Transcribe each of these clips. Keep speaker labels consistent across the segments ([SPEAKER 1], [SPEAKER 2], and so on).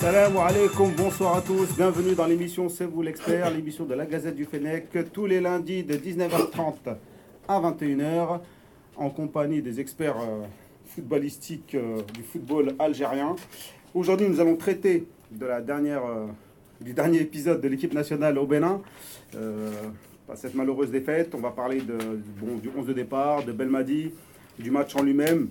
[SPEAKER 1] Salam alaikum, bonsoir à tous, bienvenue dans l'émission C'est vous l'expert, l'émission de la Gazette du Fennec, tous les lundis de 19h30 à 21h, en compagnie des experts euh, footballistiques euh, du football algérien. Aujourd'hui, nous allons traiter de la dernière, euh, du dernier épisode de l'équipe nationale au Bénin. Cette malheureuse défaite, on va parler de, bon, du 11 de départ, de Belmadi, du match en lui-même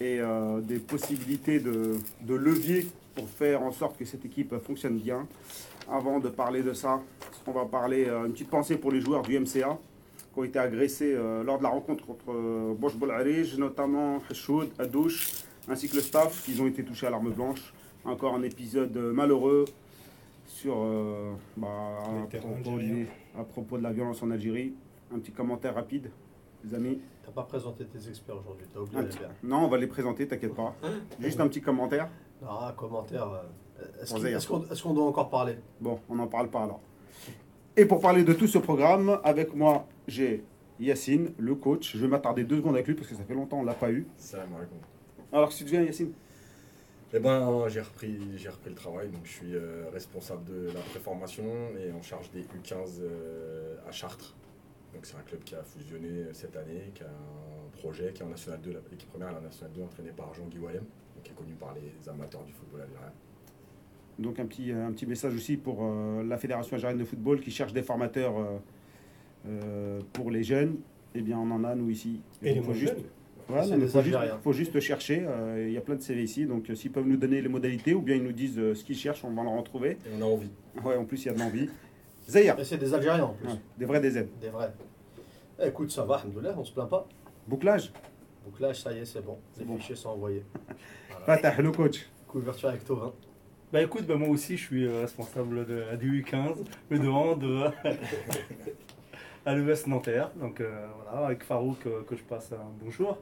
[SPEAKER 1] et des possibilités de levier pour faire en sorte que cette équipe fonctionne bien. Avant de parler de ça, on va parler euh, une petite pensée pour les joueurs du MCA qui ont été agressés euh, lors de la rencontre contre euh, Bosch Bolharij, notamment Hashoud, Adouche, ainsi que le staff, qui ont été touchés à l'arme blanche. Encore un épisode euh, malheureux sur, euh, bah, à, propos à de la violence en Algérie. Un petit commentaire rapide, les amis.
[SPEAKER 2] T'as pas présenté tes experts aujourd'hui, t'as oublié les.
[SPEAKER 1] Non, on va les présenter, t'inquiète pas. Juste un petit commentaire.
[SPEAKER 2] Ah, un commentaire. euh, Est-ce qu'on est-ce qu'on doit encore parler?
[SPEAKER 1] Bon, on n'en parle pas alors. Et pour parler de tout ce programme, avec moi, j'ai Yacine, le coach. Je vais m'attarder deux secondes avec lui parce que ça fait longtemps qu'on ne l'a pas eu.
[SPEAKER 3] Salam alaikum.
[SPEAKER 1] Alors, si tu viens, Yacine
[SPEAKER 3] Eh ben, j'ai repris, j'ai repris le travail, donc je suis euh, responsable de la préformation et en charge des U15 euh, à Chartres. Donc c'est un club qui a fusionné cette année, qui a un projet qui est en National 2, la- l'équipe première est en National 2 entraînée par Jean-Guy Wayem, qui est connu par les amateurs du football algérien.
[SPEAKER 1] Donc, un petit, un petit message aussi pour euh, la Fédération algérienne de football qui cherche des formateurs euh, euh, pour les jeunes. Eh bien, on en a, nous, ici.
[SPEAKER 4] Et les
[SPEAKER 1] faut
[SPEAKER 4] moins
[SPEAKER 1] juste,
[SPEAKER 4] jeunes.
[SPEAKER 1] Ouais,
[SPEAKER 2] C'est
[SPEAKER 1] non, mais
[SPEAKER 2] des
[SPEAKER 1] faut juste,
[SPEAKER 2] Algériens.
[SPEAKER 1] faut juste chercher. euh, Il y a plein de CV ici. Donc, euh, s'ils peuvent nous donner les modalités ou bien ils nous disent euh, ce qu'ils cherchent, on va en retrouver.
[SPEAKER 3] Et on a envie.
[SPEAKER 1] Ouais, en plus, il y a de l'envie. Zahir,
[SPEAKER 2] Et c'est des Algériens en plus,
[SPEAKER 1] ouais, des vrais DZ.
[SPEAKER 2] des vrais. Eh, Écoute, ça va, on se plaint pas.
[SPEAKER 1] Bouclage
[SPEAKER 2] là, ça y est, c'est bon.
[SPEAKER 1] C'est
[SPEAKER 2] Les
[SPEAKER 1] bon.
[SPEAKER 2] fichiers sont envoyés.
[SPEAKER 1] Fatah, le coach.
[SPEAKER 2] Couverture avec Tovin.
[SPEAKER 5] Bah écoute, bah moi aussi je suis euh, responsable de, du U15, le de hand euh, à l'ES Nanterre. Donc euh, voilà, avec Farouk euh, que je passe un bonjour.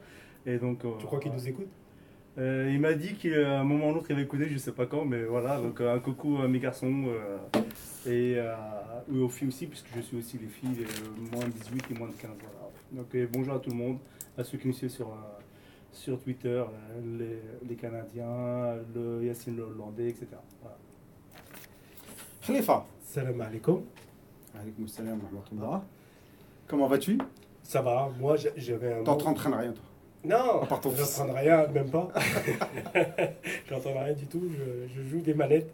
[SPEAKER 5] Et donc, euh,
[SPEAKER 4] Tu crois qu'il nous écoute?
[SPEAKER 5] Euh, Il m'a dit qu'à un moment ou l'autre il va écouter, je sais pas quand, mais voilà, donc un coucou à mes garçons euh, et aux filles aussi, puisque je suis aussi les filles moins de 18 et moins de 15. Voilà. Donc bonjour à tout le monde, à ceux qui nous suivent sur, euh, sur Twitter, euh, les, les Canadiens, le Yacine le Hollandais, etc. Voilà.
[SPEAKER 1] Khalifa.
[SPEAKER 4] Salam alaikum.
[SPEAKER 1] Alaykoum salam wa rahmatullah. Comment vas-tu?
[SPEAKER 4] Ça va, moi j'ai- j'avais un.
[SPEAKER 1] T'es en train de traîner rien, toi?
[SPEAKER 4] Non,
[SPEAKER 1] À part ton fils.
[SPEAKER 4] j'entends rien, même pas. j'entends rien du tout, je, je joue des manettes.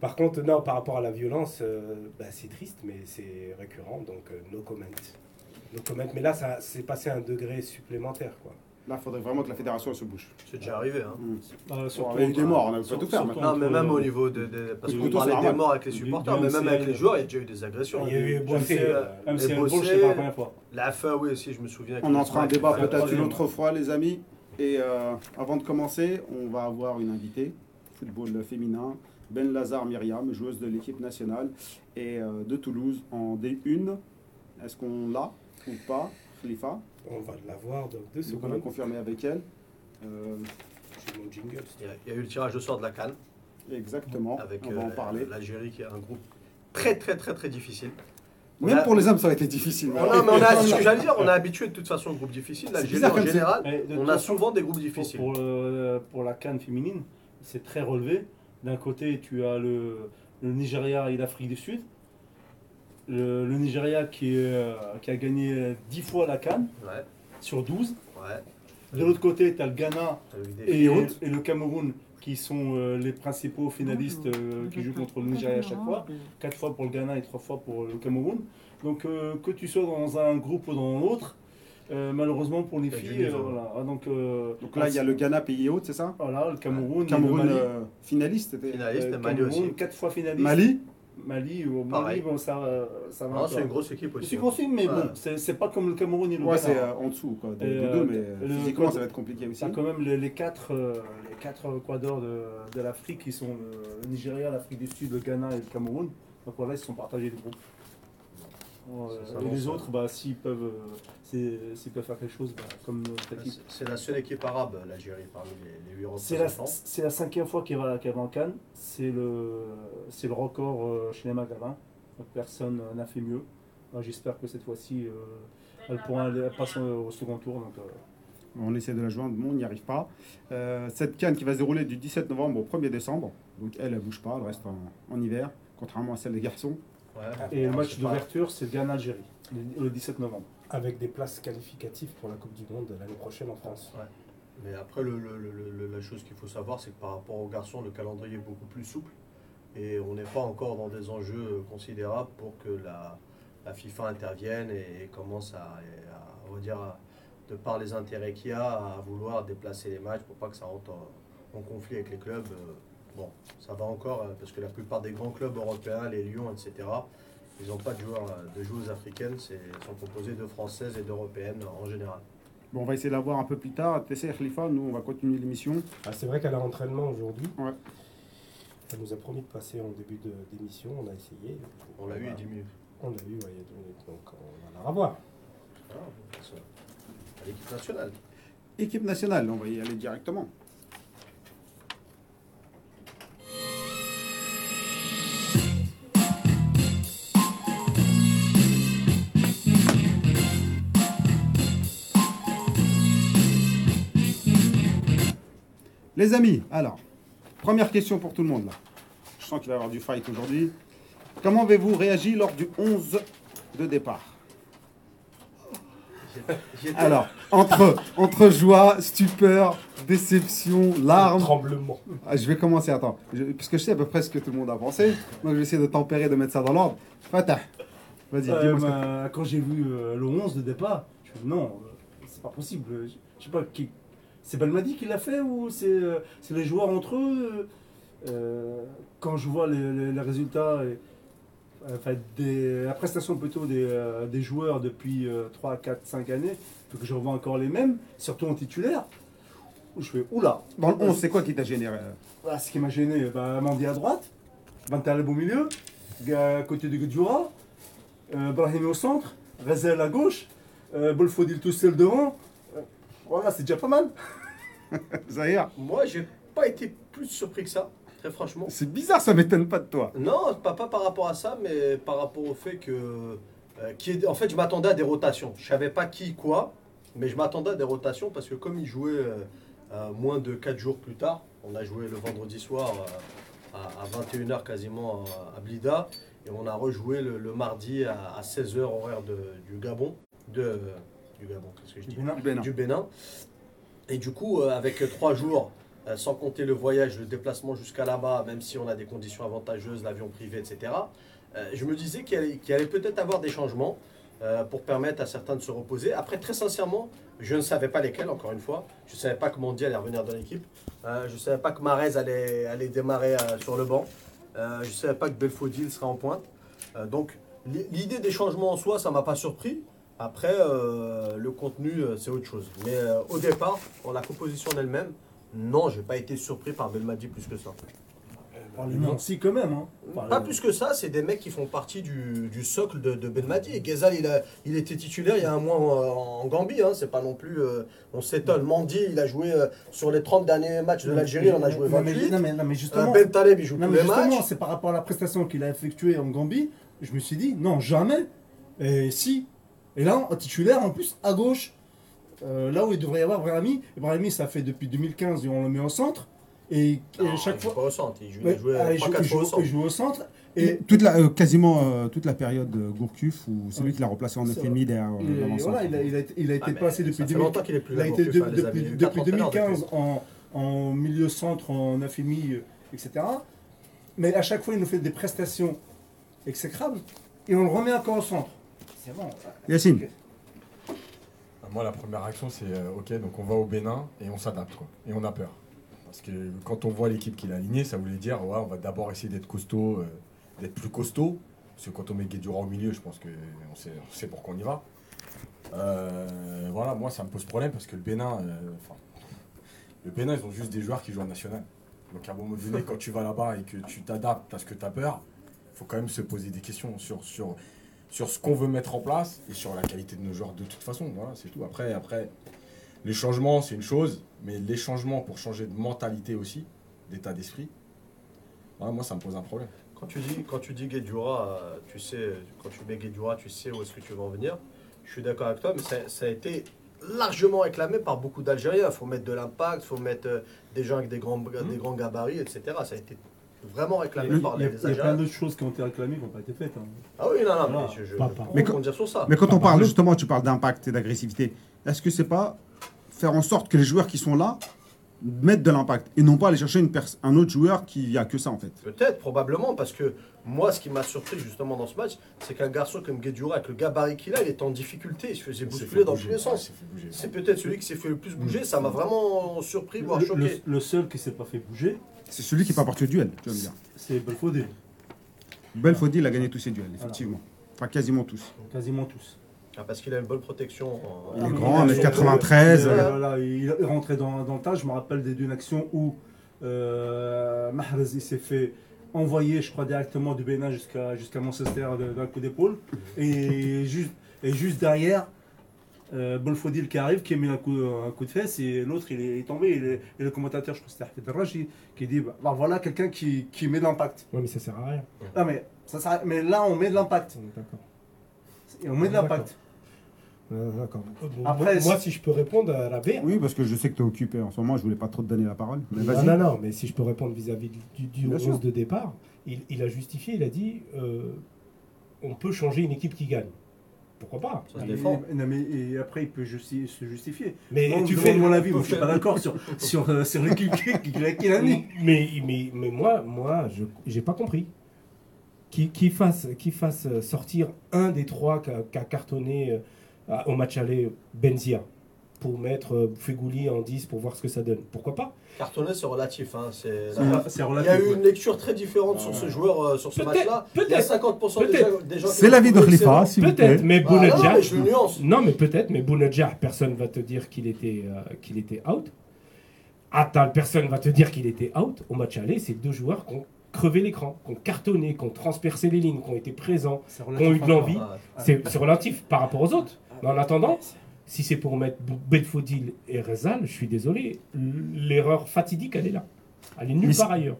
[SPEAKER 4] Par contre, non, par rapport à la violence, euh, bah, c'est triste, mais c'est récurrent, donc euh, no comment. No comment, mais là, ça c'est passé à un degré supplémentaire, quoi.
[SPEAKER 1] Là, il faudrait vraiment que la fédération se bouge.
[SPEAKER 2] C'est déjà arrivé. Hein.
[SPEAKER 1] Mm.
[SPEAKER 5] Euh,
[SPEAKER 1] Bon,
[SPEAKER 5] surtout
[SPEAKER 1] il y a eu des morts, on a pas tout faire
[SPEAKER 2] Non, mais même au niveau de. de- parce qu'on parlait des morts avec les supporters, mais même avec les joueurs, il y a déjà eu des agressions.
[SPEAKER 4] Il y a eu
[SPEAKER 2] si,
[SPEAKER 4] euh,
[SPEAKER 2] euh,
[SPEAKER 5] Même si
[SPEAKER 2] Bossé,
[SPEAKER 5] c'est pas la première fois.
[SPEAKER 2] La FA, oui, aussi, je me souviens.
[SPEAKER 1] On en fera un débat peut-être une autre fois, les amis. Et euh, avant de commencer, on va avoir une invitée, football féminin, Ben Lazare Myriam, joueuse de l'équipe nationale et euh, de Toulouse en D1. Est-ce qu'on l'a ou pas, Khalifa?
[SPEAKER 4] On va la voir dans deux
[SPEAKER 1] Donc on
[SPEAKER 4] secondes.
[SPEAKER 1] confirmer avec elle. Euh,
[SPEAKER 4] J'ai mon jingle.
[SPEAKER 2] Il y, a, il y a eu le tirage au sort de la Cannes
[SPEAKER 1] exactement,
[SPEAKER 2] avec
[SPEAKER 1] on va en
[SPEAKER 2] euh,
[SPEAKER 1] parler.
[SPEAKER 2] l'Algérie qui est un groupe très très très très difficile.
[SPEAKER 1] Même
[SPEAKER 2] a-
[SPEAKER 1] pour les hommes, ça aurait été difficile.
[SPEAKER 2] On a, mais on a, c'est ce que j'allais dire, on est habitué de toute façon aux groupes difficiles. L'Algérie en général,
[SPEAKER 5] de
[SPEAKER 2] on a souvent des groupes difficiles.
[SPEAKER 5] pour, euh, pour la canne féminine, c'est très relevé. D'un côté, tu as le, le Nigeria et l'Afrique du Sud. Le, le Nigeria qui, euh, qui a gagné 10 fois la canne
[SPEAKER 2] Ouais,
[SPEAKER 5] sur 12.
[SPEAKER 2] ouais.
[SPEAKER 5] De l'autre côté, tu as le Ghana et, le Cameroun qui sont euh, les principaux finalistes euh, qui jouent contre le Nigeria à chaque fois. Quatre fois pour le Ghana et trois fois pour le Cameroun. Donc euh, que tu sois dans un groupe ou dans l'autre, euh, malheureusement pour les filles, euh, voilà. Ah, donc, euh,
[SPEAKER 1] Donc là, il y a le Ghana pays haute, c'est ça?
[SPEAKER 5] Voilà, le Cameroun, et
[SPEAKER 1] Cameroun
[SPEAKER 5] le Mali.
[SPEAKER 1] euh, finaliste.
[SPEAKER 2] Finaliste,
[SPEAKER 5] Euh,
[SPEAKER 2] Mali
[SPEAKER 5] Cameroun,
[SPEAKER 2] aussi.
[SPEAKER 5] quatre fois finaliste.
[SPEAKER 1] Mali?
[SPEAKER 5] Mali, au Mali,
[SPEAKER 2] Pareil.
[SPEAKER 5] bon, ça, euh, ça va.
[SPEAKER 2] C'est une grosse équipe
[SPEAKER 5] Je
[SPEAKER 2] aussi.
[SPEAKER 5] suis conscient, mais
[SPEAKER 2] Ouais.
[SPEAKER 5] bon, c'est c'est pas comme le Cameroun et le
[SPEAKER 1] Ouais, c'est euh, en dessous quoi, de,
[SPEAKER 5] euh,
[SPEAKER 1] deux, mais
[SPEAKER 5] le-
[SPEAKER 1] physiquement,
[SPEAKER 5] le-
[SPEAKER 1] ça va être compliqué aussi.
[SPEAKER 5] T'as quand même les, les quatre, euh, les quatre quadors de, de l'Afrique qui sont le, le Nigeria, l'Afrique du Sud, le Ghana et le Cameroun. Donc voilà, ils se sont partagés. Euh,
[SPEAKER 2] Ça
[SPEAKER 5] et les
[SPEAKER 2] euh,
[SPEAKER 5] autres, bah, s'ils peuvent, euh, c'est- s'ils peuvent faire quelque chose, bah, comme équipe.
[SPEAKER 2] C'est- la seule équipe arabe, l'Algérie, parmi les, les huit
[SPEAKER 5] C'est la,
[SPEAKER 2] représentants.
[SPEAKER 5] c'est la cinquième fois qu'elle va, va en Cannes. C'est le, record euh, chez les. Donc personne euh, n'a fait mieux. Euh, J'espère que cette fois-ci, euh, elle pourra aller, elle passe au, second tour. Donc, euh,
[SPEAKER 1] On essaie de la joindre, mais on n'y arrive pas. Euh, cette canne qui va se dérouler du 17 novembre au 1er décembre. Donc elle, elle bouge pas, elle reste en, en hiver, contrairement à celle des garçons.
[SPEAKER 2] Ouais.
[SPEAKER 5] Et le
[SPEAKER 2] Ouais,
[SPEAKER 5] match d'ouverture, c'est Ghana-Algérie, le 17 novembre.
[SPEAKER 4] Avec des places qualificatives pour la Coupe du Monde l'année prochaine en France.
[SPEAKER 2] Mais après, le, le- le- la chose qu'il faut savoir, c'est que par rapport aux garçons, le calendrier est beaucoup plus souple. Et on n'est pas encore dans des enjeux considérables pour que la, la FIFA intervienne et, commence à, à- on va dire, de par les intérêts qu'il y a, à vouloir déplacer les matchs pour pas que ça rentre en, en conflit avec les clubs. Euh, Bon, ça va encore, euh, parce que la plupart des grands clubs européens, les Lyon, etc., ils n'ont pas de joueurs, euh, de joueuses africaines, c'est- ils sont composés de françaises et d'européennes en général.
[SPEAKER 1] Bon, on va essayer de la voir un peu plus tard. Tessé Khalifa, nous, on va continuer l'émission.
[SPEAKER 4] Ah, c'est vrai qu'elle a l'entraînement aujourd'hui.
[SPEAKER 1] Ouais.
[SPEAKER 4] Elle nous a promis de passer en début d'émission. On a essayé.
[SPEAKER 2] On l'a eu il y a
[SPEAKER 4] Voilà.
[SPEAKER 2] 10 minutes.
[SPEAKER 4] On l'a eu ouais, il y a deux minutes. Donc on va la revoir.
[SPEAKER 2] Ah. À l'équipe nationale.
[SPEAKER 1] Équipe nationale, on va y aller directement. Les amis, alors, première question pour tout le monde là. Je sens qu'il va y avoir du fight aujourd'hui. Comment avez-vous réagi lors du 11 de départ? Alors, entre, entre joie, stupeur, déception, larmes.
[SPEAKER 4] Tremblement.
[SPEAKER 1] Ah, je vais commencer, attends. Je- parce que je sais à peu près ce que tout le monde a pensé. Donc je vais essayer de tempérer, de mettre ça dans l'ordre. Fatah, vas-y,
[SPEAKER 5] Euh,
[SPEAKER 1] dis-moi
[SPEAKER 5] bah, quand j'ai vu euh, le 11 de départ, je me suis dit non, euh, c'est pas possible. Je je sais pas, qui... c'est Belmadi qui l'a fait ou c'est euh, les joueurs entre eux Euh, Quand je vois les, les- les résultats, et, enfin, des, la prestation plutôt des, euh, des joueurs depuis 3, 4, 5 années, il faut que je revoie encore les mêmes, surtout en titulaire, où je fais oula.
[SPEAKER 1] Dans le 11, c'est quoi qui t'a généré euh
[SPEAKER 5] Voilà, ce qui m'a gêné, bah, Mandi à droite, Van Taleb au milieu, à côté de Gudjura, euh, Brahimi au centre, Rezel à gauche, euh, Bolfodil tout seul devant. Euh, voilà, c'est déjà pas mal.
[SPEAKER 1] Zahir
[SPEAKER 2] Moi, j'ai pas été plus surpris que ça, très franchement.
[SPEAKER 1] C'est bizarre, ça m'étonne pas de toi.
[SPEAKER 2] Non, pas, pas par rapport à ça, mais par rapport au fait que. euh, qu'il y ait- en fait, je m'attendais à des rotations. Je savais pas qui, quoi, mais je m'attendais à des rotations parce que comme il jouait euh, euh, moins de 4 jours plus tard, on a joué le vendredi soir à, 21h quasiment à, à Blida, et on a rejoué le, le mardi à, 16h horaire de, du Gabon. De, du Gabon, qu'est-ce que je dis?
[SPEAKER 1] Du Bénin.
[SPEAKER 2] du Bénin. Et du coup, euh, avec trois jours, euh, sans compter le voyage, le déplacement jusqu'à là-bas, même si on a des conditions avantageuses, l'avion privé, etc., euh, je me disais qu'il allait, peut-être avoir des changements pour permettre à certains de se reposer. Après, très sincèrement, je ne savais pas lesquels, encore une fois. Je ne savais pas que Mandy allait revenir dans l'équipe. Je ne savais pas que Marez allait, allait démarrer sur le banc. Je ne savais pas que Belfodil serait en pointe. Donc, l'i- l'idée des changements en soi, ça ne m'a pas surpris. Après, euh, le contenu, euh, c'est autre chose. Mais euh, au départ, pour la composition en elle-même, non, j'ai pas été surpris par Belmadi plus que ça.
[SPEAKER 5] non, si, quand même. Hein.
[SPEAKER 2] Pas
[SPEAKER 5] le-
[SPEAKER 2] plus que ça, c'est des mecs qui font partie du, du socle de, de Belmadi. Et Ghezal, il, a, il était titulaire il y a un mois en, en Gambie. Hein. C'est pas non plus. euh, on s'étonne. Mandi, il a joué euh, sur les 30 derniers matchs de l'Algérie, il en a joué
[SPEAKER 5] Non, mais-
[SPEAKER 2] 28.
[SPEAKER 5] Non, mais, non, mais
[SPEAKER 2] Euh,
[SPEAKER 5] justement.
[SPEAKER 2] ben Taleb, il joue
[SPEAKER 5] Non,
[SPEAKER 2] tous
[SPEAKER 5] mais
[SPEAKER 2] les
[SPEAKER 5] justement,
[SPEAKER 2] matchs.
[SPEAKER 5] c'est par rapport à la prestation qu'il a effectuée en Gambie. Je me suis dit, non, jamais. Et si. Et là, en titulaire, en plus, à gauche, euh, là où il devrait y avoir Brahimi. Brahimi, ça fait depuis 2015 et on le met au centre. Et, et
[SPEAKER 2] Non,
[SPEAKER 5] chaque
[SPEAKER 2] il joue
[SPEAKER 5] fois.
[SPEAKER 2] pas au centre. Il joue,
[SPEAKER 5] Ouais,
[SPEAKER 2] il jouait
[SPEAKER 5] ah, il
[SPEAKER 2] 3-4
[SPEAKER 5] joue- il
[SPEAKER 2] au
[SPEAKER 5] joue-
[SPEAKER 2] centre.
[SPEAKER 5] il joue au centre.
[SPEAKER 1] Et
[SPEAKER 5] Et,
[SPEAKER 1] toute la, euh, quasiment euh, toute la période de Gourcuff, où c'est lui qui l'a remplacé en
[SPEAKER 5] C'est
[SPEAKER 1] 9,5 derrière euh,
[SPEAKER 5] voilà, il a, il a été, il a été
[SPEAKER 2] Ah,
[SPEAKER 5] passé depuis
[SPEAKER 2] ça fait
[SPEAKER 5] 2015.
[SPEAKER 2] longtemps qu'il est plus
[SPEAKER 5] Il a
[SPEAKER 2] là,
[SPEAKER 5] été
[SPEAKER 2] Gourcuff,
[SPEAKER 5] de-
[SPEAKER 2] hein, les
[SPEAKER 5] depuis,
[SPEAKER 2] amis.
[SPEAKER 5] depuis
[SPEAKER 2] Quatre entraîneurs
[SPEAKER 5] 2015 en, en milieu centre, en 9,5, euh, etc. Mais à chaque fois, il nous fait des prestations exécrables et on le remet encore au centre. Bon.
[SPEAKER 1] Yacine.
[SPEAKER 3] Ah, Moi, la première réaction, c'est euh, ok, donc on va au Bénin et on s'adapte, quoi. Et on a peur. Parce que quand on voit l'équipe qu'il a alignée, ça voulait dire, ouais, on va d'abord essayer d'être costaud, euh, d'être plus costaud. Parce que quand on met Guédura au milieu, je pense qu'on sait, on sait pourquoi on y va. Euh, voilà, moi, ça me pose problème parce que le Bénin, le Bénin, ils ont juste des joueurs qui jouent en national. Donc à un moment donné, quand tu vas là-bas et que tu t'adaptes à ce que tu as peur, il faut quand même se poser des questions sur, sur, sur ce qu'on veut mettre en place et sur la qualité de nos joueurs de toute façon. Voilà, c'est tout. Après, après, les changements, c'est une chose, mais les changements pour changer de mentalité aussi, d'état d'esprit, voilà, moi, ça me pose un problème.
[SPEAKER 2] Quand tu dis, quand tu dis Guedjura, euh, tu sais, quand tu mets Guedjura, tu sais où est-ce que tu veux en venir. Je suis d'accord avec toi, mais ça, ça a été largement réclamé par beaucoup d'Algériens. Il faut mettre de l'impact, il faut mettre euh, des gens avec des grands, des grands gabarits, etc. Ça a été vraiment réclamé
[SPEAKER 5] Il y a,
[SPEAKER 2] par
[SPEAKER 5] il y a-
[SPEAKER 2] les
[SPEAKER 5] il y a plein d'autres choses qui ont été réclamées qui n'ont pas été faites. hein.
[SPEAKER 2] Ah oui, non, non,
[SPEAKER 5] Voilà.
[SPEAKER 2] mais je, je,
[SPEAKER 4] Pas- pas-
[SPEAKER 1] Mais quand-
[SPEAKER 2] rebondir sur ça.
[SPEAKER 1] Mais quand on parle justement, tu parles d'impact et d'agressivité, est-ce que c'est pas faire en sorte que les joueurs qui sont là mettent de l'impact et non pas aller chercher une pers- un autre joueur qui a que ça en fait?
[SPEAKER 2] Peut-être, probablement, parce que moi, ce qui m'a surpris justement dans ce match, c'est qu'un garçon comme Guedjura, avec le gabarit qu'il a, il était en difficulté, il se faisait bousculer dans tous les sens. C'est peut-être celui qui s'est fait le plus bouger,
[SPEAKER 3] Mm.
[SPEAKER 2] ça m'a vraiment surpris, voire choqué.
[SPEAKER 5] le- le seul qui s'est pas fait bouger,
[SPEAKER 1] C'est celui qui peut apporter le duel, tu vas me dire.
[SPEAKER 5] c'est Belfodil.
[SPEAKER 1] Belfodil a gagné tous ses duels, effectivement. Enfin, quasiment tous.
[SPEAKER 5] Quasiment tous.
[SPEAKER 2] Ah, parce qu'il a une bonne protection. en-
[SPEAKER 1] Il est
[SPEAKER 2] en-
[SPEAKER 1] grand,
[SPEAKER 2] en-
[SPEAKER 1] 1m93.
[SPEAKER 5] Il,
[SPEAKER 2] euh,
[SPEAKER 5] il est rentré dans, dans le tas. Je me rappelle d'une action où euh, Mahrez il s'est fait envoyer, je crois, directement du Bénin jusqu'à jusqu'à Manchester d'un coup d'épaule. Et juste, et juste derrière, euh, Bolfodil qui arrive, qui a mis un coup, un coup de fesse, et l'autre il est tombé. Et le, et le commentateur, je crois que c'était Hafid qui, qui dit bah, bah, voilà quelqu'un qui, qui met de l'impact.
[SPEAKER 4] Ouais, mais ça sert à rien.
[SPEAKER 5] Ah, mais, ça, sert à- mais là, on met de l'impact.
[SPEAKER 4] D'accord.
[SPEAKER 5] Et on met de l'impact.
[SPEAKER 4] Euh, D'accord. Bon,
[SPEAKER 5] Après,
[SPEAKER 4] moi, moi,
[SPEAKER 5] si-
[SPEAKER 4] je peux répondre à la BR.
[SPEAKER 1] Oui, parce que je sais que tu es occupé en ce moment, je voulais pas trop te donner la parole. Mais
[SPEAKER 4] Non, non, non, mais si je peux répondre vis-à-vis du, du
[SPEAKER 1] Bien
[SPEAKER 4] 11
[SPEAKER 1] sûr.
[SPEAKER 4] de départ, il, il a justifié, il a dit euh, on peut changer une équipe qui gagne. Pourquoi pas
[SPEAKER 2] Ça se
[SPEAKER 5] Et- non, mais, et après, il peut justi- se justifier.
[SPEAKER 4] Mais tu fais
[SPEAKER 5] mon avis, moi je suis pas d'accord sur, sur, euh, sur l'équipe qui- qu'il a, mis.
[SPEAKER 4] Mais, mais, mais moi, moi je j'ai pas compris. Qui, qui, fasse, qui fasse sortir un des trois qui a, qui a cartonné euh, au match aller, Benzia, pour mettre euh, Fegouli en 10 pour voir ce que ça donne. Pourquoi pas?
[SPEAKER 2] Cartonnet, c'est relatif. hein, c'est-
[SPEAKER 5] C'est
[SPEAKER 2] Il y a eu
[SPEAKER 5] ouais.
[SPEAKER 2] une lecture très différente sur ce joueur, euh, sur ce
[SPEAKER 4] Peut-être,
[SPEAKER 2] match-là. Il y a
[SPEAKER 4] peut-être,
[SPEAKER 2] 50% des
[SPEAKER 4] peut-être.
[SPEAKER 2] gens, des gens qui
[SPEAKER 1] C'est l'avis de Khalifa,
[SPEAKER 2] excellent.
[SPEAKER 1] s'il vous
[SPEAKER 4] Peut-être,
[SPEAKER 1] plaît.
[SPEAKER 4] mais
[SPEAKER 2] Ah, non, mais je le nuance.
[SPEAKER 4] Non, mais peut-être, mais Bounedjah, personne va te dire qu'il était, euh, qu'il était out. Attal, personne va te dire qu'il était out. Au match aller, c'est deux joueurs qui ont crevé l'écran, qui ont cartonné, qui ont transpercé les lignes, qui ont été présents. Qui ont eu de l'envie.
[SPEAKER 2] Ah,
[SPEAKER 4] C'est c'est relatif par rapport aux autres. Mais en attendant, si c'est pour mettre Belfodil et Rezal, je suis désolé, l'erreur fatidique, elle est là. Elle est nulle part ailleurs.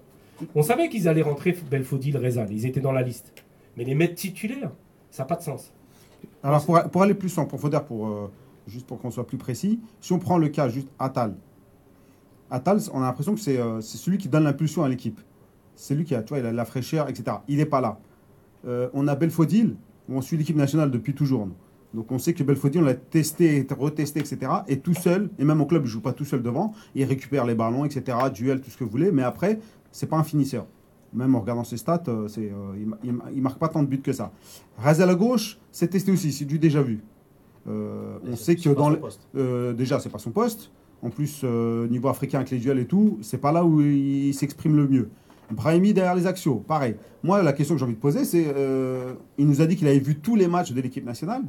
[SPEAKER 4] On savait qu'ils allaient rentrer Belfodil, Rezal, ils étaient dans la liste. Mais les mettre titulaires, ça n'a pas de sens.
[SPEAKER 1] Alors pour, pour aller plus en profondeur, pour, euh, juste pour qu'on soit plus précis, si on prend le cas juste Atal, Atal, on a l'impression que c'est euh, celui qui donne l'impulsion à l'équipe. C'est lui qui a, tu vois, il a de la fraîcheur, etc. Il n'est pas là. Euh, on a Belfodil, où on suit l'équipe nationale depuis toujours. nous. Donc on sait que Belfodil, on l'a testé, retesté, etc. Et tout seul, et même au club, il joue pas tout seul devant. Il récupère les ballons, etc. Duel, tout ce que vous voulez. Mais après, c'est pas un finisseur. Même en regardant ses stats, euh, c'est, euh, il, il ma- il marque pas tant de buts que ça. Razel à gauche, c'est testé aussi, c'est du déjà vu. Euh, on sait que dans le, euh, déjà, c'est pas son poste. En plus, euh, niveau africain avec les duels et tout, c'est pas là où il s'exprime le mieux. Brahimi derrière les axiaux, pareil. Moi, la question que j'ai envie de poser, c'est il nous a dit qu'il avait vu tous les matchs de l'équipe nationale.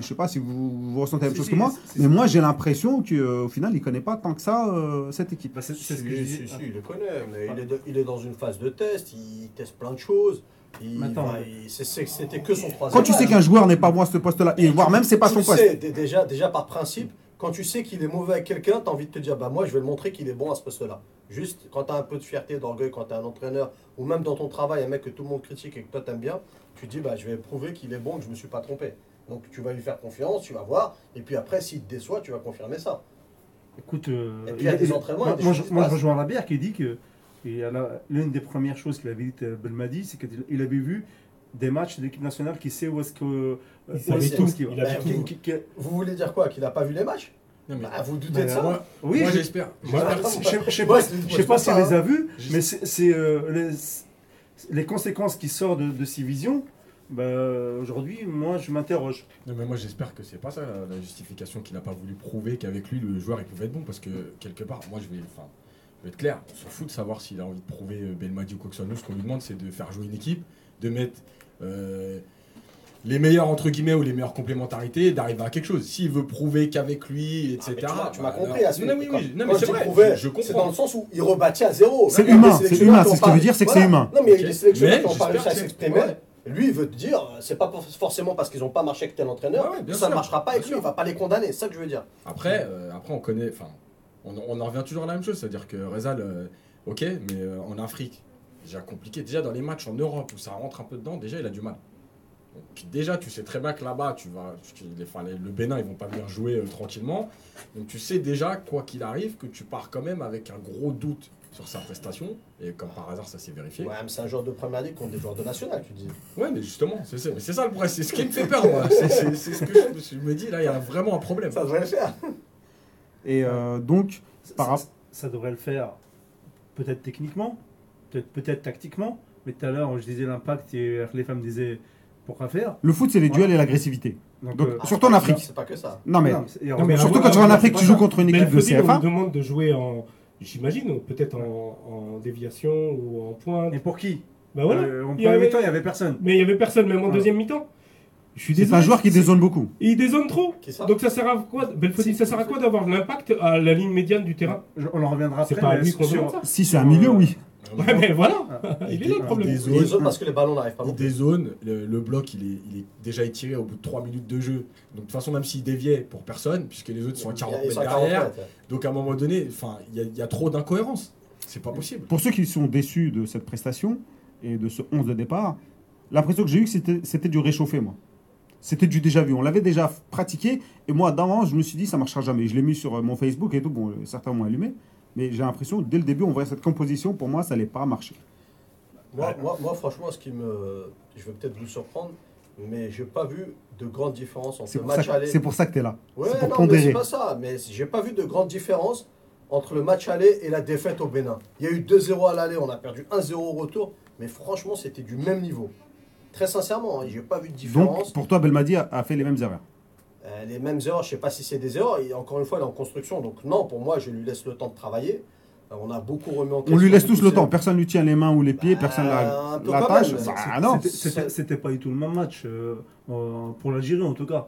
[SPEAKER 1] Je sais pas si vous, vous ressentez la même
[SPEAKER 5] Si,
[SPEAKER 1] chose
[SPEAKER 5] si,
[SPEAKER 1] que moi, mais moi j'ai l'impression qu'au final il connaît pas tant que ça euh, cette équipe.
[SPEAKER 5] Bah, c'est ce que
[SPEAKER 2] Si,
[SPEAKER 5] je
[SPEAKER 2] si, il le connaît, mais il, est de- il est dans une phase de test, il teste plein de choses. C'était que son troisième
[SPEAKER 1] Quand tu sais qu'un joueur n'est pas bon à ce poste-là, et voire même c'est pas son poste.
[SPEAKER 2] sais, déjà, déjà par principe, quand tu sais qu'il est mauvais avec quelqu'un, tu as envie de te dire bah moi je vais le montrer qu'il est bon à ce poste-là. Juste quand tu as un peu de fierté, d'orgueil, quand tu es un entraîneur ou même dans ton travail, un mec que tout le monde critique et que toi t'aimes bien, tu dis bah je vais prouver qu'il est bon, que je me suis pas trompé. Donc tu vas lui faire confiance, tu vas voir, et puis après s'il te déçoit, tu vas confirmer ça.
[SPEAKER 5] Écoute, euh,
[SPEAKER 2] Et puis, il y a des entraînements,
[SPEAKER 5] moi,
[SPEAKER 2] des
[SPEAKER 5] moi,
[SPEAKER 2] choses
[SPEAKER 5] je, moi, rejoins la bière qui dit que l'une des premières choses qu'il avait dit à Belmadi, c'est qu'il il avait vu des matchs de l'équipe nationale qui sait où est-ce que
[SPEAKER 4] savait
[SPEAKER 2] tout,
[SPEAKER 5] va.
[SPEAKER 4] il
[SPEAKER 2] tout.
[SPEAKER 5] qui- qui-
[SPEAKER 2] Vous voulez dire quoi Qu'il n'a pas vu les matchs?
[SPEAKER 3] Non, mais-
[SPEAKER 2] Bah, Vous doutez de ça?
[SPEAKER 3] moi,
[SPEAKER 5] Oui,
[SPEAKER 3] j'espère.
[SPEAKER 2] Ah,
[SPEAKER 5] Je sais- pas, sais pas s'il
[SPEAKER 2] pas,
[SPEAKER 5] les a
[SPEAKER 2] hein.
[SPEAKER 5] vus,
[SPEAKER 3] Je-
[SPEAKER 5] mais c'est c'est, euh, les, les conséquences qui sortent de, de ces visions. Bah, Aujourd'hui, moi, je m'interroge.
[SPEAKER 3] Non, mais moi j'espère que c'est pas ça la, justification qu'il n'a pas voulu prouver qu'avec lui le joueur il pouvait être bon parce que quelque part moi je vais enfin je vais être clair on s'en fout de savoir s'il a envie de prouver euh, Belmadi ou quoi que ce soit nous ce qu'on lui demande c'est de faire jouer une équipe de mettre euh, les meilleurs entre guillemets ou les meilleures complémentarités d'arriver à quelque chose s'il veut prouver qu'avec lui etc
[SPEAKER 2] Ah, mais tu m'as- tu
[SPEAKER 3] bah,
[SPEAKER 2] m'as compris à ce
[SPEAKER 3] non, oui,
[SPEAKER 2] quand-
[SPEAKER 3] oui, non,
[SPEAKER 2] quand
[SPEAKER 3] mais c'est
[SPEAKER 2] je
[SPEAKER 3] vrai je, je
[SPEAKER 2] C'est dans
[SPEAKER 3] comprends
[SPEAKER 2] le sens où il rebâtit à zéro.
[SPEAKER 1] C'est humain, c'est humain,
[SPEAKER 2] qui ont
[SPEAKER 1] c'est ce que veut dire, c'est que c'est humain.
[SPEAKER 2] Non, mais
[SPEAKER 3] Ok.
[SPEAKER 2] les sélectionneurs
[SPEAKER 3] Mais
[SPEAKER 2] qui n'ont pas réussi à s'exprimer,
[SPEAKER 3] ouais.
[SPEAKER 2] Lui, il veut te dire, c'est pas forcément parce qu'ils n'ont pas marché avec tel entraîneur,
[SPEAKER 3] Ouais,
[SPEAKER 2] ça ne marchera pas avec lui, il va pas les condamner, c'est ça que je veux dire.
[SPEAKER 3] Après, euh, après on connaît, enfin, on, on en revient toujours à la même chose, c'est-à-dire que Rezal, euh, ok, mais euh, en Afrique, déjà compliqué. Déjà dans les matchs en Europe où ça rentre un peu dedans, déjà il a du mal. Donc, déjà, tu sais très bien que là-bas, tu vas, tu- les- enfin, les- le Bénin, ils vont pas venir jouer euh, tranquillement. Donc tu sais déjà, quoi qu'il arrive, que tu pars quand même avec un gros doute sur sa prestation. Et comme par hasard, ça s'est vérifié.
[SPEAKER 2] Ouais, mais c'est un joueur de première ligue contre des joueurs de national, tu dis.
[SPEAKER 3] Ouais, mais justement, c'est ça, mais c'est ça le problème, c'est ce qui me fait peur, moi. C'est ce que je, je me dis, là, il y a vraiment un problème.
[SPEAKER 2] Ça devrait le faire.
[SPEAKER 1] Et euh, donc, par
[SPEAKER 5] ça, ça devrait le faire peut-être techniquement, peut-être peut-être tactiquement, mais tout à l'heure je disais l'impact et les femmes disaient pourquoi faire?
[SPEAKER 1] Le foot, c'est les duels et l'agressivité. Donc,
[SPEAKER 5] euh,
[SPEAKER 2] Ah,
[SPEAKER 1] surtout en
[SPEAKER 2] pas-
[SPEAKER 1] Afrique.
[SPEAKER 2] C'est pas que ça.
[SPEAKER 1] Non, mais
[SPEAKER 5] non, c'est- et
[SPEAKER 4] Non, mais
[SPEAKER 1] surtout quand tu vas en Afrique, tu joues contre une
[SPEAKER 4] Mais
[SPEAKER 1] équipe de
[SPEAKER 4] on
[SPEAKER 1] CFA.
[SPEAKER 4] nous demande de jouer en, j'imagine, peut-être en, en déviation ou en pointe.
[SPEAKER 5] Et pour qui?
[SPEAKER 4] Bah voilà.
[SPEAKER 5] Euh, En
[SPEAKER 4] Il y
[SPEAKER 5] premier
[SPEAKER 4] avait-
[SPEAKER 5] mi-temps, il n'y avait personne.
[SPEAKER 4] Mais il y avait personne, même en
[SPEAKER 5] Ouais.
[SPEAKER 4] deuxième mi-temps. Je suis
[SPEAKER 1] C'est un joueur qui dézone beaucoup.
[SPEAKER 4] Il dézone trop.
[SPEAKER 2] Ça?
[SPEAKER 4] Donc ça sert à quoi Belfodil, ça sert à quoi d'avoir l'impact à la ligne médiane du terrain?
[SPEAKER 5] Je- on en reviendra
[SPEAKER 4] C'est
[SPEAKER 5] après.
[SPEAKER 4] pas à
[SPEAKER 5] mais
[SPEAKER 4] lui qu'on
[SPEAKER 5] sur-
[SPEAKER 4] demande ça.
[SPEAKER 1] Si c'est un milieu, oui.
[SPEAKER 4] Ouais, mais voilà. Il est là le problème.
[SPEAKER 3] Des zones,
[SPEAKER 2] zone parce que les ballons n'arrivent pas
[SPEAKER 3] il
[SPEAKER 2] plus.
[SPEAKER 3] dézone, le, le bloc, il est, il est déjà étiré au bout de 3 minutes de jeu. Donc de toute façon, même s'il déviait pour personne, puisque les autres sont à 40
[SPEAKER 2] Ils
[SPEAKER 3] mètres
[SPEAKER 2] sont à 40
[SPEAKER 3] derrière,
[SPEAKER 2] mètres, ouais.
[SPEAKER 3] donc à un moment donné, enfin, il y, y a trop d'incohérences. C'est pas possible.
[SPEAKER 1] Pour ceux qui sont déçus de cette prestation et de ce 11 de départ, l'impression que j'ai eue c'était c'était du réchauffé, moi. C'était du déjà vu. On l'avait déjà pratiqué. Et moi, d'avant, je me suis dit, ça marchera jamais. Je l'ai mis sur euh, mon Facebook et tout. Bon, euh, certains m'ont allumé. Mais j'ai l'impression, dès le début, on voyait cette composition. Pour moi, ça n'allait pas marcher.
[SPEAKER 2] Moi, moi, moi, franchement, ce qui me. Je vais peut-être vous surprendre, mais j'ai pas vu de grande différence entre le match aller.
[SPEAKER 1] c'est pour ça que tu es là.
[SPEAKER 2] Ouais,
[SPEAKER 1] pour
[SPEAKER 2] non, mais c'est pas ça. Mais j'ai pas vu de grande différence entre le match aller et la défaite au Bénin. Il y a eu 2-0 à l'aller, on a perdu 1-0 au retour, mais franchement, c'était du même niveau. Très sincèrement, hein, j'ai pas vu de différence.
[SPEAKER 1] Donc, pour toi, Belmadi a, a fait les mêmes erreurs.
[SPEAKER 2] Euh, les mêmes erreurs, je sais pas si c'est des erreurs. Et encore une fois, il est en construction. Donc non, pour moi, je lui laisse le temps de travailler. Euh, on a beaucoup remis en question.
[SPEAKER 1] On lui laisse tous le temps. Personne lui tient les mains ou les pieds.
[SPEAKER 2] Bah,
[SPEAKER 1] personne la, la tâche. Bah, non.
[SPEAKER 5] C'était- C'était c'était pas du tout le même match euh, pour l'Algérie en tout cas.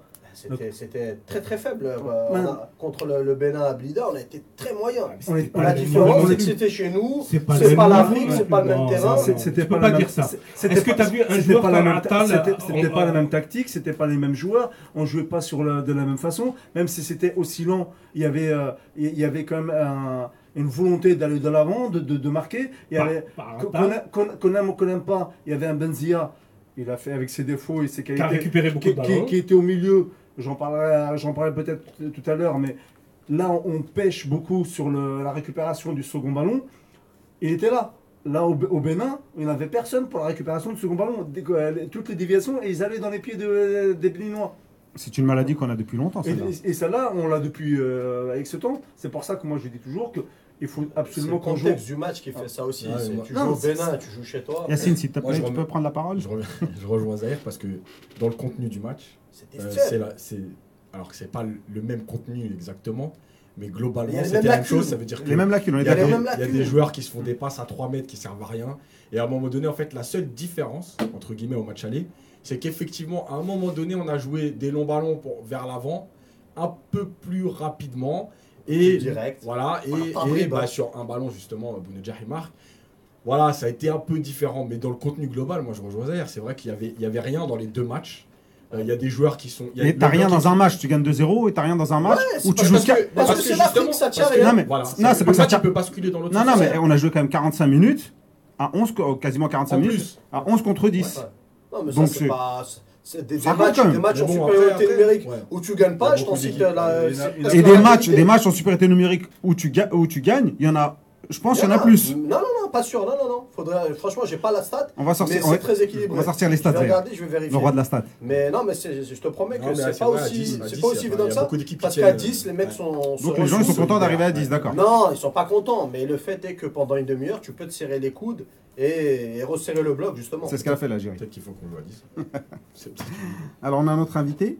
[SPEAKER 2] C'était très très faible. euh,
[SPEAKER 5] Ouais.
[SPEAKER 2] a- contre le, le Bénin à Blida, on a été très moyen.
[SPEAKER 5] Est-
[SPEAKER 2] La différence, c'est
[SPEAKER 5] est-
[SPEAKER 2] que c'était chez nous.
[SPEAKER 4] C'est pas,
[SPEAKER 2] pas l'Afrique, c'est pas le même terrain.
[SPEAKER 5] C'était
[SPEAKER 4] tu
[SPEAKER 5] pas,
[SPEAKER 4] pas
[SPEAKER 5] la même-
[SPEAKER 4] dire ça. Est-ce que
[SPEAKER 5] pas-
[SPEAKER 4] t'as vu un joueur
[SPEAKER 5] pas la même- C'était pas la même tactique, c'était pas les mêmes joueurs. On jouait pas sur de la même façon, même si c'était aussi lent. Il y avait, euh, il y avait quand même un- une volonté d'aller de l'avant, de, de, de marquer. Il y
[SPEAKER 4] Par-
[SPEAKER 5] avait
[SPEAKER 4] par
[SPEAKER 5] qu'on aime- qu'on- qu'on aime ou qu'on n'aime pas. Il y avait un Benzia. Il a fait avec ses défauts et ses
[SPEAKER 4] qui a
[SPEAKER 5] qualités
[SPEAKER 4] récupéré beaucoup
[SPEAKER 5] qui,
[SPEAKER 4] de
[SPEAKER 5] qui- qui était au milieu. J'en parlerai, j'en parlerai peut-être tout à l'heure, mais là, on pêche beaucoup sur le- la récupération du second ballon. Il était là. Là, au, au Bénin, il n'y avait personne pour la récupération du second ballon. Que, euh, toutes les déviations, et ils allaient dans les pieds de- des Béninois.
[SPEAKER 1] C'est une maladie qu'on a depuis longtemps.
[SPEAKER 5] Et,
[SPEAKER 1] celle-là.
[SPEAKER 5] et- et celle-là, on l'a depuis euh, avec ce temps. C'est pour ça que moi, je dis toujours qu'il faut
[SPEAKER 2] C'est
[SPEAKER 5] absolument
[SPEAKER 2] le
[SPEAKER 5] qu'on joue.
[SPEAKER 2] contexte du match qui fait ça aussi.
[SPEAKER 3] Ouais,
[SPEAKER 2] C'est- tu
[SPEAKER 5] Non,
[SPEAKER 2] joues au
[SPEAKER 5] c'est-
[SPEAKER 2] Bénin, tu joues chez toi.
[SPEAKER 1] Yacine,
[SPEAKER 3] je
[SPEAKER 1] tu peux prendre la parole
[SPEAKER 3] Je, rejoins Zahir parce que dans le contenu du match. C'est la- c'est alors que c'est pas le- même contenu exactement, mais globalement c'était
[SPEAKER 2] mêmes
[SPEAKER 3] la même chose. Ça veut dire que
[SPEAKER 1] Les mêmes lacunes, on est
[SPEAKER 3] il y, a des,
[SPEAKER 1] d'accord.
[SPEAKER 2] mêmes
[SPEAKER 3] il y a
[SPEAKER 2] lacunes.
[SPEAKER 3] des joueurs qui se font des passes à 3 mètres qui servent à rien. Et à un moment donné, en fait, la seule différence entre guillemets au match aller, c'est qu'effectivement, à un moment donné, on a joué des longs ballons pour, vers l'avant, un peu plus rapidement. Et
[SPEAKER 2] direct.
[SPEAKER 3] voilà, et, et, bah, sur un ballon, justement, Bounedjah il marque. Voilà, ça a été un peu différent, mais dans le contenu global, moi je rejoins Zahir, c'est vrai qu'il y avait, il y avait rien dans les deux matchs. Euh, Il y a des joueurs qui sont. y a
[SPEAKER 1] Mais t'as rien dans un match, tu gagnes 2-0 et t'as rien dans un match où tu joues
[SPEAKER 2] parce
[SPEAKER 3] Parce
[SPEAKER 2] que
[SPEAKER 3] que
[SPEAKER 2] c'est l'Afrique, ça tient
[SPEAKER 3] parce que-
[SPEAKER 2] rien.
[SPEAKER 1] Non, mais-
[SPEAKER 3] Voilà,
[SPEAKER 1] non,
[SPEAKER 3] ça-
[SPEAKER 1] c'est
[SPEAKER 3] le
[SPEAKER 1] pas que ça
[SPEAKER 3] match,
[SPEAKER 1] tient-
[SPEAKER 3] il peut basculer dans l'autre
[SPEAKER 1] Non, non, mais on a joué quand même 45 minutes, à 11, co- quasiment 45
[SPEAKER 3] En
[SPEAKER 1] minutes,
[SPEAKER 3] plus.
[SPEAKER 1] à 11 contre 10.
[SPEAKER 2] Ouais, ouais. Non, mais
[SPEAKER 1] Donc
[SPEAKER 2] ça,
[SPEAKER 1] c'est-
[SPEAKER 2] pas. C'est des, matchs, des matchs en supériorité
[SPEAKER 3] après, après,
[SPEAKER 2] numérique
[SPEAKER 3] ouais.
[SPEAKER 2] où tu gagnes pas. Je t'en cite
[SPEAKER 1] Et des matchs,
[SPEAKER 2] qualité-
[SPEAKER 1] des matchs en supériorité numérique où tu, ga- où tu gagnes, il y en a. Je pense qu'il y en a plus.
[SPEAKER 2] Non, non, non, pas sûr. Non, non, non. Faudrait... Franchement, j'ai pas la stat.
[SPEAKER 1] On va sortir,
[SPEAKER 2] c'est très équilibré.
[SPEAKER 1] on va sortir les
[SPEAKER 2] Je
[SPEAKER 1] stats,
[SPEAKER 2] vais
[SPEAKER 1] Zahir.
[SPEAKER 2] regarder, je vais vérifier.
[SPEAKER 1] le roi de la stat.
[SPEAKER 2] Mais non, mais c'est- je te promets que c'est
[SPEAKER 3] c'est
[SPEAKER 2] pas aussi,
[SPEAKER 3] 10, à
[SPEAKER 2] c'est
[SPEAKER 3] 10,
[SPEAKER 2] pas aussi
[SPEAKER 3] a-
[SPEAKER 2] évident
[SPEAKER 3] il y
[SPEAKER 2] que
[SPEAKER 3] a
[SPEAKER 2] ça.
[SPEAKER 3] beaucoup d'équipes qui
[SPEAKER 2] Parce qu'à
[SPEAKER 3] tiennent,
[SPEAKER 2] 10, les
[SPEAKER 3] ouais.
[SPEAKER 2] mecs sont.
[SPEAKER 1] Donc les gens ils sont contents d'arriver à
[SPEAKER 3] Ouais.
[SPEAKER 1] 10, d'accord.
[SPEAKER 2] Non, ils sont pas contents, mais le fait est que pendant une demi-heure, tu peux te serrer les coudes et, et resserrer le bloc, justement.
[SPEAKER 1] C'est ce qu'elle a fait l'Algérie.
[SPEAKER 3] Peut-être qu'il faut qu'on joue à 10. C'est peut-être-
[SPEAKER 1] Alors on a un autre invité.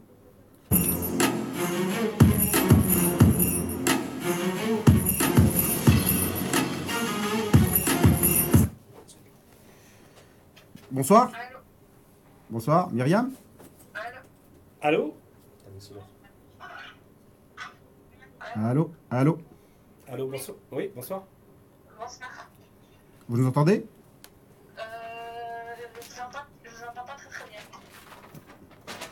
[SPEAKER 1] Bonsoir. Bonsoir, Myriam.
[SPEAKER 4] Allô?
[SPEAKER 1] Allô, allô.
[SPEAKER 4] Allô, bonsoir. Oui, bonsoir.
[SPEAKER 6] Bonsoir.
[SPEAKER 1] Vous nous entendez?
[SPEAKER 6] Euh, je vous entends, je vous entends pas très très bien.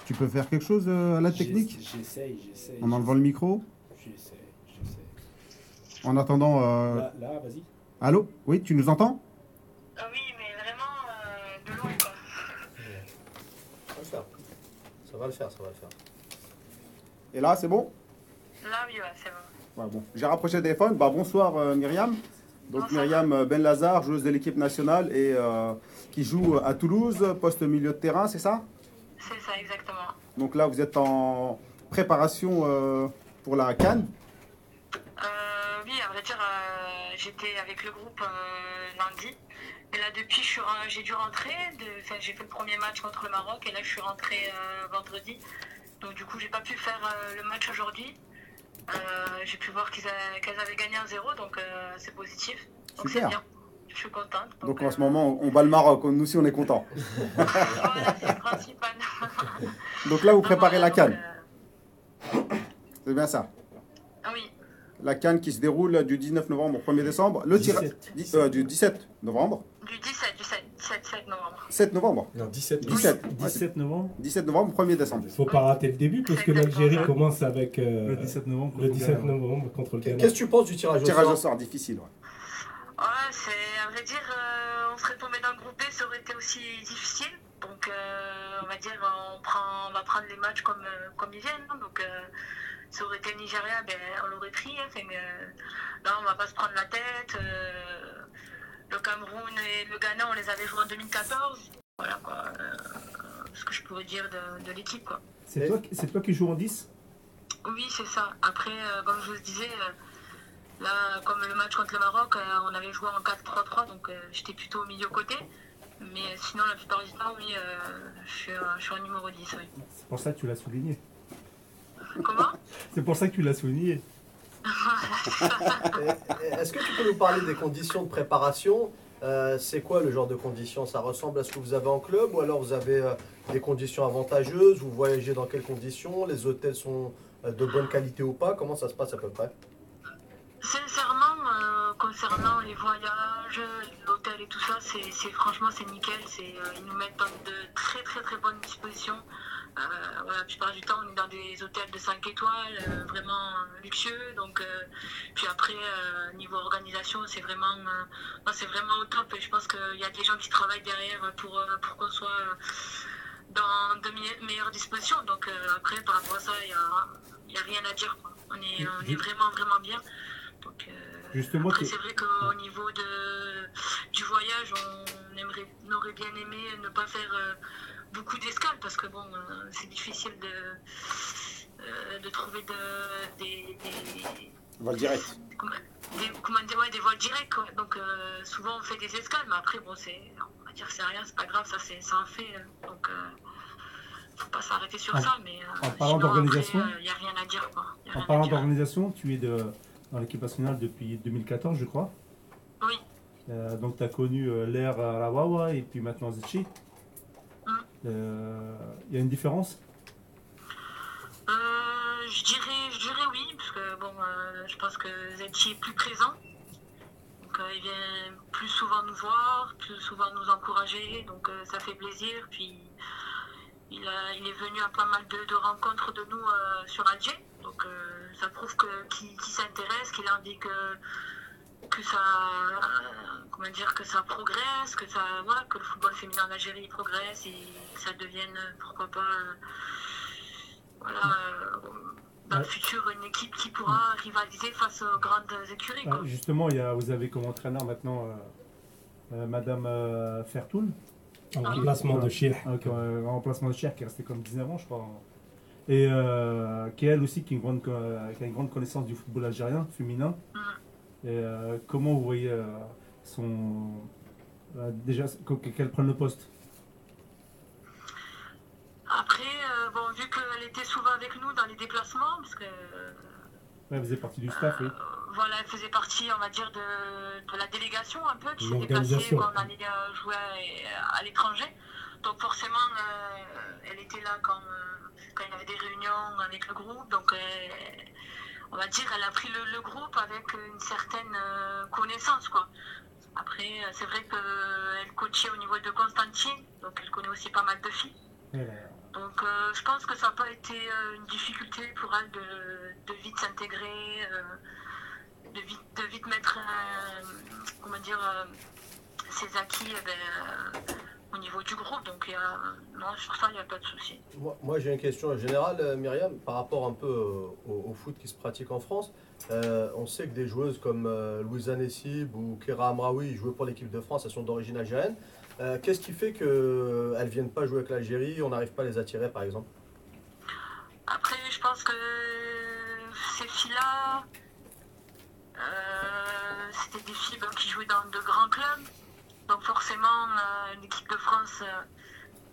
[SPEAKER 1] Tu peux faire quelque chose euh, à la technique?
[SPEAKER 4] J'essaye, j'essaye.
[SPEAKER 1] en enlevant le micro
[SPEAKER 4] J'essaye, j'essaye.
[SPEAKER 1] En attendant, euh,
[SPEAKER 4] Là, là, vas-y.
[SPEAKER 1] allô? Oui, tu nous entends
[SPEAKER 6] Euh, oui, mais vraiment euh, de loin quoi.
[SPEAKER 2] On va le faire. Va le faire, ça va le faire.
[SPEAKER 1] Et là, c'est bon?
[SPEAKER 6] Là, oui, ouais, c'est bon.
[SPEAKER 1] Ouais, bon. J'ai rapproché le téléphone. Bah, bonsoir euh, Myriam. Donc
[SPEAKER 6] Bonsoir.
[SPEAKER 1] Myriam euh, Ben Lazare, joueuse de l'équipe nationale et euh, qui joue à Toulouse, poste milieu de terrain, c'est ça?
[SPEAKER 6] C'est ça, exactement.
[SPEAKER 1] Donc là, vous êtes en préparation euh, pour la Cannes?
[SPEAKER 6] Euh, oui, à vrai dire, euh, j'étais avec le groupe euh, lundi. Et là, depuis, j'ai dû rentrer. enfin, j'ai fait le premier match contre le Maroc et là, je suis rentrée euh, vendredi. Donc, du coup, j'ai pas pu faire euh, le match aujourd'hui. Euh, j'ai pu voir qu'elles avaient gagné un 0 donc euh, c'est positif. Donc, c'est
[SPEAKER 1] Super.
[SPEAKER 6] bien. Je suis contente.
[SPEAKER 1] Donc en ce moment, on bat le Maroc. Nous aussi, on est contents.
[SPEAKER 6] voilà, c'est le principal.
[SPEAKER 1] Donc là, vous préparez la
[SPEAKER 6] euh,
[SPEAKER 1] C'est bien ça.
[SPEAKER 6] ah oui,
[SPEAKER 1] La Cannes qui se déroule du 19 novembre au 1er décembre. Le tirage
[SPEAKER 4] 17.
[SPEAKER 1] di- euh, du 17 novembre.
[SPEAKER 6] Du 17, du 7, 7, 7 novembre.
[SPEAKER 1] 7 novembre.
[SPEAKER 3] Non, 17.
[SPEAKER 1] 17.
[SPEAKER 7] 17 novembre.
[SPEAKER 1] 17 novembre, 1er décembre.
[SPEAKER 4] Faut pas rater le début parce que l'Algérie commence avec euh,
[SPEAKER 7] Le 17 novembre.
[SPEAKER 4] le 17 novembre contre le Ghana.
[SPEAKER 2] Qu'est-ce que tu penses du tirage au
[SPEAKER 1] Tirage au
[SPEAKER 2] sort
[SPEAKER 1] sort difficile. ouais.
[SPEAKER 6] Ouais, c'est à vrai dire, euh, on serait tombé dans le groupe B, ça aurait été aussi difficile. Donc, euh, on va dire, on, prend, on va prendre les matchs comme, euh, comme ils viennent. hein. Donc, euh, ça aurait été Nigeria, ben, on l'aurait pris. hein. Mais, euh, là, on va pas se prendre la tête. Le Cameroun et le Ghana, on les avait joués en 2014. Voilà quoi. euh, ce que je pourrais dire de, de l'équipe, quoi.
[SPEAKER 7] C'est toi, qui- c'est toi qui joues en 10
[SPEAKER 6] Oui, c'est ça. Après, euh, comme je vous le disais, euh, là, comme le match contre le Maroc, on avait joué en 4-3-3, donc j'étais plutôt au milieu côté. Mais sinon, la plupart du temps, oui, je, suis, je suis en numéro 10, oui.
[SPEAKER 7] C'est pour ça que tu l'as souligné.
[SPEAKER 6] Comment?
[SPEAKER 7] C'est pour ça que tu l'as souligné.
[SPEAKER 2] Et Est-ce que tu peux nous parler des conditions de préparation? Euh, C'est quoi le genre de conditions? Ça ressemble à ce que vous avez en club ou alors vous avez euh, des conditions avantageuses? Vous voyagez dans quelles conditions? Les hôtels sont euh, de bonne qualité ou pas? Comment ça se passe à peu près?
[SPEAKER 6] Sincèrement, euh, concernant les voyages, l'hôtel et tout ça, c'est franchement c'est nickel. Euh, ils nous mettent dans de très très très bonnes dispositions. Voilà, la plupart du temps, on est dans des hôtels de 5 étoiles, euh, vraiment euh, luxueux. Donc, euh, puis après, niveau organisation, c'est vraiment, c'est vraiment au top. Et je pense qu'il y a des gens qui travaillent derrière pour, pour qu'on soit dans de me- meilleures dispositions. Donc euh, après, par rapport à ça, il n'y a, il y a rien à dire. quoi. On est, on est vraiment vraiment bien. Donc, euh,
[SPEAKER 7] Justement,
[SPEAKER 6] c'est vrai qu'au niveau de, du voyage, on, aimerait, on aurait bien aimé ne pas faire euh, beaucoup d'escales parce que bon, euh, c'est difficile de, euh, de trouver de, des, des,
[SPEAKER 1] Vol direct.
[SPEAKER 6] comment, des, comment dire, ouais, des vols directs. quoi. Donc euh, souvent on fait des escales, mais après, bon, c'est, on va dire que c'est rien, c'est pas grave, ça c'est ça en fait. Donc euh, faut pas s'arrêter sur
[SPEAKER 7] En-
[SPEAKER 6] ça. Mais, euh,
[SPEAKER 7] en parlant d'organisation-
[SPEAKER 6] Il n'y a rien à dire. Quoi.
[SPEAKER 7] En parlant d'organisation, tu es de, dans l'équipe nationale depuis 2014, je crois.
[SPEAKER 6] Oui.
[SPEAKER 7] Euh, donc, tu as connu euh, l'ère à la Wawa et puis maintenant Zetchi. Il y a une différence?
[SPEAKER 6] Euh, je dirais, je dirais oui, parce que bon, euh, je pense que Zetchi est plus présent. Donc euh, il vient plus souvent nous voir, plus souvent nous encourager, donc euh, ça fait plaisir. Puis il, a- il est venu à pas mal de, rencontres de nous euh, sur Alger, donc euh, ça prouve qu'il s'intéresse, qu'il a envie que que ça, comment dire, que ça progresse, que ça, voilà, que le football féminin en Algérie progresse et que ça devienne, pourquoi pas, euh, voilà, euh, dans le futur, une équipe qui pourra rivaliser face aux grandes écuries.
[SPEAKER 7] Ah. Justement, il y a, vous avez comme entraîneur maintenant euh, euh, Madame euh, Fertoul,
[SPEAKER 4] En remplacement de
[SPEAKER 7] euh, en remplacement de Cher, qui est restée comme 19 ans, je crois. Et euh, qui elle aussi qui a, une grande, co- qui a une grande connaissance du football algérien féminin.
[SPEAKER 6] Mhm.
[SPEAKER 7] Et euh, comment vous voyez euh, son. euh, déjà, qu- qu'elle prenne le poste?
[SPEAKER 6] Après, bon, vu qu'elle était souvent avec nous dans les déplacements, parce que
[SPEAKER 7] vous faisait partie du staff, oui.
[SPEAKER 6] Voilà, elle faisait partie, on va dire, de, de la délégation un peu qui s'est déplacée quand on allait jouer à, à l'étranger. Donc forcément, euh, elle était là quand, euh, quand il y avait des réunions avec le groupe. Donc euh, on va dire, elle a pris le, le groupe avec une certaine euh, connaissance, quoi. Après, euh, c'est vrai qu'elle coachait au niveau de Constantine, donc elle connaît aussi pas mal de filles. Donc euh, je pense que ça n'a pas été euh, une difficulté pour elle de, de vite s'intégrer, euh, de, vite, de vite mettre euh, comment dire, euh, ses acquis eh ben, euh, au niveau du groupe. Donc il y a, non, sur ça, il n'y a pas de souci.
[SPEAKER 2] Moi, moi, j'ai une question générale, euh, Myriam, par rapport un peu euh, au, au foot qui se pratique en France. Euh, on sait que des joueuses comme euh, Louisa Nessib ou Kera Amraoui jouaient pour l'équipe de France, elles sont d'origine algérienne. Euh, Qu'est-ce qui fait qu'elles ne viennent pas jouer avec l'Algérie On n'arrive pas à les attirer, par exemple?
[SPEAKER 6] Après, je pense que ces filles-là, c'était des filles ben, qui jouaient dans de grands clubs. Donc forcément, euh, l'équipe de France, euh,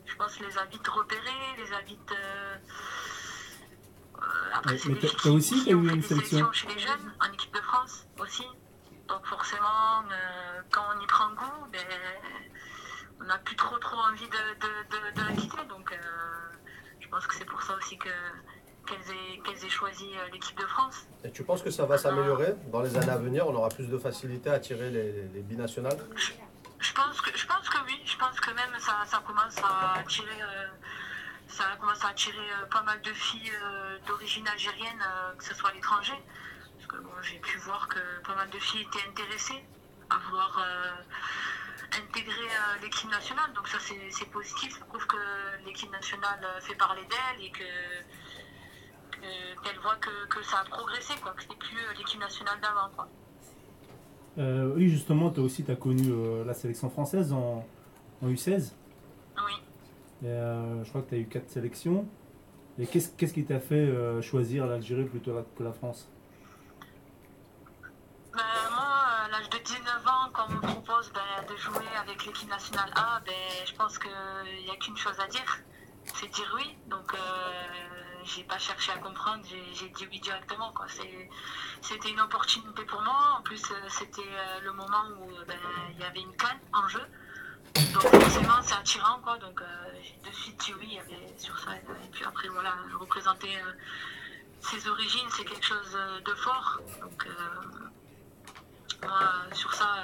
[SPEAKER 6] je pense, les a vite repérées, les a vite... euh, euh, après, c'est
[SPEAKER 5] mais t'as- aussi
[SPEAKER 6] qui ont
[SPEAKER 5] eu une sélection.
[SPEAKER 6] chez les jeunes, en équipe de France aussi. Donc forcément, euh, quand on y prend goût, ben, on n'a plus trop trop envie de, de, de, de la quitter. Donc euh, je pense que c'est pour ça aussi que qu'elles aient, qu'elles aient choisi euh, l'équipe de France.
[SPEAKER 2] Et tu penses que ça va s'améliorer? Dans les années à venir On aura plus de facilité à attirer les, les- les binationales?
[SPEAKER 6] Je pense que, je pense que oui, je pense que même ça, ça commence à attirer, euh, ça commence à attirer euh, pas mal de filles euh, d'origine algérienne, que ce soit à l'étranger. Parce que bon, j'ai pu voir que pas mal de filles étaient intéressées à vouloir intégrer l'équipe nationale. Donc ça c'est positif, ça prouve que l'équipe nationale fait parler d'elle et que que- qu'elle voit que, que ça a progressé, quoi, que c'est plus l'équipe nationale d'avant. quoi.
[SPEAKER 5] Euh, oui, justement, toi aussi, tu as connu euh, la sélection française en, en U16.
[SPEAKER 6] Oui.
[SPEAKER 5] Et, euh, je crois que tu as eu quatre sélections. Et qu'est-ce qu'est-ce qui t'a fait choisir l'Algérie plutôt que la France?
[SPEAKER 6] Ben, moi, à l'âge de 19 ans, quand on me propose ben, de jouer avec l'équipe nationale A, ben, je pense qu'il n'y a qu'une chose à dire, c'est dire oui. Donc, euh, j'ai pas cherché à comprendre, j'ai dit oui directement. C'était une opportunité pour moi. En plus, euh, c'était euh, le moment où euh, ben, il y avait une canne en jeu. Donc, forcément, c'est attirant. Quoi. Donc, j'ai de suite dit oui sur ça. Et puis après, voilà, représenter euh, ses origines, c'est quelque chose de fort. Donc, moi, sur ça,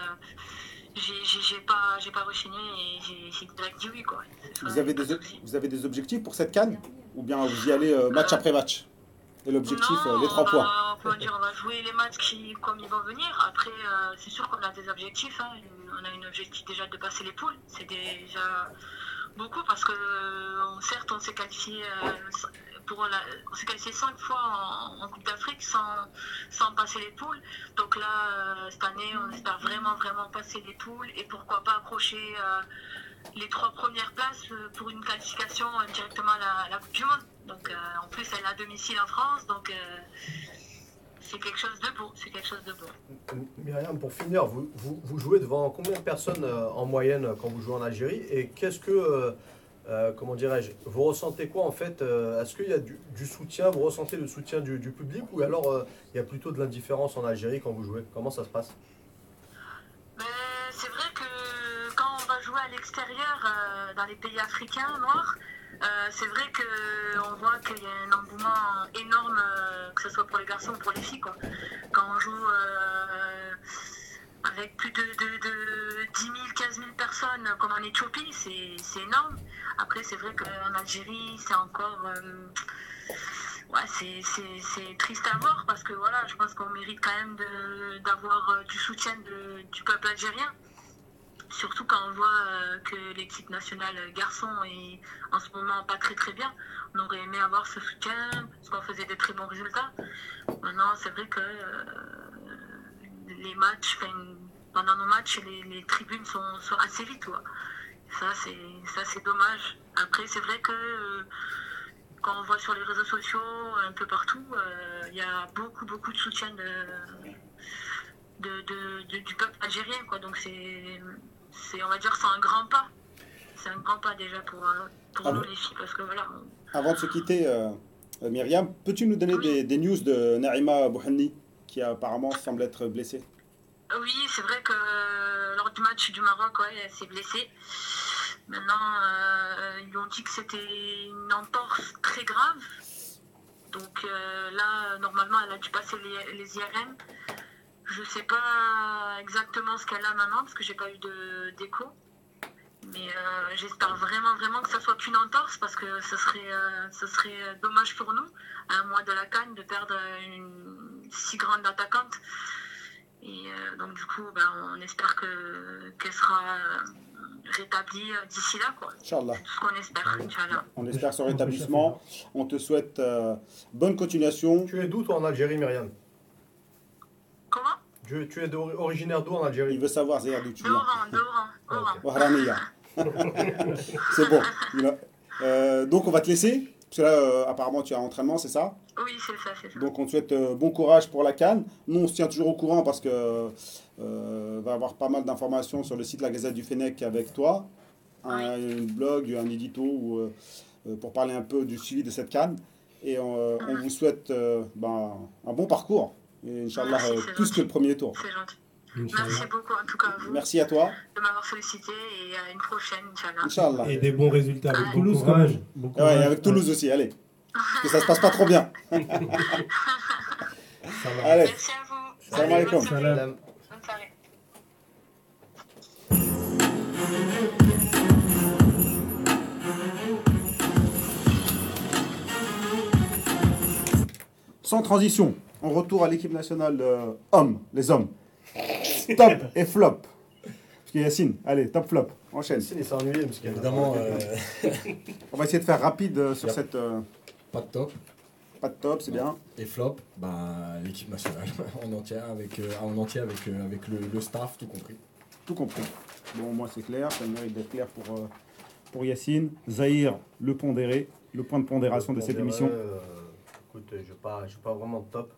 [SPEAKER 6] j'ai- pas, j'ai pas rechigné et j'ai direct dit oui. Quoi.
[SPEAKER 1] Vous avez, des,
[SPEAKER 6] de souci.
[SPEAKER 1] vous avez des objectifs pour cette canne Ou bien vous y allez euh, match après match? Et l'objectif, euh, les trois
[SPEAKER 6] on va-
[SPEAKER 1] points
[SPEAKER 6] comment dire, on va jouer les matchs qui, comme ils vont venir. Après, euh, c'est sûr qu'on a des objectifs. hein. On a un objectif déjà de passer les poules. C'est déjà beaucoup parce que euh, certes, on s'est qualifié, euh, on s'est qualifié cinq fois en, Coupe d'Afrique sans, sans passer les poules. Donc là, euh, cette année, on espère vraiment, vraiment passer les poules et pourquoi pas accrocher euh, les trois premières places euh, pour une qualification directement à la, à Coupe du Monde. Donc en plus, elle a domicile en France, donc c'est quelque chose de beau. C'est quelque chose de beau.
[SPEAKER 2] Myriam, pour finir, vous, vous, vous jouez devant combien de personnes en moyenne quand vous jouez en Algérie? Et qu'est-ce que, euh, comment dirais-je, vous ressentez quoi en fait euh, Est-ce qu'il y a du, soutien Vous ressentez le soutien du, public ou alors euh, il y a plutôt de l'indifférence en Algérie quand vous jouez? Comment ça se passe?
[SPEAKER 6] Mais c'est vrai que quand on va jouer à l'extérieur, dans les pays africains noirs, c'est vrai qu'on voit qu'il y a un engouement énorme, que ce soit pour les garçons ou pour les filles. Quand on joue avec plus de, de, de 10 000, 15 000 personnes comme en Éthiopie, c'est énorme. Après, c'est vrai qu'en Algérie, c'est encore... euh, Ouais, c'est- triste à voir parce que voilà, je pense qu'on mérite quand même d'avoir euh, du soutien du peuple algérien. Surtout quand on voit euh, que l'équipe nationale garçon est en ce moment pas très très bien. On aurait aimé avoir ce soutien parce qu'on faisait des très bons résultats. Maintenant, c'est vrai que euh, les matchs, pendant nos matchs, les, les tribunes sont, sont assez vides. quoi. Ça, c'est ça, c'est dommage. Après, c'est vrai que euh, quand on voit sur les réseaux sociaux, un peu partout, euh, il y a beaucoup, beaucoup de soutien de, de, de- de- du peuple algérien. Quoi. Donc, c'est, c'est, on va dire, c'est un grand pas. C'est un grand pas déjà pour, euh, pour
[SPEAKER 1] Ah
[SPEAKER 6] nous, les filles, parce que voilà. on-
[SPEAKER 1] Avant de se quitter, euh, Myriam, peux-tu nous donner
[SPEAKER 6] Oui.
[SPEAKER 1] des, des news de Naïma Bouhanni, qui apparemment semble être blessée
[SPEAKER 6] Oui, c'est vrai que euh, lors du match du Maroc, ouais, elle s'est blessée. Maintenant, euh, ils ont dit que c'était une entorse très grave. Donc euh, là, normalement, elle a dû passer les, IRM. Je sais pas exactement ce qu'elle a maintenant parce que j'ai pas eu d'écho. Mais j'espère vraiment, vraiment que ça soit qu'une entorse parce que ce serait, ce serait dommage pour nous, à un mois de la canne, de perdre une si grande attaquante. Et euh, donc du coup, ben, on espère que qu'elle sera, rétabli euh, d'ici là, quoi. C'est ce qu'on espère, Inch'Allah.
[SPEAKER 1] On espère son rétablissement. On te souhaite euh, bonne continuation.
[SPEAKER 2] Tu es d'où toi en Algérie, Myriam?
[SPEAKER 6] Comment?
[SPEAKER 2] Tu, tu es originaire d'où en
[SPEAKER 1] Il
[SPEAKER 2] Algérie
[SPEAKER 1] veut savoir Zéhir d'où tu viens.
[SPEAKER 6] D'Oran, d'Oran,
[SPEAKER 1] c'est bon. Il Euh, donc on va te laisser? Parce que là, euh, apparemment, tu as entraînement, c'est ça?
[SPEAKER 6] Oui, c'est ça, c'est ça.
[SPEAKER 1] Donc on te souhaite euh, bon courage pour la canne. Nous, on se tient toujours au courant parce que euh, va avoir pas mal d'informations sur le site La Gazette du Fennec avec toi. Un, blog, un édito euh, pour parler un peu du suivi de cette canne. Et on vous souhaite ben, un bon parcours. Et Inch'Allah, plus
[SPEAKER 6] gentil.
[SPEAKER 1] que le premier tour.
[SPEAKER 6] C'est gentil. Merci beaucoup, en tout cas, à vous,
[SPEAKER 1] Merci à toi.
[SPEAKER 6] de m'avoir sollicité et à une prochaine, Inch'Allah.
[SPEAKER 1] Inch'Allah.
[SPEAKER 4] Et des bons résultats avec
[SPEAKER 6] Ah.
[SPEAKER 4] Toulouse,
[SPEAKER 5] Bon
[SPEAKER 4] quand
[SPEAKER 5] courage.
[SPEAKER 4] même.
[SPEAKER 5] Bon
[SPEAKER 1] ouais, et
[SPEAKER 5] courage.
[SPEAKER 1] avec Toulouse aussi, allez. Parce que ça se passe pas trop bien.
[SPEAKER 4] Ça va.
[SPEAKER 1] Allez,
[SPEAKER 6] Merci à vous.
[SPEAKER 1] Salam alaikum.
[SPEAKER 5] Salam.
[SPEAKER 2] Salam.
[SPEAKER 6] Bonne soirée.
[SPEAKER 1] sans transition, on retourne à l'équipe nationale euh, hommes, les hommes. Top et flop. Parce que Yacine, allez, top flop, enchaîne.
[SPEAKER 2] Yacine, il s'est ennuyé, parce qu'il y a-
[SPEAKER 3] Évidemment, euh,
[SPEAKER 1] On va essayer de faire rapide euh, sur
[SPEAKER 3] Yep.
[SPEAKER 1] cette. euh,
[SPEAKER 3] pas de top.
[SPEAKER 1] pas de top, c'est bien.
[SPEAKER 3] Et flop, bah, l'équipe nationale en entier avec, euh, en entier avec, euh, avec le, le staff, tout compris.
[SPEAKER 1] Tout compris. Bon, moi c'est clair, ça mérite d'être clair pour, euh, pour Yacine. Zahir, le pondéré, le point de pondération de cette émission.
[SPEAKER 2] euh, écoute, je n'ai pas, pas vraiment de top.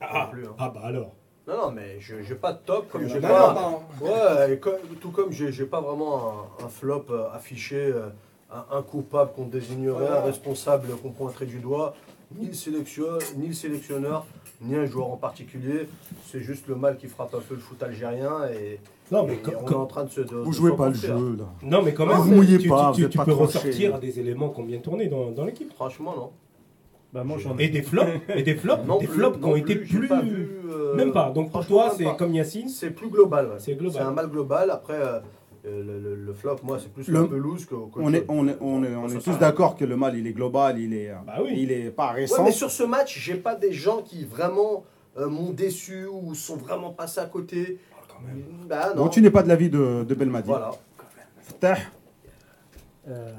[SPEAKER 4] Ah,
[SPEAKER 2] non plus, hein.
[SPEAKER 4] ah bah alors.
[SPEAKER 2] Non, non, mais je n'ai pas de top, comme j'ai pas... Ouais, et comme- tout comme j'ai j'ai pas vraiment un, un flop euh, affiché, euh, un, un coupable qu'on désignerait, un responsable qu'on pointerait du doigt, ni le, sélection- ni le sélectionneur, ni un joueur en particulier. C'est juste le mal qui frappe un peu le foot algérien et,
[SPEAKER 4] Non, mais
[SPEAKER 2] on est en train de se. de-
[SPEAKER 1] Vous
[SPEAKER 2] de
[SPEAKER 1] jouez pas le jeu là.
[SPEAKER 4] Non, mais quand
[SPEAKER 1] Non,
[SPEAKER 4] même,
[SPEAKER 1] vous mouillez
[SPEAKER 4] tu,
[SPEAKER 1] pas,
[SPEAKER 4] tu-
[SPEAKER 1] vous
[SPEAKER 4] tu
[SPEAKER 1] pas
[SPEAKER 4] peux
[SPEAKER 1] tranché.
[SPEAKER 4] ressortir des éléments qui ont bien tourné dans, dans l'équipe.
[SPEAKER 2] Franchement, non.
[SPEAKER 5] Bah, moi, j'en
[SPEAKER 4] Et des flops, et des flops,
[SPEAKER 2] Non
[SPEAKER 4] des
[SPEAKER 2] plus,
[SPEAKER 4] flops qui
[SPEAKER 2] non
[SPEAKER 4] ont été plus.
[SPEAKER 2] pas vu, euh,
[SPEAKER 4] Même pas. Donc pour toi,
[SPEAKER 2] même
[SPEAKER 4] c'est comme Yacine.
[SPEAKER 2] C'est plus global. ouais.
[SPEAKER 4] C'est global.
[SPEAKER 2] C'est un mal global. Après, euh, le, le- le flop, moi, c'est plus
[SPEAKER 1] Le-
[SPEAKER 2] pelouse que. qu'autre
[SPEAKER 1] On est,
[SPEAKER 2] chose.
[SPEAKER 1] on est, on est, on
[SPEAKER 2] Ça,
[SPEAKER 1] est
[SPEAKER 2] ça
[SPEAKER 1] tous d'accord que le mal il est global, il est,
[SPEAKER 4] Bah oui.
[SPEAKER 1] il est pas
[SPEAKER 2] Ouais,
[SPEAKER 1] récent.
[SPEAKER 2] mais sur ce match, j'ai pas des gens qui vraiment euh, m'ont déçu ou sont vraiment passés à côté.
[SPEAKER 4] Quand même.
[SPEAKER 2] Bah non.
[SPEAKER 1] Bon, tu n'es pas de l'avis de, de Belmadi.
[SPEAKER 2] Voilà.
[SPEAKER 1] Tah,
[SPEAKER 5] Euh,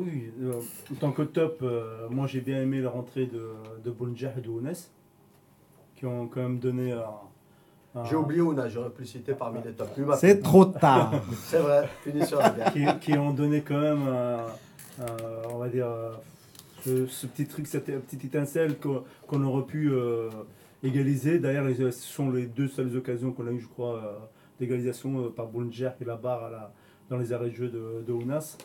[SPEAKER 5] Oui, euh, en tant que top, euh, moi j'ai bien aimé la rentrée de, de Bounjah et de Ounes, qui ont quand même donné un. un-
[SPEAKER 2] J'ai oublié Ouna, j'aurais pu le citer parmi les top. Lui m'a
[SPEAKER 1] C'est trop tard.
[SPEAKER 2] C'est vrai, punition la gars.
[SPEAKER 5] qui, qui ont donné quand même, un- un- on va dire, euh, ce, ce petit truc, cette petite étincelle qu'on qu'on aurait pu euh, égaliser. D'ailleurs, ce sont les deux seules occasions qu'on a eu, je crois, euh, d'égalisation euh, par Boulger et la barre à la, dans les arrêts de jeu de, de Ounas.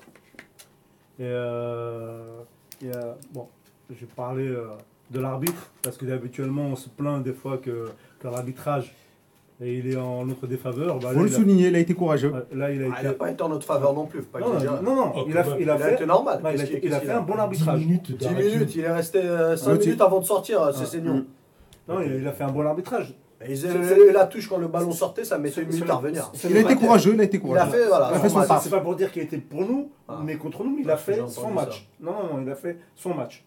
[SPEAKER 5] Et, euh, et, euh, bon, je parlais euh, de l'arbitre, parce que habituellement on se plaint des fois que, que l'arbitrage et il est en notre défaveur. Bah,
[SPEAKER 1] Faut
[SPEAKER 5] là,
[SPEAKER 1] le
[SPEAKER 5] il a-
[SPEAKER 1] souligner, il a été courageux.
[SPEAKER 5] Ouais, Là, il a
[SPEAKER 2] Ah,
[SPEAKER 5] été.
[SPEAKER 2] n'a pas été en notre faveur non plus, faut pas
[SPEAKER 5] non, non, non,
[SPEAKER 4] Oh,
[SPEAKER 5] il a, il a
[SPEAKER 2] Il a
[SPEAKER 5] fait,
[SPEAKER 2] été normal.
[SPEAKER 5] il a, il fait un bon
[SPEAKER 4] 10
[SPEAKER 5] arbitrage.
[SPEAKER 4] minutes
[SPEAKER 2] 10
[SPEAKER 4] d'arrêt de jeu.
[SPEAKER 2] minutes, il est resté 5
[SPEAKER 1] Ouais, tu-
[SPEAKER 2] minutes avant de sortir, c'est
[SPEAKER 5] Ah.
[SPEAKER 2] Seignon.
[SPEAKER 5] Non, il a, il a fait un bon arbitrage.
[SPEAKER 2] Et ils avaient la touche quand le ballon sortait, ça mettait une minute à revenir.
[SPEAKER 1] Il a été courageux, il a été
[SPEAKER 2] Il a
[SPEAKER 1] courageux.
[SPEAKER 2] fait, voilà,
[SPEAKER 1] Il a
[SPEAKER 2] son
[SPEAKER 1] fait son
[SPEAKER 2] match.
[SPEAKER 1] taf.
[SPEAKER 5] C'est pas pour dire qu'il était pour nous,
[SPEAKER 2] Ah.
[SPEAKER 5] mais contre nous, il
[SPEAKER 2] Ouais,
[SPEAKER 5] a fait son match. Non, non, non, il a fait son match.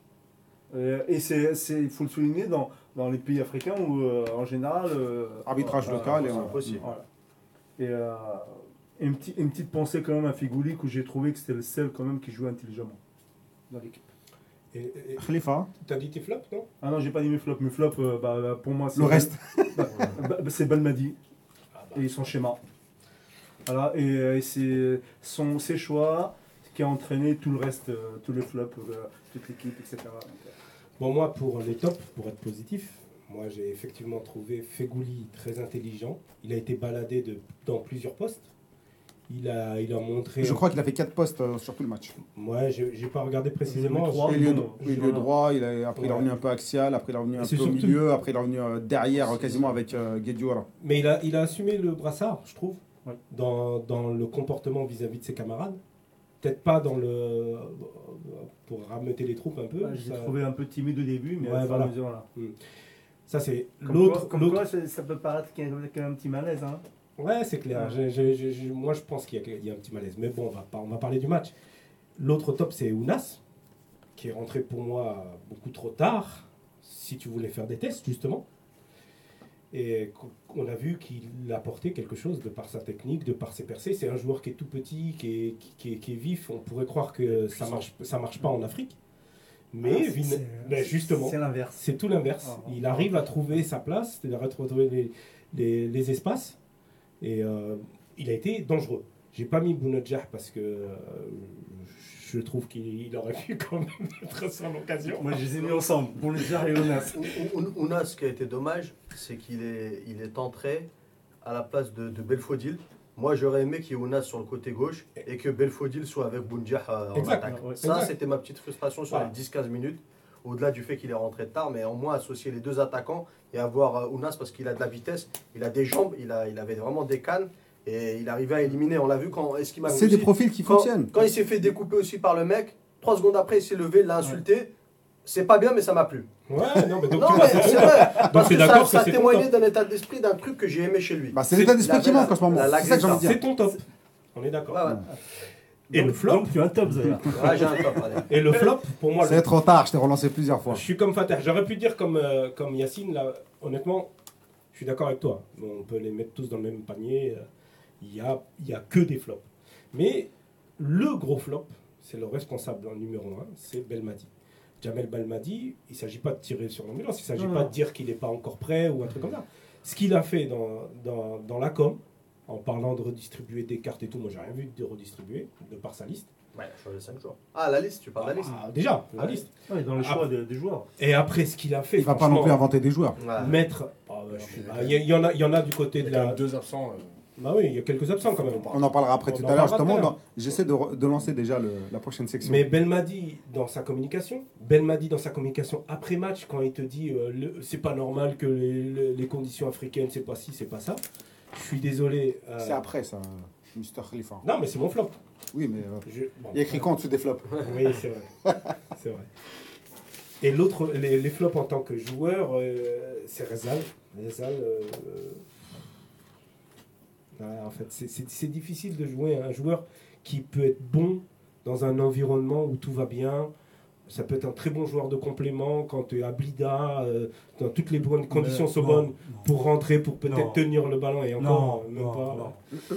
[SPEAKER 5] Euh, et c'est, c'est- il faut le souligner dans, dans les pays africains où, euh, en général, euh,
[SPEAKER 1] Arbitrage
[SPEAKER 5] euh,
[SPEAKER 1] local en-
[SPEAKER 2] impossible.
[SPEAKER 5] Voilà. Et, euh, et une, petite, une petite pensée quand même à Figoulik où j'ai trouvé que c'était le seul quand même qui jouait intelligemment dans l'équipe.
[SPEAKER 4] Et- et-
[SPEAKER 1] Khalifa,
[SPEAKER 4] T'as dit tes flops, non?
[SPEAKER 5] Ah non, j'ai pas dit mes flops. Mes flops, euh, bah, bah, pour moi, c'est
[SPEAKER 1] le reste.
[SPEAKER 5] Bah, bah, c'est Balmadi
[SPEAKER 4] Ah bah.
[SPEAKER 5] et son schéma. Voilà, et, et c'est son, ses choix qui a entraîné tout le reste, euh, tous les flops, euh, toute l'équipe, etc.
[SPEAKER 4] Bon, moi, pour les tops, pour être positif, moi, j'ai effectivement trouvé Fegouli très intelligent. Il a été baladé de, dans plusieurs postes. Il a, il a montré.
[SPEAKER 1] Je crois qu'il a fait 4 postes euh, sur tout le match.
[SPEAKER 4] Moi, j'ai j'ai pas regardé précisément.
[SPEAKER 1] Milieu
[SPEAKER 5] voilà.
[SPEAKER 1] droit, il a, après il est
[SPEAKER 4] Ouais.
[SPEAKER 1] revenu un peu axial, après il est revenu un peu au milieu, après il est revenu euh, derrière, euh, quasiment avec euh, Guedioura.
[SPEAKER 4] Mais il a, il a assumé le brassard, je trouve,
[SPEAKER 5] Ouais.
[SPEAKER 4] dans, dans le comportement vis-à-vis de ses camarades. Peut-être pas dans le. pour rameuter les troupes un peu.
[SPEAKER 5] Ouais, j'ai
[SPEAKER 4] ça,
[SPEAKER 5] trouvé un peu timide au début, mais
[SPEAKER 4] Ouais,
[SPEAKER 5] à
[SPEAKER 4] voilà.
[SPEAKER 5] mesure, là.
[SPEAKER 4] ça, c'est
[SPEAKER 5] Comme
[SPEAKER 4] l'autre.
[SPEAKER 5] quoi- Comme quoi, ça, ça peut paraître qu'il y a qu'il y a un petit malaise. Hein.
[SPEAKER 4] Ouais, c'est clair. Moi, je pense qu'il y, a- il y a un petit malaise. Mais bon, on va, on parler du match. L'autre top, c'est Ounas, qui est rentré pour moi beaucoup trop tard, si tu voulais faire des tests, justement. Et qu'on a vu qu'il apportait quelque chose de par sa technique, de par ses percées. C'est un joueur qui est tout petit, qui est, qui est- qui est vif. On pourrait croire que ça marche, ça marche pas en Afrique. Mais
[SPEAKER 5] Ah,
[SPEAKER 4] Vin- ben, justement,
[SPEAKER 5] C'est l'inverse.
[SPEAKER 4] c'est tout l'inverse.
[SPEAKER 5] Ah,
[SPEAKER 4] Il arrive à trouver sa place, c'est-à-dire à trouver les, les- les espaces. Et euh, il a été dangereux. J'ai pas mis Bounadjah parce que euh, je trouve qu'il il aurait pu quand même être son occasion.
[SPEAKER 5] Moi, je les ai mis ensemble. Jar et Jonas.
[SPEAKER 2] Ou- ou- Ounas, ce qui a été dommage, c'est qu'il est, il est entré à la place de, de Belfodil. Moi, j'aurais aimé qu'il y ait Ounas sur le côté gauche et que Belfodil soit avec Boundiah euh, en
[SPEAKER 4] Exact,
[SPEAKER 2] attaque.
[SPEAKER 5] ouais.
[SPEAKER 2] Ça, c'était ma petite frustration sur
[SPEAKER 4] Voilà.
[SPEAKER 2] les 10-15 minutes. Au-delà du fait qu'il est rentré tard, mais au moins associer les deux attaquants et avoir euh, Ounas parce qu'il a de la vitesse, il a des jambes, il, a, il avait vraiment des cannes et il arrivait à éliminer. On l'a vu quand est-ce qu'il m'a
[SPEAKER 1] C'est des profils qui
[SPEAKER 2] quand,
[SPEAKER 1] fonctionnent.
[SPEAKER 2] quand il s'est fait découper aussi par le mec, trois secondes après, il s'est levé, il l'a insulté. C'est pas bien, mais ça m'a plu.
[SPEAKER 4] Ouais, non, mais donc
[SPEAKER 2] Non, c'est
[SPEAKER 4] c'est
[SPEAKER 2] vrai. Parce
[SPEAKER 4] t'es
[SPEAKER 2] que ça,
[SPEAKER 4] d'accord
[SPEAKER 2] ça témoignait d'un état d'esprit, d'un truc que j'ai aimé chez lui.
[SPEAKER 1] Bah, c'est l'état d'esprit qui manque en ce moment. C'est ça que j'ai envie de dire.
[SPEAKER 4] c'est ton top. On est d'accord.
[SPEAKER 2] Ouais, ouais.
[SPEAKER 4] Et
[SPEAKER 5] Donc-
[SPEAKER 4] le flop,
[SPEAKER 5] Donc, tu as un top, Zaya.
[SPEAKER 2] Ouais, j'ai un top. allez.
[SPEAKER 4] et le flop, pour moi, le
[SPEAKER 1] C'est trop tard, je t'ai relancé plusieurs fois.
[SPEAKER 4] Je suis comme Fater. J'aurais pu dire comme, euh, comme Yacine, là, honnêtement, je suis d'accord avec toi. On peut les mettre tous dans le même panier. euh, Il n'y a, il y a que des flops. Mais le gros flop, c'est le responsable en numéro un, c'est Belmadi. Jamel Belmadi, il ne s'agit pas de tirer sur l'ambulance, il ne s'agit
[SPEAKER 5] Non,
[SPEAKER 4] pas de dire qu'il n'est pas encore prêt ou un truc comme ça. Ce qu'il a fait dans, dans, dans la com, en parlant de redistribuer des cartes et tout, moi j'ai rien vu de redistribuer, de par sa liste.
[SPEAKER 2] Ouais, je les 5 jours. Ah, la liste, tu parles de la liste
[SPEAKER 4] Ah, déjà, la
[SPEAKER 2] Ah,
[SPEAKER 4] liste.
[SPEAKER 5] Ouais, dans les choix des, des joueurs.
[SPEAKER 4] Et après ce qu'il a fait,
[SPEAKER 1] Il va pas non plus inventer des joueurs.
[SPEAKER 2] Ouais.
[SPEAKER 4] mettre. Ah, bah, bah,
[SPEAKER 3] il
[SPEAKER 4] Il
[SPEAKER 3] y
[SPEAKER 4] en a, il y en a du côté
[SPEAKER 3] Il y
[SPEAKER 4] de la.
[SPEAKER 3] deux absents. euh,
[SPEAKER 4] Bah oui, il y a quelques absents quand même.
[SPEAKER 1] On en parlera après
[SPEAKER 4] On
[SPEAKER 1] tout à l'heure, justement. J'essaie de, de lancer déjà le- la prochaine section.
[SPEAKER 4] Mais Belmadi dans sa communication, Belmadi dans sa communication après match, quand il te dit euh, le- c'est pas normal que les, les- les conditions africaines, c'est pas ci, c'est pas ça. Je suis désolé. euh,
[SPEAKER 1] C'est après ça, Mr. Khalifa.
[SPEAKER 4] Non, mais c'est mon flop.
[SPEAKER 1] Oui, mais euh,
[SPEAKER 4] Je- bon,
[SPEAKER 1] il y a écrit quoi en dessous des flops?
[SPEAKER 4] Oui, c'est vrai. c'est vrai. Et l'autre, les, les flops en tant que joueur, euh, c'est Rezal. Rezal. en fait, c'est- difficile de jouer un joueur qui peut être bon dans un environnement où tout va bien. Ça peut être un très bon joueur de complément quand tu es à Blida, euh, dans toutes les bonnes conditions sont bonnes pour rentrer, pour peut-être tenir le ballon et encore,
[SPEAKER 5] Non,
[SPEAKER 4] même
[SPEAKER 5] non,
[SPEAKER 4] pas.
[SPEAKER 5] non.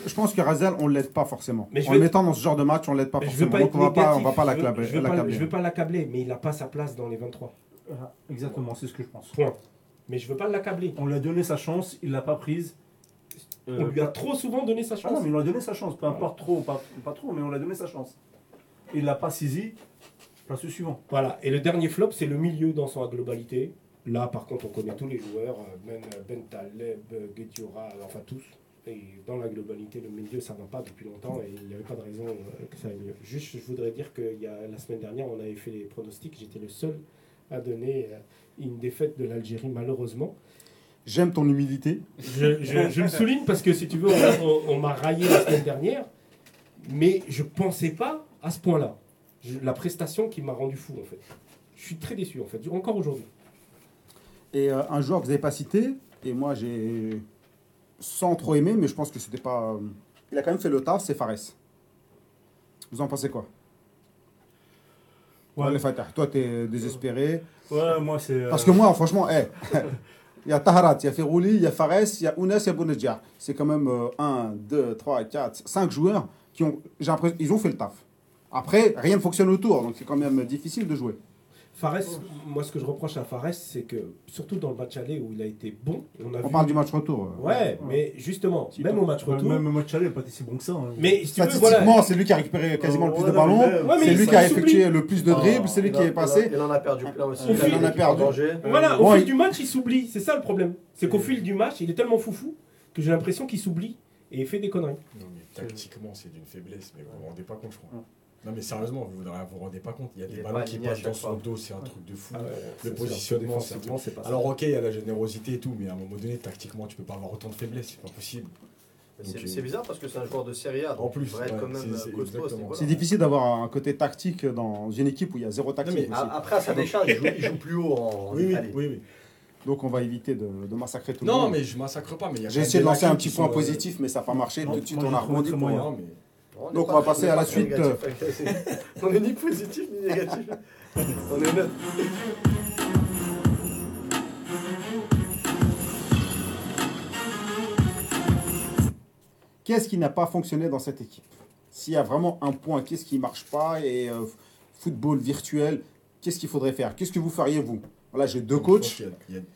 [SPEAKER 1] Je pense que Razel, on l'aide pas forcément.
[SPEAKER 4] Mais
[SPEAKER 1] en le mettant dans ce genre de match, on l'aide pas forcément.
[SPEAKER 4] pas
[SPEAKER 1] Donc on
[SPEAKER 4] négatif,
[SPEAKER 1] va pas l'accabler.
[SPEAKER 4] je veux pas-
[SPEAKER 1] l'accabler.
[SPEAKER 4] Je veux pas l'accabler, mais il n'a pas sa place dans les 23.
[SPEAKER 5] Voilà, Exactement, c'est ce que je pense.
[SPEAKER 4] Point. Mais je veux pas l'accabler.
[SPEAKER 5] On lui a donné sa chance, il l'a pas prise. Euh,
[SPEAKER 4] On lui a trop souvent donné sa
[SPEAKER 5] Ah
[SPEAKER 4] chance.
[SPEAKER 5] non, mais on lui a donné sa chance, peu importe trop, pas, pas trop, mais on lui a donné sa chance. Il l'a pas saisi, suivant.
[SPEAKER 4] Voilà. Et le dernier flop, c'est le milieu dans sa globalité. Là, par contre, on connaît tous les joueurs. euh, Ben, ben Taleb, euh, Guedioura, euh, enfin tous. Et dans la globalité, le milieu, ça va pas depuis longtemps et il n'y avait pas de raison euh, que ça aille mieux. Juste, je voudrais dire y a la semaine dernière, on avait fait les pronostics. J'étais le seul à donner euh, une défaite de l'Algérie, malheureusement.
[SPEAKER 1] J'aime ton humilité.
[SPEAKER 4] Je, je- je le souligne parce que si tu veux, on, on- on m'a raillé la semaine dernière, mais je pensais pas à ce point-là. Je- La prestation qui m'a rendu fou en fait. Je suis très déçu en fait, encore aujourd'hui.
[SPEAKER 1] Et euh, un joueur que vous n'avez pas cité, et moi j'ai sans trop aimer, mais je pense que c'était pas. euh, Il a quand même fait le taf, c'est Fares. Vous en pensez quoi?
[SPEAKER 5] Ouais.
[SPEAKER 1] Les Fatah, toi t'es désespéré.
[SPEAKER 5] Ouais, moi c'est. euh,
[SPEAKER 1] Parce que moi, franchement, eh, il y a Taharat, il y a Ferouli, il y a Fares, il y a Ounas, il y a Bounedjah. C'est quand même 1, 2, 3, 4, 5 joueurs qui ont, j'ai l'impression, ils ont fait le taf. Après, rien ne fonctionne autour, donc c'est quand même difficile de jouer.
[SPEAKER 4] Fares, moi ce que je reproche à Fares, c'est que surtout dans le match aller où il a été bon, on a
[SPEAKER 1] On
[SPEAKER 4] vu.
[SPEAKER 1] parle du match retour. euh.
[SPEAKER 4] Ouais, mais justement,
[SPEAKER 5] si,
[SPEAKER 4] même au match retour.
[SPEAKER 5] Même au match aller, il n'a pas été si bon que ça. hein.
[SPEAKER 4] Mais si
[SPEAKER 1] Statistiquement,
[SPEAKER 4] voilà.
[SPEAKER 1] c'est lui qui a récupéré quasiment le plus
[SPEAKER 5] Ouais,
[SPEAKER 1] de ballons.
[SPEAKER 4] Ouais,
[SPEAKER 1] c'est lui qui a effectué le plus de dribbles, c'est lui qui est passé.
[SPEAKER 2] Il en a perdu plein aussi. Il
[SPEAKER 1] il en a perdu.
[SPEAKER 2] danger.
[SPEAKER 4] Voilà, au fil
[SPEAKER 1] il-
[SPEAKER 4] du match, il s'oublie. C'est ça le problème. C'est qu'au fil du match, il est tellement foufou que j'ai l'impression qu'il s'oublie et il fait des conneries.
[SPEAKER 3] Non, mais tactiquement, c'est d'une faiblesse, mais vous vous rendez pas compte, je crois. Non, mais sérieusement, vous ne vous rendez pas compte. Il y a
[SPEAKER 2] Il
[SPEAKER 3] des ballons
[SPEAKER 2] pas
[SPEAKER 3] qui passent dans son
[SPEAKER 2] fois.
[SPEAKER 3] dos, c'est un truc de fou.
[SPEAKER 4] Ah ouais,
[SPEAKER 3] le positionnement, c'est
[SPEAKER 4] pas ça.
[SPEAKER 3] Alors, ok, il y a la générosité et tout, mais à un moment donné, tactiquement, tu peux pas avoir autant de faiblesse, c'est pas possible.
[SPEAKER 2] C'est
[SPEAKER 3] euh,
[SPEAKER 2] bizarre parce que c'est un joueur de Série A.
[SPEAKER 3] En plus, ouais,
[SPEAKER 2] même
[SPEAKER 3] c'est-
[SPEAKER 1] difficile d'avoir un côté tactique dans une équipe où il y a zéro tactique.
[SPEAKER 3] mais-
[SPEAKER 1] aussi.
[SPEAKER 2] A- Après, à sa décharge, il joue, il joue plus haut en,
[SPEAKER 3] Oui, oui,
[SPEAKER 2] Italie.
[SPEAKER 3] oui, oui.
[SPEAKER 1] Donc on va éviter de, de massacrer tout le
[SPEAKER 3] Non,
[SPEAKER 1] monde.
[SPEAKER 3] mais je massacre pas, mais il y a
[SPEAKER 1] J'ai essayé de lancer un petit point
[SPEAKER 3] euh,
[SPEAKER 1] positif, mais ça n'a pas marché.
[SPEAKER 5] Non,
[SPEAKER 1] Tout de suite, on a rebondi pour donc on va passer à la suite.
[SPEAKER 2] on n'est ni positif ni négatif. on est neutre.
[SPEAKER 1] Qu'est-ce qui n'a pas fonctionné dans cette équipe? S'il y a vraiment un point, qu'est-ce qui ne marche pas Et euh, football virtuel, qu'est-ce qu'il faudrait faire? Qu'est-ce que vous feriez vous? Voilà, j'ai deux coachs,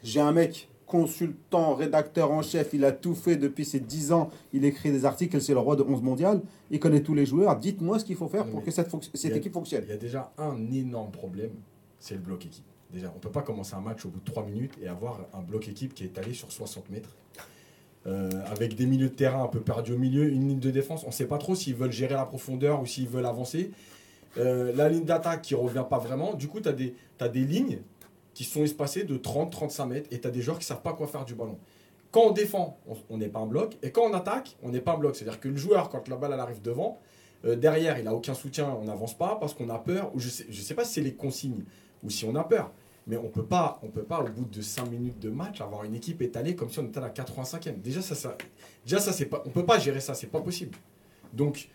[SPEAKER 1] j'ai un mec consultant, rédacteur en chef, il a tout fait depuis ses 10 ans, il écrit des articles, c'est le roi de 11 mondial, il connaît tous les joueurs. Dites-moi ce qu'il faut faire pour que cette, fonc- cette
[SPEAKER 3] il y a-
[SPEAKER 1] équipe fonctionne.
[SPEAKER 3] Il y a déjà un énorme problème, c'est le bloc équipe. Déjà, on peut pas commencer un match au bout de 3 minutes et avoir un bloc équipe qui est étalé sur 60 mètres. Euh, avec des milieux de terrain un peu perdus au milieu, une ligne de défense, on ne sait pas trop s'ils veulent gérer la profondeur ou s'ils veulent avancer. Euh, la ligne d'attaque qui revient pas vraiment. Du coup, tu as des lignes qui sont espacées de 30-35 mètres et tu as des joueurs qui savent pas quoi faire du ballon. Quand on défend, on- n'est pas un bloc. Et quand on attaque, on n'est pas un bloc. C'est-à-dire que le joueur, quand la balle arrive devant, euh, derrière, il n'a aucun soutien, on n'avance pas parce qu'on a peur. Ou je ne sais, pas si c'est les consignes ou si on a peur. Mais on peut pas, on peut pas au bout de 5 minutes de match avoir une équipe étalée comme si on était à la 85e. Déjà ça, ça déjà ça c'est pas, on peut pas gérer ça, c'est pas possible. Donc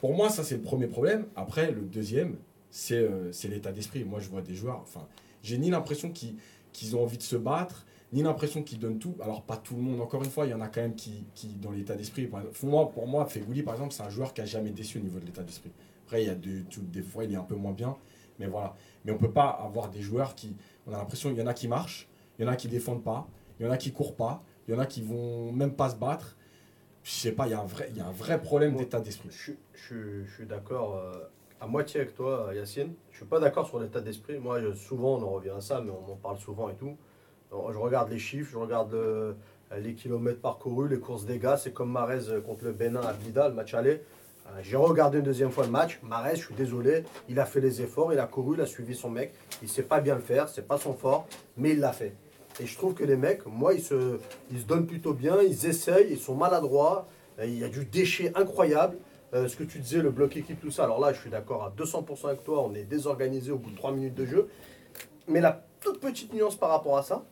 [SPEAKER 3] pour moi ça c'est le premier problème. Après le deuxième c'est euh, l'état d'esprit. Moi je vois des joueurs, enfin j'ai ni l'impression qu'ils ont envie de se battre, ni l'impression qu'ils donnent tout. Alors pas tout le monde encore une fois, il y en a quand même qui, qui dans l'état d'esprit. Pour moi, pour moi Fegouli par exemple c'est un joueur qui a jamais déçu au niveau de l'état d'esprit. Après il y a de, tout- des fois il est un peu moins bien, mais voilà. Mais on peut pas avoir des joueurs qui on a l'impression qu'il y en a qui marchent, il y en a qui défendent pas, il y en a qui courent pas, il y en a qui vont même pas se battre. Je sais pas, il y a un vrai, il y a un vrai problème d'état d'esprit.
[SPEAKER 2] Je suis d'accord euh, à moitié avec toi, Yacine. Je suis pas d'accord sur l'état d'esprit. Moi, souvent, on en revient à ça, mais on en parle souvent et tout. Je regarde les chiffres, je regarde euh, les kilomètres parcourus, les courses des gars. C'est comme Marez euh, contre le Bénin à Blida, le match aller. Euh, J'ai regardé une deuxième fois le match. Marez, je suis désolé, il a fait les efforts, il a couru, il a suivi son mec. Il sait pas bien le faire, c'est pas son fort, mais il l'a fait. Et je trouve que les mecs, moi, ils se, ils se donnent plutôt bien, ils essayent, ils sont maladroits. Euh, Il y a du déchet incroyable. Euh, ce que tu disais, le bloc équipe, tout ça. Alors là, je suis d'accord à 200% avec toi. On est désorganisé au bout de 3 minutes de jeu. Mais la toute petite nuance par rapport à ça,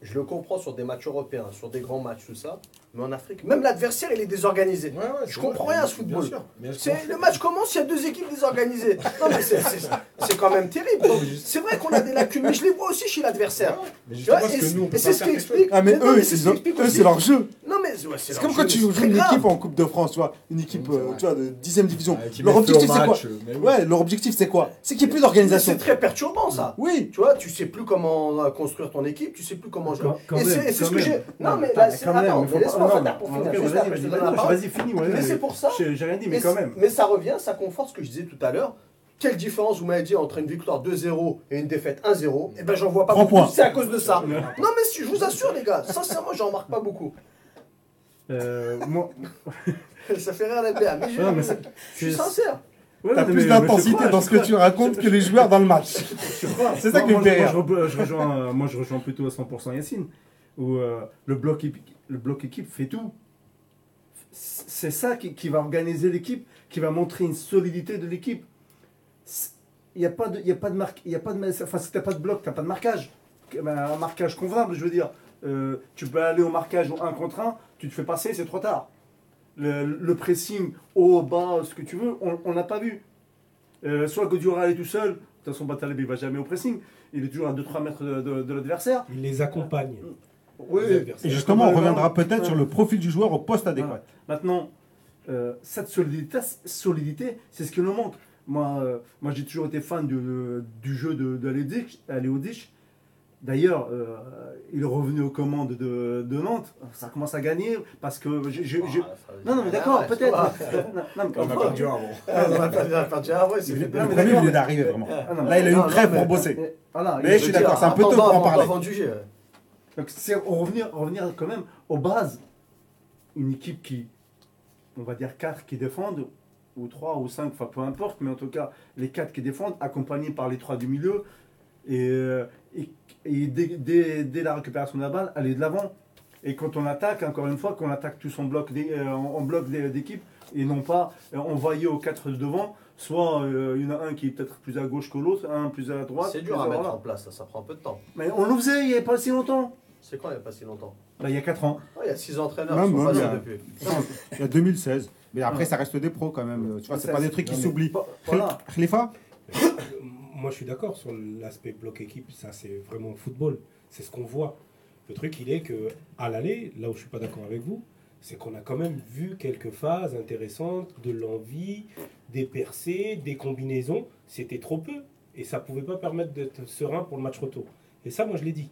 [SPEAKER 2] je le comprends sur des matchs européens, sur des grands matchs, tout ça. Mais en Afrique, même l'adversaire, il est désorganisé.
[SPEAKER 3] Ouais, ouais,
[SPEAKER 2] Je comprends
[SPEAKER 3] vrai,
[SPEAKER 2] rien à ce
[SPEAKER 3] bien
[SPEAKER 2] football. C'est- le match commence, il y a deux équipes désorganisées. Non, mais c'est- c'est c'est quand même terrible. C'est vrai qu'on a des lacunes, mais je les vois aussi chez l'adversaire. Tu vois, et
[SPEAKER 3] nous,
[SPEAKER 2] et c'est ce qui explique.
[SPEAKER 1] Ah, mais
[SPEAKER 2] non,
[SPEAKER 1] eux,
[SPEAKER 2] c'est ce
[SPEAKER 1] eux, leur jeu.
[SPEAKER 2] Non, mais ouais,
[SPEAKER 1] C'est
[SPEAKER 2] leur
[SPEAKER 1] comme
[SPEAKER 2] jeu,
[SPEAKER 1] quand tu joues une
[SPEAKER 2] grave.
[SPEAKER 1] équipe en Coupe de France, tu vois, une équipe, euh, tu vois, de 10 division. Leur objectif, c'est quoi. Ouais, leur objectif, c'est quoi? C'est qu'il n'y ait plus d'organisation.
[SPEAKER 2] C'est très perturbant ça.
[SPEAKER 1] Oui,
[SPEAKER 2] Tu vois, tu sais plus comment construire ton équipe, tu sais plus comment jouer. Et c'est ce que j'ai. Non, mais
[SPEAKER 5] attends,
[SPEAKER 2] là, c'est.
[SPEAKER 5] Non,
[SPEAKER 2] pour finir.
[SPEAKER 5] vas-y,
[SPEAKER 2] juste après, je
[SPEAKER 5] vas-y,
[SPEAKER 2] te donne la
[SPEAKER 5] vas-y,
[SPEAKER 2] parole.
[SPEAKER 5] Vas-y, finis. ouais,
[SPEAKER 2] Mais c'est pour ça.
[SPEAKER 5] J'ai rien dit, mais quand même.
[SPEAKER 2] Mais ça revient, ça conforte ce que je disais tout à l'heure. Quelle différence vous m'avez dit entre une victoire 2-0 et une défaite 1-0 Eh ben j'en vois pas beaucoup. C'est à cause de ça. Non mais si, je vous assure les gars, sincèrement j'en remarque pas beaucoup.
[SPEAKER 5] Euh, moi,
[SPEAKER 2] Ça fait rire la mais je,
[SPEAKER 5] Non, mais
[SPEAKER 2] je suis sincère.
[SPEAKER 5] Ouais,
[SPEAKER 1] t'as plus d'intensité dans ce que tu racontes que les joueurs dans le match.
[SPEAKER 5] Je crois.
[SPEAKER 1] C'est ça
[SPEAKER 5] Moi-
[SPEAKER 1] qui me
[SPEAKER 5] moi,
[SPEAKER 1] fait
[SPEAKER 5] je-
[SPEAKER 1] rire.
[SPEAKER 5] moi, je, je rejoins, euh, moi, je rejoins plutôt à 100% Yacine, où euh, le, bloc le bloc équipe fait tout. C'est ça qui, va organiser l'équipe, qui va montrer une solidité de l'équipe. Il n'y a pas de, y a pas de marque, il a pas de, enfin, si t'as pas de bloc, t'as pas de marquage. Un marquage convenable, je veux dire. Euh, tu peux aller au marquage au 1 contre 1, tu te fais passer, c'est trop tard. Le, pressing haut, bas, ce que tu veux, on n'a pas vu. Euh, soit Godura est tout seul, de toute façon Bataleb il va jamais au pressing, il est toujours à 2-3 mètres de l'adversaire.
[SPEAKER 4] Il les accompagne.
[SPEAKER 5] Oui.
[SPEAKER 1] Et justement, on reviendra peut-être sur le profil du joueur au poste adéquat.
[SPEAKER 5] Maintenant, euh, cette solidité, solidité c'est ce qui nous manque. Moi, euh, moi j'ai toujours été fan du, du jeu de, de Leipzig. D'ailleurs, euh, il est revenu aux commandes de, de Nantes. Ça commence à gagner parce que
[SPEAKER 2] Ah,
[SPEAKER 5] Non, non, mais d'accord,
[SPEAKER 2] Ouais,
[SPEAKER 5] peut-être. mais-
[SPEAKER 3] On a perdu un avant.
[SPEAKER 2] Ah, on a perdu- on a perdu un c'est
[SPEAKER 1] Le premier
[SPEAKER 5] d'accord,
[SPEAKER 1] venait d'arriver vraiment.
[SPEAKER 5] Ah,
[SPEAKER 1] Là, il a eu une trêve
[SPEAKER 2] non,
[SPEAKER 1] pour bosser.
[SPEAKER 5] mais- il-
[SPEAKER 1] je suis d'accord, c'est un peu tôt pour en parler.
[SPEAKER 5] Donc c'est revenir, revenir quand même aux bases. Une équipe qui, on va dire 4 qui défendent, ou 3 ou 5, enfin peu importe, mais en tout cas les 4 qui défendent, accompagnés par les 3 du milieu, et, et, et dès, dès- dès la récupération de la balle, aller de l'avant. Et quand on attaque, encore une fois, qu'on attaque tous en bloc euh, en bloc d'é- d'équipe, et non pas euh, envoyer aux 4 de devant, soit euh, il y en a un qui est peut-être plus à gauche que l'autre, un plus à droite.
[SPEAKER 2] C'est dur à mettre en place, ça, ça prend un peu de temps.
[SPEAKER 5] Mais on le faisait il n'y a pas si longtemps.
[SPEAKER 2] C'est quand il n'y a pas si longtemps
[SPEAKER 5] Bah, il y a 4 ans.
[SPEAKER 2] Il y a 6 entraîneurs
[SPEAKER 1] Même,
[SPEAKER 2] qui sont
[SPEAKER 1] même,
[SPEAKER 2] passés
[SPEAKER 1] il y a-
[SPEAKER 2] depuis.
[SPEAKER 1] Il y a 2016. Mais après,
[SPEAKER 5] Ouais.
[SPEAKER 1] ça reste des pros quand même. Tu vois, c'est pas des trucs qui s'oublient.
[SPEAKER 5] Voilà.
[SPEAKER 1] Khalifa
[SPEAKER 4] Moi, je suis d'accord sur l'aspect bloc équipe. Ça, c'est vraiment le football. C'est ce qu'on voit. Le truc, il est que à l'aller, là où je suis pas d'accord avec vous, c'est qu'on a quand même vu quelques phases intéressantes, de l'envie, des percées, des combinaisons. C'était trop peu. Et ça ne pouvait pas permettre d'être serein pour le match retour. Et ça, moi, je l'ai dit.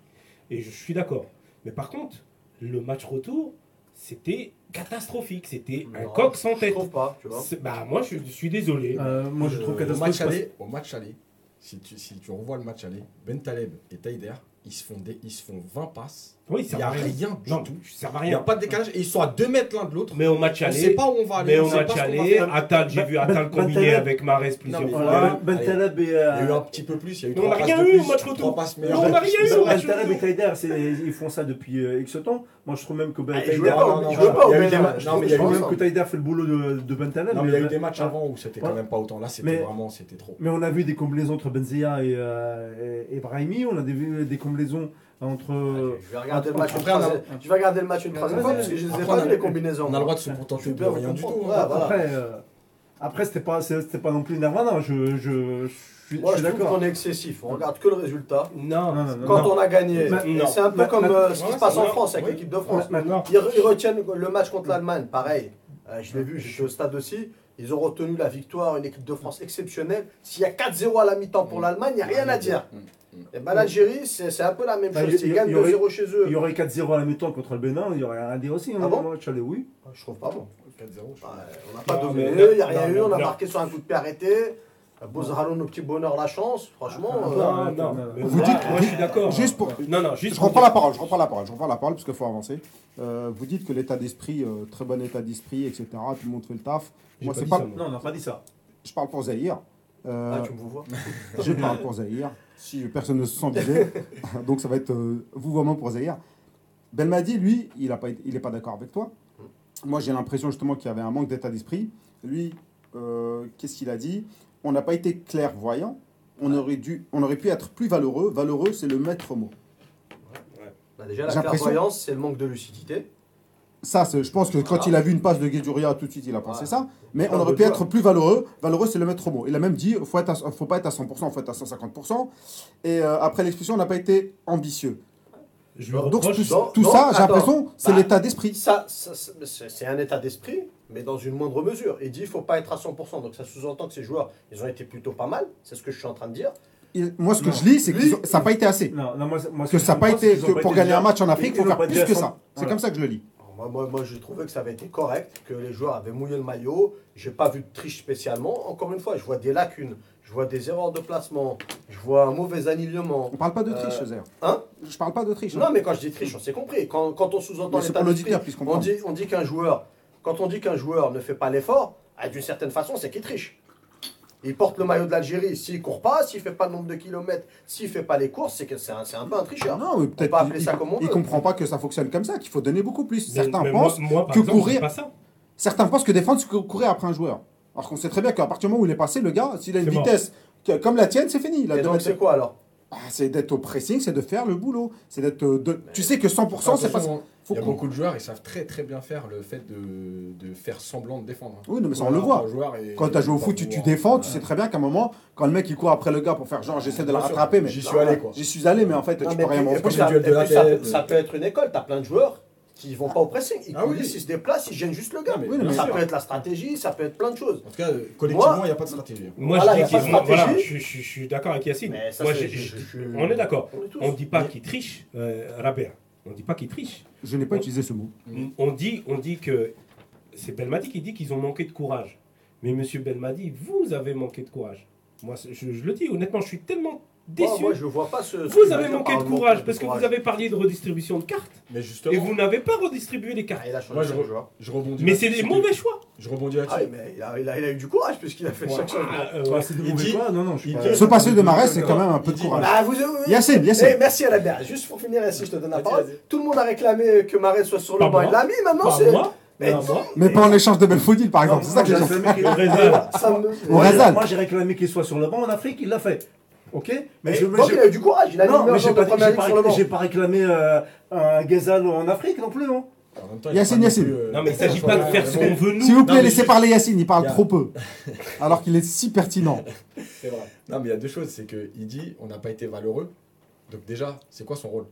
[SPEAKER 4] Et je suis d'accord. Mais par contre, le match retour, c'était catastrophique. C'était un
[SPEAKER 2] Non,
[SPEAKER 4] coq sans
[SPEAKER 2] Je
[SPEAKER 4] tête.
[SPEAKER 2] trouve pas, tu vois.
[SPEAKER 4] Bah, moi, je, je suis désolé.
[SPEAKER 5] Euh, moi, je trouve
[SPEAKER 3] au
[SPEAKER 5] catastrophique.
[SPEAKER 3] match aller, au match aller, si tu, si tu revois le match aller, Ben Taleb et Taider, ils se font, des, ils se font 20 passes.
[SPEAKER 4] Oui,
[SPEAKER 3] Il n'y a
[SPEAKER 4] rien.
[SPEAKER 3] rien du
[SPEAKER 4] Non,
[SPEAKER 3] tout.
[SPEAKER 4] ça va
[SPEAKER 3] Il n'y a
[SPEAKER 4] rien.
[SPEAKER 3] pas de décalage et ils sont à 2 mètres l'un de l'autre.
[SPEAKER 4] Mais au match
[SPEAKER 3] On ne sait
[SPEAKER 4] aller,
[SPEAKER 3] pas où on va aller.
[SPEAKER 4] mais
[SPEAKER 3] on
[SPEAKER 4] match aller. Attal, j'ai vu Attal
[SPEAKER 5] Ben-
[SPEAKER 4] combiner
[SPEAKER 5] Ben-
[SPEAKER 4] avec Marès plusieurs fois.
[SPEAKER 5] Ben et.
[SPEAKER 3] Il y a eu
[SPEAKER 5] euh,
[SPEAKER 3] un petit peu plus, il y a eu
[SPEAKER 4] Mais on
[SPEAKER 3] trois
[SPEAKER 4] n'a rien eu au match retour. on n'a rien eu
[SPEAKER 5] Ben
[SPEAKER 4] au match
[SPEAKER 5] Taleb et
[SPEAKER 4] retour.
[SPEAKER 5] Taider, ils font ça depuis euh, X temps. Moi, je trouve même que Ben
[SPEAKER 2] Ah,
[SPEAKER 5] Taider.
[SPEAKER 2] pas au- Je
[SPEAKER 5] trouve même que fait le boulot de, de Ben Taleb.
[SPEAKER 3] Non, mais il y a eu
[SPEAKER 5] Ben-
[SPEAKER 3] des matchs avant où c'était quand même pas autant. Là, c'était
[SPEAKER 5] Mais-
[SPEAKER 3] vraiment c'était trop.
[SPEAKER 5] Mais on a vu des combinaisons entre Benzia et, euh, et, et Brahimi. On a vu des combinaisons entre.
[SPEAKER 2] Je vais regarder le match une
[SPEAKER 3] Après, a-
[SPEAKER 2] troisième je vais regarder le match une troisième fois parce que je les ai pas vu les combinaisons.
[SPEAKER 3] On a le droit de se contenter de
[SPEAKER 2] peux
[SPEAKER 3] rien du tout.
[SPEAKER 2] Ouais.
[SPEAKER 5] Après, euh, après c'était pas, pas non plus Nirvana. Je, je, je suis,
[SPEAKER 2] Moi,
[SPEAKER 5] je
[SPEAKER 2] je
[SPEAKER 5] suis
[SPEAKER 2] trouve
[SPEAKER 5] d'accord.
[SPEAKER 2] qu'on est excessif. On regarde que le résultat.
[SPEAKER 4] Non,
[SPEAKER 5] Non, non, non.
[SPEAKER 2] Quand on a gagné,
[SPEAKER 5] Mais-
[SPEAKER 2] c'est un peu
[SPEAKER 5] Mais-
[SPEAKER 2] comme
[SPEAKER 5] mais-
[SPEAKER 2] euh, ce qui
[SPEAKER 3] ouais,
[SPEAKER 2] se passe en. France avec
[SPEAKER 3] Oui.
[SPEAKER 2] l'équipe de France.
[SPEAKER 5] Maintenant,
[SPEAKER 2] Ils, re- ils retiennent le match contre l'Allemagne, pareil. Euh, je l'ai vu, j'étais au stade aussi. Ils ont retenu la victoire, une équipe de France exceptionnelle. S'il y a 4-0 à la mi-temps pour l'Allemagne, il n'y a rien à dire. Et ben l'Algérie, c'est c'est un peu la même
[SPEAKER 5] Bah,
[SPEAKER 2] chose.
[SPEAKER 5] il-
[SPEAKER 2] S'ils
[SPEAKER 5] il-
[SPEAKER 2] gagnent
[SPEAKER 5] il y aurait-
[SPEAKER 2] 2-0 chez eux,
[SPEAKER 5] il y aurait 4-0 à la mi-temps contre le Bénin. Il y aurait rien à dire aussi.
[SPEAKER 2] Ah
[SPEAKER 5] hein,
[SPEAKER 2] bon?
[SPEAKER 5] Match, allez, oui.
[SPEAKER 2] je trouve pas bon.
[SPEAKER 3] 4-0, je
[SPEAKER 2] Ouais,
[SPEAKER 3] crois.
[SPEAKER 2] on n'a pas dominé, il n'y a rien
[SPEAKER 4] non,
[SPEAKER 2] eu, on a
[SPEAKER 4] non.
[SPEAKER 2] marqué sur un coup de pied arrêté. Bozaralo, nos petits bonheurs, la chance, franchement.
[SPEAKER 5] Ah,
[SPEAKER 2] euh,
[SPEAKER 4] non,
[SPEAKER 5] non,
[SPEAKER 4] non.
[SPEAKER 5] non.
[SPEAKER 4] Mais
[SPEAKER 1] Vous
[SPEAKER 4] moi,
[SPEAKER 1] dites-
[SPEAKER 4] moi, je suis d'accord.
[SPEAKER 1] Juste pour.
[SPEAKER 4] Non, non, juste
[SPEAKER 1] Je reprends la parole, je reprends la parole, je reprends la parole parce qu'il faut avancer. Euh, vous dites que l'état d'esprit, euh, très bon état d'esprit, etc. Tout le monde fait le taf.
[SPEAKER 4] J'ai
[SPEAKER 1] Moi,
[SPEAKER 4] pas
[SPEAKER 1] c'est
[SPEAKER 4] dit
[SPEAKER 1] pas.
[SPEAKER 4] ça, moi.
[SPEAKER 5] Non, on n'a pas dit ça.
[SPEAKER 1] Je parle pour Zahir. Euh,
[SPEAKER 2] Ah, tu me vois
[SPEAKER 1] je parle pour Zahir. Si personne ne se sent visé, donc ça va être euh, vous vraiment pour Zahir. Belmadi, lui, il n'est pas, il est pas d'accord avec toi. Moi, j'ai l'impression justement qu'il y avait un manque d'état d'esprit. Lui, euh, qu'est-ce qu'il a dit? On n'a pas été clairvoyant. On aurait, dû, on aurait pu être plus valeureux. Valeureux, c'est le maître mot.
[SPEAKER 2] Bah, Déjà, la clairvoyance, c'est le manque de lucidité.
[SPEAKER 1] Ça, je pense que quand
[SPEAKER 2] Voilà.
[SPEAKER 1] il a vu une passe de Guéduria, tout de suite, il a pensé ça. Mais on aurait pu être plus valeureux. Valeureux, c'est le maître mot. Il a même dit, il faut, être à- faut pas être à 100%, il faut être à 150%. Et euh, après l'expression, on n'a pas été ambitieux.
[SPEAKER 4] Je
[SPEAKER 1] Donc
[SPEAKER 4] reproche.
[SPEAKER 1] tout,
[SPEAKER 2] non,
[SPEAKER 1] tout
[SPEAKER 2] non,
[SPEAKER 1] ça, j'ai l'impression, c'est
[SPEAKER 2] Bah,
[SPEAKER 1] l'état d'esprit.
[SPEAKER 2] Ça, c'est un état d'esprit, mais dans une moindre mesure. Il dit il faut pas être à 100%. Donc ça sous-entend que ces joueurs, ils ont été plutôt pas mal. C'est ce que je suis en train de dire.
[SPEAKER 1] Moi, ce que
[SPEAKER 5] Non.
[SPEAKER 1] je lis, c'est que ça n'a pas été assez.
[SPEAKER 5] Non, non, moi, moi, ce
[SPEAKER 1] Que ça n'a pas été, que
[SPEAKER 5] pas
[SPEAKER 1] pour
[SPEAKER 5] été
[SPEAKER 1] gagner
[SPEAKER 5] déjà-
[SPEAKER 1] un match en Afrique, il faut faire plus que ça. C'est comme ça que je le lis.
[SPEAKER 2] Moi, moi, moi, j'ai trouvé que ça avait été correct, que les joueurs avaient mouillé le maillot. J'ai pas vu de triche spécialement. Encore une fois, je vois des lacunes, je vois des erreurs de placement, je vois un mauvais alignement.
[SPEAKER 1] On parle pas de
[SPEAKER 2] Euh,
[SPEAKER 1] triche, Zer.
[SPEAKER 2] Hein
[SPEAKER 1] Je parle pas de triche. hein.
[SPEAKER 2] Non, mais quand je dis triche, on s'est compris. Quand, quand on sous-entend l'état
[SPEAKER 1] pour
[SPEAKER 2] d'esprit, on dit, on dit qu'un joueur, quand on dit qu'un joueur ne fait pas l'effort, ah, d'une certaine façon, c'est qu'il triche. Il porte le maillot de l'Algérie. S'il court pas, s'il fait pas le nombre de kilomètres, s'il fait pas les courses, c'est que c'est un, c'est un peu un tricheur.
[SPEAKER 1] Non, mais peut-être
[SPEAKER 2] peut appeler
[SPEAKER 1] qu'il
[SPEAKER 2] ça comme on
[SPEAKER 1] il
[SPEAKER 2] veut.
[SPEAKER 1] comprend pas que ça fonctionne comme ça, qu'il faut donner beaucoup plus. Certains
[SPEAKER 4] mais
[SPEAKER 1] pensent
[SPEAKER 4] moi, par
[SPEAKER 1] que
[SPEAKER 4] exemple,
[SPEAKER 1] courir-
[SPEAKER 4] c'est pas ça.
[SPEAKER 1] Certains pensent que défendre, c'est cou- courir après un joueur. Alors qu'on sait très bien qu'à partir du moment où il est passé, le gars, s'il a une
[SPEAKER 4] C'est
[SPEAKER 1] vitesse que- comme la tienne, c'est fini. Il a
[SPEAKER 2] Et
[SPEAKER 1] de
[SPEAKER 2] donc,
[SPEAKER 1] mettre-
[SPEAKER 2] c'est quoi alors?
[SPEAKER 1] Ah, c'est d'être au pressing, c'est de faire le boulot. C'est d'être. euh, de- Tu sais que 100%, c'est pas. Faut
[SPEAKER 3] Il y a beaucoup de joueurs, ils savent très très bien faire le fait de, de faire semblant de défendre.
[SPEAKER 1] Oui, non, mais ça, on le voit. Quand tu as joué au foot, tu, tu défends, tu sais très bien qu'à un moment, quand le mec il court après le gars pour faire genre j'essaie de le rattraper, mais
[SPEAKER 3] J'y suis allé quoi.
[SPEAKER 1] j'y suis allé, mais en fait
[SPEAKER 2] Non,
[SPEAKER 1] tu
[SPEAKER 2] mais
[SPEAKER 1] peux rien
[SPEAKER 2] et puis
[SPEAKER 1] reprocher.
[SPEAKER 2] ça, peut- ça peut être une école. Tu as plein de joueurs qui vont pas au pressing. Ils
[SPEAKER 3] Ah oui.
[SPEAKER 2] ils se déplacent, ils gênent juste le gars.
[SPEAKER 3] Mais
[SPEAKER 1] Oui, non, mais
[SPEAKER 2] ça peut être la stratégie, ça peut être plein de choses.
[SPEAKER 3] En tout cas, euh, collectivement, il n'y a pas de stratégie.
[SPEAKER 4] Moi,
[SPEAKER 2] Voilà,
[SPEAKER 4] je dis voilà, je, je- je suis d'accord avec Yacine.
[SPEAKER 2] Mais ça,
[SPEAKER 4] Moi,
[SPEAKER 2] c'est-
[SPEAKER 4] je- je-
[SPEAKER 2] je- je-
[SPEAKER 4] on est d'accord.
[SPEAKER 2] On.
[SPEAKER 4] On dit pas qu'il triche, euh, Rabea. On dit pas qu'il triche.
[SPEAKER 1] Je n'ai pas utilisé ce mot.
[SPEAKER 4] On dit, on dit que c'est Belmadi qui dit qu'ils ont manqué de courage. Mais Monsieur Belmadi, vous avez manqué de courage. Moi, je le dis honnêtement, je suis tellement déçu.
[SPEAKER 2] Moi, moi, je vois pas ce. ce
[SPEAKER 4] vous avez manqué de courage
[SPEAKER 2] de
[SPEAKER 4] parce que
[SPEAKER 2] courage.
[SPEAKER 4] vous avez parlé de redistribution de cartes
[SPEAKER 3] Mais
[SPEAKER 4] et
[SPEAKER 3] justement,
[SPEAKER 4] vous n'avez pas redistribué les cartes.
[SPEAKER 2] Ah, il a changé
[SPEAKER 3] Moi, je re- rebondis.
[SPEAKER 4] Mais c'est des mauvais choix.
[SPEAKER 3] Je rebondis là-dessus.
[SPEAKER 2] Ah mais il a, il a- il a eu du courage puisqu'il a fait chaque changement.
[SPEAKER 4] Ah, euh,
[SPEAKER 5] c'est de
[SPEAKER 3] Il
[SPEAKER 5] mauvais
[SPEAKER 3] dit-
[SPEAKER 5] quoi Non, non, je pas-
[SPEAKER 1] Se passer de Marès, c'est quand même un peu de courage.
[SPEAKER 2] Bah, vous,
[SPEAKER 1] Yacine,
[SPEAKER 2] Eh,
[SPEAKER 1] Yacine.
[SPEAKER 2] merci à la berge. Juste pour finir, ainsi, je te donne la parole. Tout le monde a réclamé que Marais soit sur le banc. Il l'a mis maintenant. C'est.
[SPEAKER 4] moi.
[SPEAKER 2] Mais-
[SPEAKER 4] Pas moi.
[SPEAKER 1] Mais pas en échange de Belfodil, par exemple. C'est ça que j'ai
[SPEAKER 5] réclamé qu'il soit sur le banc en Afrique, il l'a fait. Ok Mais
[SPEAKER 2] Mais
[SPEAKER 5] je
[SPEAKER 2] il a eu du courage. Il a mis
[SPEAKER 5] Non, mais j'ai pas, j'ai pas, j'ai pas réclamé euh, un Ghezal en Afrique non plus, non
[SPEAKER 3] En même temps, il
[SPEAKER 1] Yacine,
[SPEAKER 3] pas
[SPEAKER 1] Yacine.
[SPEAKER 3] plus, euh,
[SPEAKER 4] Non, mais il ne s'agit pas de faire ce qu'on veut nous.
[SPEAKER 1] S'il vous
[SPEAKER 3] Non,
[SPEAKER 1] plaît,
[SPEAKER 3] mais
[SPEAKER 1] laissez parler Yacine, il parle
[SPEAKER 3] Il y a-
[SPEAKER 1] trop peu. Alors qu'il est si pertinent.
[SPEAKER 3] C'est vrai. Non, mais il y a deux choses. C'est qu'il dit on n'a pas été valeureux. Donc, déjà, c'est quoi son rôle?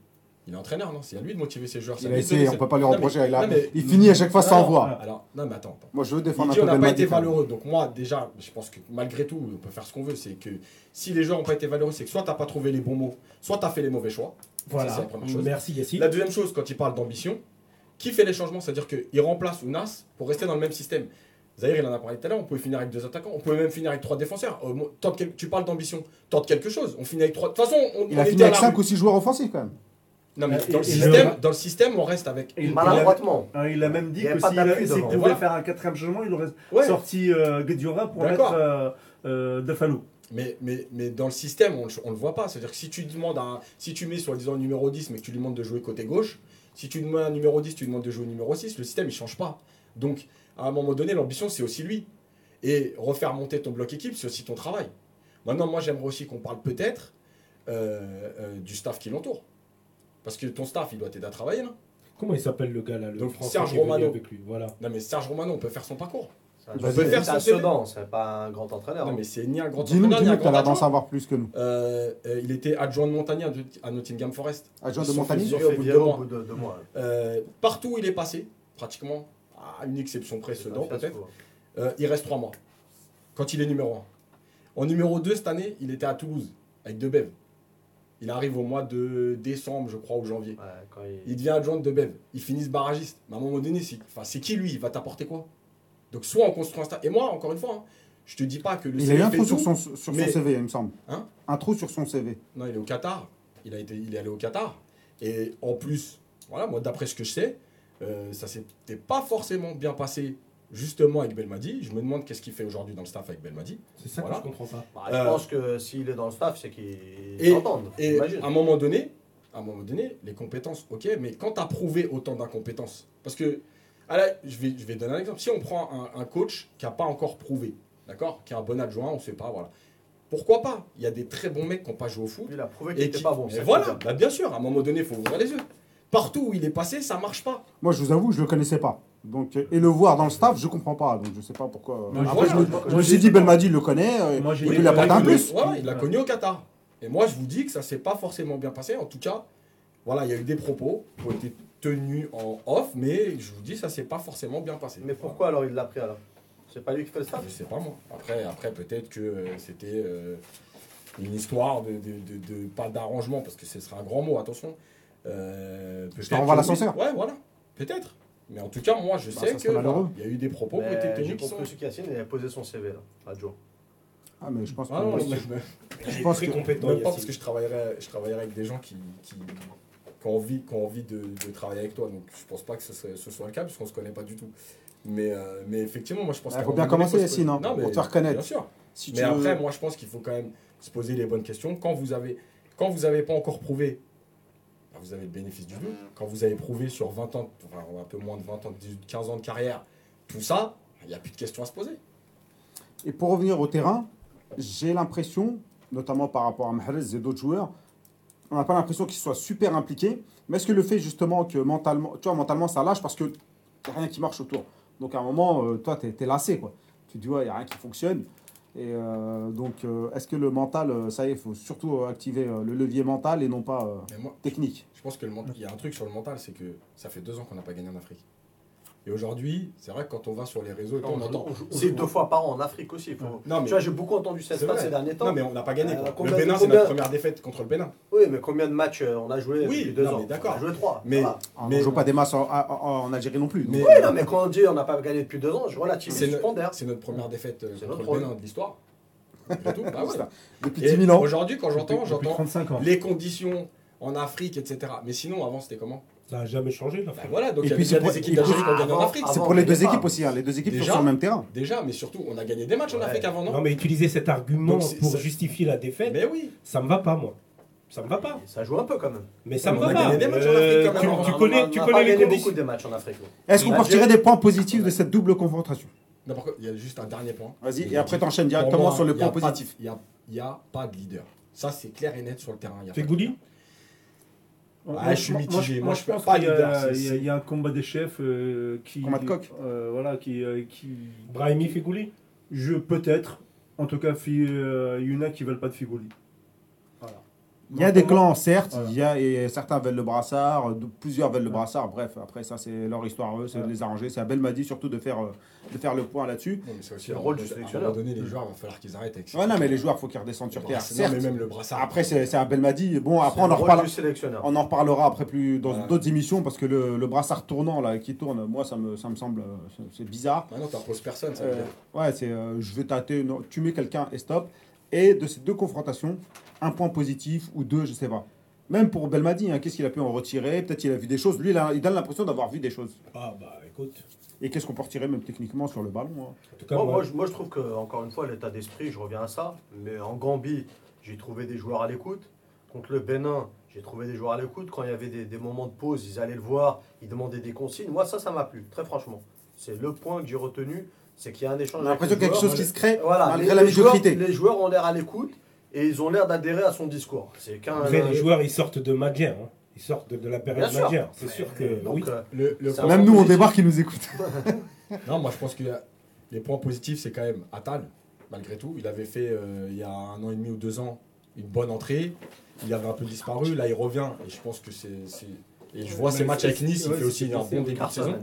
[SPEAKER 3] Il est entraîneur, non? C'est à lui de motiver ses joueurs.
[SPEAKER 1] Il a essayé, on
[SPEAKER 3] cette-
[SPEAKER 1] peut pas lui
[SPEAKER 3] Non, mais-
[SPEAKER 1] reprocher. Il, a-
[SPEAKER 3] non, mais-
[SPEAKER 1] il finit à chaque fois sans voix.
[SPEAKER 3] Alors, non, mais attends. attends.
[SPEAKER 1] Moi, je veux
[SPEAKER 3] Il
[SPEAKER 1] défendre un peu
[SPEAKER 3] on n'a pas été valeureux. Donc moi, déjà, je pense que malgré tout, on peut faire ce qu'on veut. C'est que si les joueurs n'ont pas été valeureux, c'est que soit tu n'as pas trouvé les bons mots, soit tu as fait les mauvais choix. Ça,
[SPEAKER 4] Voilà.
[SPEAKER 3] la première chose.
[SPEAKER 4] Merci Yassine.
[SPEAKER 3] La deuxième chose, quand il parle d'ambition, qui fait les changements? C'est-à-dire qu'il remplace Ounas pour rester dans le même système. Zahir, il en a parlé tout à l'heure, on pouvait finir avec deux attaquants, on pouvait même finir avec trois défenseurs. Euh, tente quel- tu parles d'ambition, tente quelque chose. On finit avec trois. De toute façon, on,
[SPEAKER 1] Il
[SPEAKER 3] on
[SPEAKER 1] a fini avec
[SPEAKER 3] la
[SPEAKER 1] 5
[SPEAKER 3] rue.
[SPEAKER 1] ou 6 joueurs offensifs quand même.
[SPEAKER 3] Non, mais dans, le système,
[SPEAKER 5] le-
[SPEAKER 3] dans le système, on reste avec.
[SPEAKER 5] Il-
[SPEAKER 2] Maladroitement.
[SPEAKER 5] Ah, il a même dit que
[SPEAKER 2] pas
[SPEAKER 5] s'il pouvait
[SPEAKER 3] Voilà.
[SPEAKER 5] faire un quatrième changement, il aurait
[SPEAKER 3] Ouais.
[SPEAKER 5] sorti euh, pour mettre euh, euh, Defano.
[SPEAKER 3] Mais, mais, mais dans le système, on ne le voit pas. C'est-à-dire que si tu demandes à un- si tu mets soi-disant numéro 10, mais que tu lui demandes de jouer côté gauche, si tu demandes un numéro 10, tu lui demandes de jouer numéro 6, le système il change pas. Donc à un moment donné, l'ambition c'est aussi lui. Et refaire monter ton bloc équipe, c'est aussi ton travail. Maintenant, moi j'aimerais aussi qu'on parle peut-être euh, euh, du staff qui l'entoure. Parce que ton staff, il doit t'aider à travailler là.
[SPEAKER 4] Comment il s'appelle le gars là le
[SPEAKER 3] Donc,
[SPEAKER 4] Français
[SPEAKER 3] Serge
[SPEAKER 4] qui est venu
[SPEAKER 3] Romano.
[SPEAKER 4] avec lui. Voilà.
[SPEAKER 3] Non mais Serge Romano, on peut faire son parcours.
[SPEAKER 2] On peut
[SPEAKER 3] faire
[SPEAKER 2] faire
[SPEAKER 3] son CV.
[SPEAKER 2] Sedan, c'est pas un grand entraîneur.
[SPEAKER 3] Non
[SPEAKER 2] hein.
[SPEAKER 3] mais c'est ni un grand
[SPEAKER 1] Dis-nous,
[SPEAKER 3] entraîneur, ni un
[SPEAKER 1] dis-nous, t'as
[SPEAKER 3] grand
[SPEAKER 1] l'air d'en
[SPEAKER 3] adjoint.
[SPEAKER 1] savoir plus que nous.
[SPEAKER 3] Euh, euh, il était adjoint de Montagny à, à Nottingham Forest.
[SPEAKER 1] Adjoint
[SPEAKER 3] Ils
[SPEAKER 1] de
[SPEAKER 3] sont
[SPEAKER 1] Montagny
[SPEAKER 2] Ils ont
[SPEAKER 3] fusionnés
[SPEAKER 2] fait
[SPEAKER 3] au bout de
[SPEAKER 2] virer
[SPEAKER 3] deux
[SPEAKER 2] au
[SPEAKER 3] mois.
[SPEAKER 2] bout de deux mois.
[SPEAKER 3] Euh, partout où il est passé, pratiquement, à une exception près,
[SPEAKER 2] C'est un
[SPEAKER 3] Sedan peut-être, euh, il reste trois mois. Quand il est numéro 1. En numéro 2 cette année, il était à Toulouse, avec Debev. Il arrive au mois de décembre, je crois, ou janvier.
[SPEAKER 2] Ouais, quand il-
[SPEAKER 3] Il devient adjoint de Debev. Il finit ce barragiste. Mais à un moment donné, c'est enfin, c'est qui lui? Il va t'apporter quoi? Donc soit on construit un stade. Et moi, encore une fois, hein, je te dis pas que le
[SPEAKER 1] Il a eu un
[SPEAKER 3] fait
[SPEAKER 1] trou sur son, sur son CV, il me semble.
[SPEAKER 3] Hein?
[SPEAKER 1] Un trou sur son CV.
[SPEAKER 3] Non, il est au Qatar. Il, a été, il est allé au Qatar. Et en plus, voilà, moi, d'après ce que je sais, euh, ça s'était pas forcément bien passé justement avec Belmadi. Je me demande qu'est-ce qu'il fait aujourd'hui dans le staff avec Belmadi.
[SPEAKER 4] C'est ça
[SPEAKER 3] Voilà.
[SPEAKER 4] que je comprends pas.
[SPEAKER 2] Bah, je
[SPEAKER 3] Euh,
[SPEAKER 2] pense que s'il est dans le staff, c'est qu'ils
[SPEAKER 3] Et-
[SPEAKER 2] s'entendent.
[SPEAKER 3] Et
[SPEAKER 2] j'imagine.
[SPEAKER 3] à un moment donné, à un moment donné, les compétences, ok, mais quand tu as prouvé autant d'incompétences, parce que, ah là, je vais, je vais donner un exemple. Si on prend un, un coach qui n'a pas encore prouvé, d'accord, qui est un bon adjoint, on ne sait pas, voilà. Pourquoi pas? Il y a des très bons mecs qui n'ont pas joué au foot.
[SPEAKER 2] Il a prouvé qu'il
[SPEAKER 3] Et
[SPEAKER 2] n'était
[SPEAKER 3] qui-
[SPEAKER 2] pas bon.
[SPEAKER 3] et voilà, bah bien sûr, à un moment donné, il faut ouvrir les yeux. Partout où il est passé, ça marche pas.
[SPEAKER 1] Moi, je vous avoue, je le connaissais pas. Donc, et le voir dans le staff, je comprends pas. Donc, je sais pas pourquoi.
[SPEAKER 5] Moi,
[SPEAKER 1] Après,
[SPEAKER 3] je-
[SPEAKER 1] je me, je suis dit, Belmadi le connaît. euh,
[SPEAKER 5] Moi, j'ai
[SPEAKER 1] il
[SPEAKER 5] des
[SPEAKER 1] peut lui apporter un plus.
[SPEAKER 3] Voilà, il l'a
[SPEAKER 5] Ouais.
[SPEAKER 3] connu au Qatar. Et moi, je vous dis que ça s'est pas forcément bien passé. En tout cas, voilà, il y a eu des propos qui ont été tenus en off, mais je vous dis, ça s'est pas forcément bien passé.
[SPEAKER 2] Mais pourquoi alors il l'a pris alors? C'est pas lui qui fait le staff?
[SPEAKER 3] Je sais pas moi. Après, après peut-être que euh, c'était euh, une histoire de, de- de- de- pas d'arrangement parce que ce serait un grand mot. Attention. Euh, peut-être
[SPEAKER 1] te renvoie
[SPEAKER 3] que
[SPEAKER 1] l'ascenseur.
[SPEAKER 3] oui. Ouais, voilà. Peut-être. Mais en tout cas, moi, je
[SPEAKER 1] Bah,
[SPEAKER 3] sais
[SPEAKER 1] ça
[SPEAKER 3] que
[SPEAKER 1] serait malheureux.
[SPEAKER 3] voilà, il y a eu des propos qui ont été
[SPEAKER 2] Mais J'ai
[SPEAKER 3] tenus qui sont.
[SPEAKER 2] compris aussi qu'Yacine il a posé son CV là, adjoint.
[SPEAKER 1] Ah, mais je pense que.
[SPEAKER 3] Ah non, mais-
[SPEAKER 1] je
[SPEAKER 4] Il est
[SPEAKER 1] pense
[SPEAKER 4] très
[SPEAKER 1] que-
[SPEAKER 4] compétent.
[SPEAKER 3] Même pas parce que je travaillerai, je travaillerai avec des gens qui, qui, qui ont envie, qui ont envie de, de travailler avec toi. Donc je pense pas que ce, serait- ce soit le cas parce qu'on se connaît pas du tout. Mais, euh, mais effectivement, moi je pense
[SPEAKER 1] Il
[SPEAKER 3] qu'à
[SPEAKER 1] faut bien commencer, Yacine, hein,
[SPEAKER 3] Non,
[SPEAKER 1] pour
[SPEAKER 3] mais
[SPEAKER 1] te faire connaître.
[SPEAKER 3] Bien sûr.
[SPEAKER 1] Si
[SPEAKER 3] Mais
[SPEAKER 1] tu veux-
[SPEAKER 3] après, moi je pense qu'il faut quand même se poser les bonnes questions. Quand vous avez, quand vous avez pas encore prouvé, vous avez le bénéfice du doute. Quand vous avez prouvé sur 20 ans, enfin un peu moins de 20 ans, 18, 15 ans de carrière, tout ça, il n'y a plus de questions à se poser.
[SPEAKER 1] Et pour revenir au terrain, j'ai l'impression, notamment par rapport à Mahrez et d'autres joueurs, on n'a pas l'impression qu'ils soient super impliqués. Mais est-ce que le fait justement que mentalement, tu vois, mentalement ça lâche parce que a rien qui marche autour? Donc à un moment, euh, toi, tu es, lassé. Quoi. Tu te dis, ouais, il n'y a rien qui fonctionne. Et euh, donc, euh, est-ce que le mental, euh, ça y est, il faut surtout euh, activer le levier mental et non pas euh,
[SPEAKER 3] moi,
[SPEAKER 1] technique?
[SPEAKER 3] Je pense que le ment- il y a un truc sur le mental, c'est que ça fait deux ans qu'on n'a pas gagné en Afrique. Et aujourd'hui, c'est vrai que quand on va sur les réseaux et tout,
[SPEAKER 2] On,
[SPEAKER 3] on entend. c'est
[SPEAKER 2] deux fois par an en Afrique aussi. il Faut...
[SPEAKER 3] Non, mais,
[SPEAKER 2] Tu vois, j'ai beaucoup entendu cette
[SPEAKER 3] vrai.
[SPEAKER 2] ces derniers temps.
[SPEAKER 3] non, mais on n'a pas gagné.
[SPEAKER 2] Euh, combien-
[SPEAKER 3] le Bénin, c'est
[SPEAKER 2] combien-
[SPEAKER 3] notre première défaite contre le Bénin.
[SPEAKER 2] Oui, mais combien de matchs euh, on a joué
[SPEAKER 3] Oui,
[SPEAKER 2] depuis deux
[SPEAKER 3] non,
[SPEAKER 2] ans
[SPEAKER 3] mais d'accord.
[SPEAKER 2] On a joué trois.
[SPEAKER 3] Mais-
[SPEAKER 2] voilà.
[SPEAKER 1] On ne joue pas des masses en, en- en Algérie non plus.
[SPEAKER 3] Mais-
[SPEAKER 2] Oui, non, mais quand on dit on n'a pas gagné depuis deux ans, je relativise,
[SPEAKER 3] C'est notre première défaite euh,
[SPEAKER 2] C'est
[SPEAKER 3] contre
[SPEAKER 2] notre
[SPEAKER 3] le Bénin de l'histoire. Bah.
[SPEAKER 1] Depuis
[SPEAKER 3] Et
[SPEAKER 1] 10 000 ans.
[SPEAKER 3] Aujourd'hui, quand j'entends, j'entends
[SPEAKER 5] 35 ans.
[SPEAKER 3] les conditions en Afrique, etc. Mais sinon, avant, c'était comment?
[SPEAKER 4] Ça n'a jamais changé
[SPEAKER 3] Bah
[SPEAKER 4] l'Afrique.
[SPEAKER 3] voilà, donc
[SPEAKER 1] Et
[SPEAKER 3] il y a
[SPEAKER 1] puis
[SPEAKER 3] il y a
[SPEAKER 1] c'est pour-
[SPEAKER 3] des équipes d'Algérie qui ont gagné en Afrique.
[SPEAKER 1] C'est pour les deux équipes aussi. hein. Les deux équipes
[SPEAKER 3] Déjà
[SPEAKER 1] sont sur le même terrain.
[SPEAKER 3] Déjà, mais surtout, on a gagné des matchs en. Afrique avant, non
[SPEAKER 4] Non, mais utiliser cet argument
[SPEAKER 3] Donc, c'est-
[SPEAKER 4] pour justifier la défaite,
[SPEAKER 3] Mais oui.
[SPEAKER 4] ça me va pas, moi. Ça me va pas.
[SPEAKER 2] Ça joue un peu quand même.
[SPEAKER 4] Mais ça me
[SPEAKER 3] a
[SPEAKER 4] va
[SPEAKER 3] gagné
[SPEAKER 4] pas.
[SPEAKER 3] des matchs en
[SPEAKER 4] Euh,
[SPEAKER 3] Afrique, quand
[SPEAKER 4] tu,
[SPEAKER 3] même.
[SPEAKER 4] tu connais, tu les conditions.
[SPEAKER 2] beaucoup de matchs en Afrique.
[SPEAKER 1] Est-ce qu'on peut retirer des points positifs de cette double confrontation?
[SPEAKER 3] Il y a juste un dernier point.
[SPEAKER 1] Vas-y, et après t'enchaînes
[SPEAKER 3] Pour
[SPEAKER 1] directement sur le point positif.
[SPEAKER 3] Il n'y a, il y a pas de leader. Ça, c'est clair et net sur le terrain. Il y a pas de-
[SPEAKER 4] Fegouli
[SPEAKER 3] Ah, je suis mitigé. Moi, je peux
[SPEAKER 5] pense
[SPEAKER 3] pas
[SPEAKER 5] qu'il y y y a un combat des chefs euh, qui.
[SPEAKER 1] Combat de coq.
[SPEAKER 5] euh, voilà, qui. euh, qui
[SPEAKER 4] Brahimi Fegouli
[SPEAKER 5] je peut-être. En tout cas, euh, il y en a qui veulent pas de Figoli.
[SPEAKER 1] Il y a des clans, certes,
[SPEAKER 5] Voilà.
[SPEAKER 1] il y a, et certains veulent le brassard, de- plusieurs veulent le brassard. Bref, après, ça, c'est leur histoire, eux, c'est de les arranger. C'est à Belmadi surtout de faire, euh, de faire le point là-dessus.
[SPEAKER 3] Non, mais c'est aussi
[SPEAKER 2] le rôle du
[SPEAKER 3] donné- À un
[SPEAKER 2] sélectionneur.
[SPEAKER 3] moment donné, les joueurs, il va falloir qu'ils arrêtent avec ça.
[SPEAKER 1] Ouais, non, mais les joueurs, il faut qu'ils redescendent sur terre.
[SPEAKER 3] brassard- Non,
[SPEAKER 1] Certes.
[SPEAKER 3] mais même le brassard.
[SPEAKER 1] Après, c'est c'est à Belmadi. Bon, après, on en, reparle,
[SPEAKER 2] sélectionneur.
[SPEAKER 1] on en reparlera après plus dans
[SPEAKER 3] Voilà.
[SPEAKER 1] d'autres émissions parce que le, le brassard tournant là, qui tourne, moi, ça me, ça me semble euh, c'est- bizarre.
[SPEAKER 3] Ah non, t'imposes personne, ça veut
[SPEAKER 1] Euh,
[SPEAKER 3] dire.
[SPEAKER 1] ouais, c'est euh, je vais tâter, non, tu mets quelqu'un et stop. Et de ces deux confrontations, un point positif ou deux, je sais pas. Même pour Belmadi, hein, qu'est-ce qu'il a pu en retirer? Peut-être qu'il a vu des choses. Lui, il, a- il donne l'impression d'avoir vu des choses.
[SPEAKER 4] Ah bah écoute,
[SPEAKER 1] Et qu'est-ce qu'on peut retirer même techniquement sur le ballon hein?
[SPEAKER 4] En tout cas,
[SPEAKER 2] Moi,
[SPEAKER 4] moi,
[SPEAKER 2] moi, je, moi, je trouve que, encore une fois, l'état d'esprit, je reviens à ça. Mais en Gambie, j'ai trouvé des joueurs à l'écoute. Contre le Bénin, j'ai trouvé des joueurs à l'écoute. Quand il y avait des, des moments de pause, ils allaient le voir, ils demandaient des consignes. Moi, ça, ça m'a plu, très franchement. C'est le point que j'ai retenu, c'est qu'il y a un échange.
[SPEAKER 1] On a l'impression qu'il y a quelque chose qui se crée
[SPEAKER 2] Voilà,
[SPEAKER 1] malgré
[SPEAKER 2] les,
[SPEAKER 1] la
[SPEAKER 2] les joueurs,
[SPEAKER 1] médiocrité.
[SPEAKER 2] les joueurs ont l'air à l'écoute et ils ont l'air d'adhérer à son discours. C'est qu'un.
[SPEAKER 4] après, les joueurs ils sortent de Madjer, hein. ils sortent de, de la période. Madjer. C'est sûr que
[SPEAKER 2] Donc,
[SPEAKER 4] oui.
[SPEAKER 2] euh,
[SPEAKER 3] Le, le
[SPEAKER 2] Ça
[SPEAKER 3] point-
[SPEAKER 2] va.
[SPEAKER 1] Même nous, on débarque, ils nous écoutent.
[SPEAKER 3] Non, moi je pense que les points positifs, c'est quand même Atal, malgré tout. Il avait fait euh, il y a un an et demi ou deux ans une bonne entrée. Il avait un peu disparu. Là, il revient. Et je pense que c'est. Et je vois ses matchs avec Nice. Il fait aussi un bon début de saison.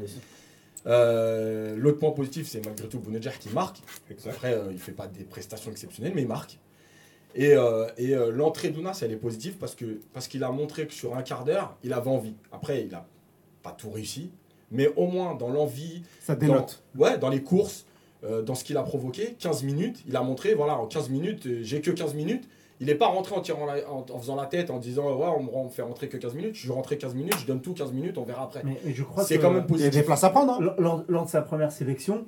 [SPEAKER 3] Euh, L'autre point positif, c'est malgré tout Bounedjah qui marque.
[SPEAKER 4] Exact.
[SPEAKER 3] Après, euh, il fait pas des prestations exceptionnelles, mais il marque. Et, euh, et l'entrée d'Ounas, elle est positive parce que parce qu'il a montré que sur un quart d'heure, il avait envie. Après, il a pas tout réussi, mais au moins dans l'envie,
[SPEAKER 1] Ça
[SPEAKER 3] dans,
[SPEAKER 1] dénote.
[SPEAKER 3] ouais, dans les courses, dans ce qu'il a provoqué, 15 minutes, il a montré, voilà, en 15 minutes, j'ai que 15 minutes. Il n'est pas rentré en, tirant la- en, en faisant la tête, en disant, ouais, on me rend- on me fait rentrer que 15 minutes. Je suis rentré 15 minutes, je donne tout 15 minutes, on verra après.
[SPEAKER 5] Mais, mais je crois
[SPEAKER 3] C'est
[SPEAKER 5] que
[SPEAKER 3] quand même
[SPEAKER 1] Il y a des
[SPEAKER 3] positif.
[SPEAKER 1] places à prendre. hein.
[SPEAKER 5] lors, de sa première sélection,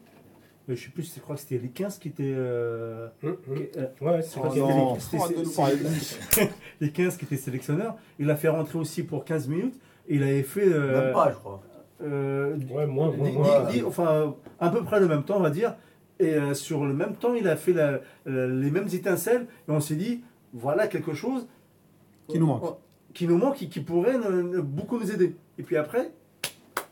[SPEAKER 5] euh, je sais plus, je crois que c'était les 15 qui étaient. euh, qui- euh,
[SPEAKER 4] Ouais, c'est
[SPEAKER 5] Oh
[SPEAKER 1] Oh
[SPEAKER 5] les 15 qui étaient sélectionneurs. Il a fait rentrer aussi pour 15 minutes. Et il avait fait. euh,
[SPEAKER 2] Même pas, je crois.
[SPEAKER 5] euh,
[SPEAKER 4] Ouais, moins, moins,
[SPEAKER 5] dix-
[SPEAKER 4] moins.
[SPEAKER 5] dix- dix- enfin, à peu près le même temps, on va dire. Et euh, sur le même temps, il a fait la- la- les mêmes étincelles. Et on s'est dit, voilà quelque chose
[SPEAKER 1] Qui nous manque.
[SPEAKER 5] Qui nous manque et qui pourrait ne- ne- beaucoup nous aider. Et puis après,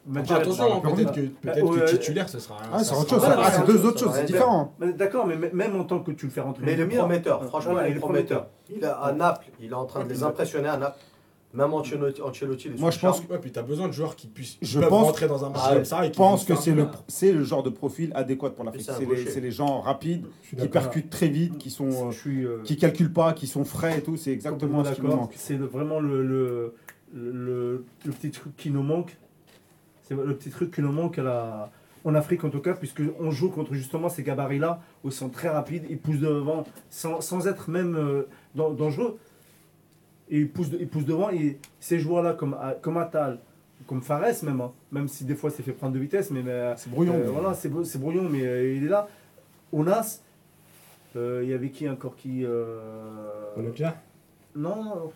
[SPEAKER 3] Après,
[SPEAKER 5] Madjer-
[SPEAKER 3] attention, peut-être que,
[SPEAKER 5] bah,
[SPEAKER 3] peut-être
[SPEAKER 5] ouais,
[SPEAKER 3] que titulaire, ce sera.
[SPEAKER 1] Ah, c'est autre
[SPEAKER 3] sera-
[SPEAKER 1] chose.
[SPEAKER 5] Voilà,
[SPEAKER 1] Ah,
[SPEAKER 5] c'est
[SPEAKER 1] deux autres choses, c'est différent.
[SPEAKER 5] Mais D'accord, mais même en tant que tu le fais rentrer
[SPEAKER 2] Mais il est prometteur, franchement, il est prometteur. Il a, à Naples, il est en train de les impressionner à Naples. Même Ancelotti, Ancelotti il est
[SPEAKER 1] Moi, je pense
[SPEAKER 2] charme.
[SPEAKER 3] Ouais, puis t'as besoin de joueurs qui puissent
[SPEAKER 1] Je pense-
[SPEAKER 3] rentrer dans un match
[SPEAKER 2] Ah,
[SPEAKER 3] comme ça et
[SPEAKER 1] Je pense que c'est le, c'est le genre de profil adéquat pour l'Afrique.
[SPEAKER 2] C'est
[SPEAKER 1] les, c'est les gens rapides, qui percutent très vite, qui sont, euh,
[SPEAKER 5] Je suis euh,
[SPEAKER 1] qui calculent pas, qui sont frais et tout. C'est exactement ce qui nous
[SPEAKER 5] d'accord.
[SPEAKER 1] manque.
[SPEAKER 5] C'est vraiment le, le, le, le petit truc qui nous manque. C'est le petit truc qui nous manque à la, en Afrique en tout cas, puisque on joue contre justement ces gabarits-là où ils sont très rapides, ils poussent devant sans, sans être même euh, dan- dangereux. Et ils poussent, de- ils poussent devant et ces joueurs-là comme, comme Atal, comme Fares même, hein, même si des fois c'est fait prendre de vitesse, mais, mais
[SPEAKER 1] C'est brouillon.
[SPEAKER 5] Euh,
[SPEAKER 1] mais-
[SPEAKER 5] voilà, c'est brou- c'est brouillon, mais euh, il est là. Onas, euh, il y avait qui encore qui. euh,
[SPEAKER 4] déjà
[SPEAKER 5] Non,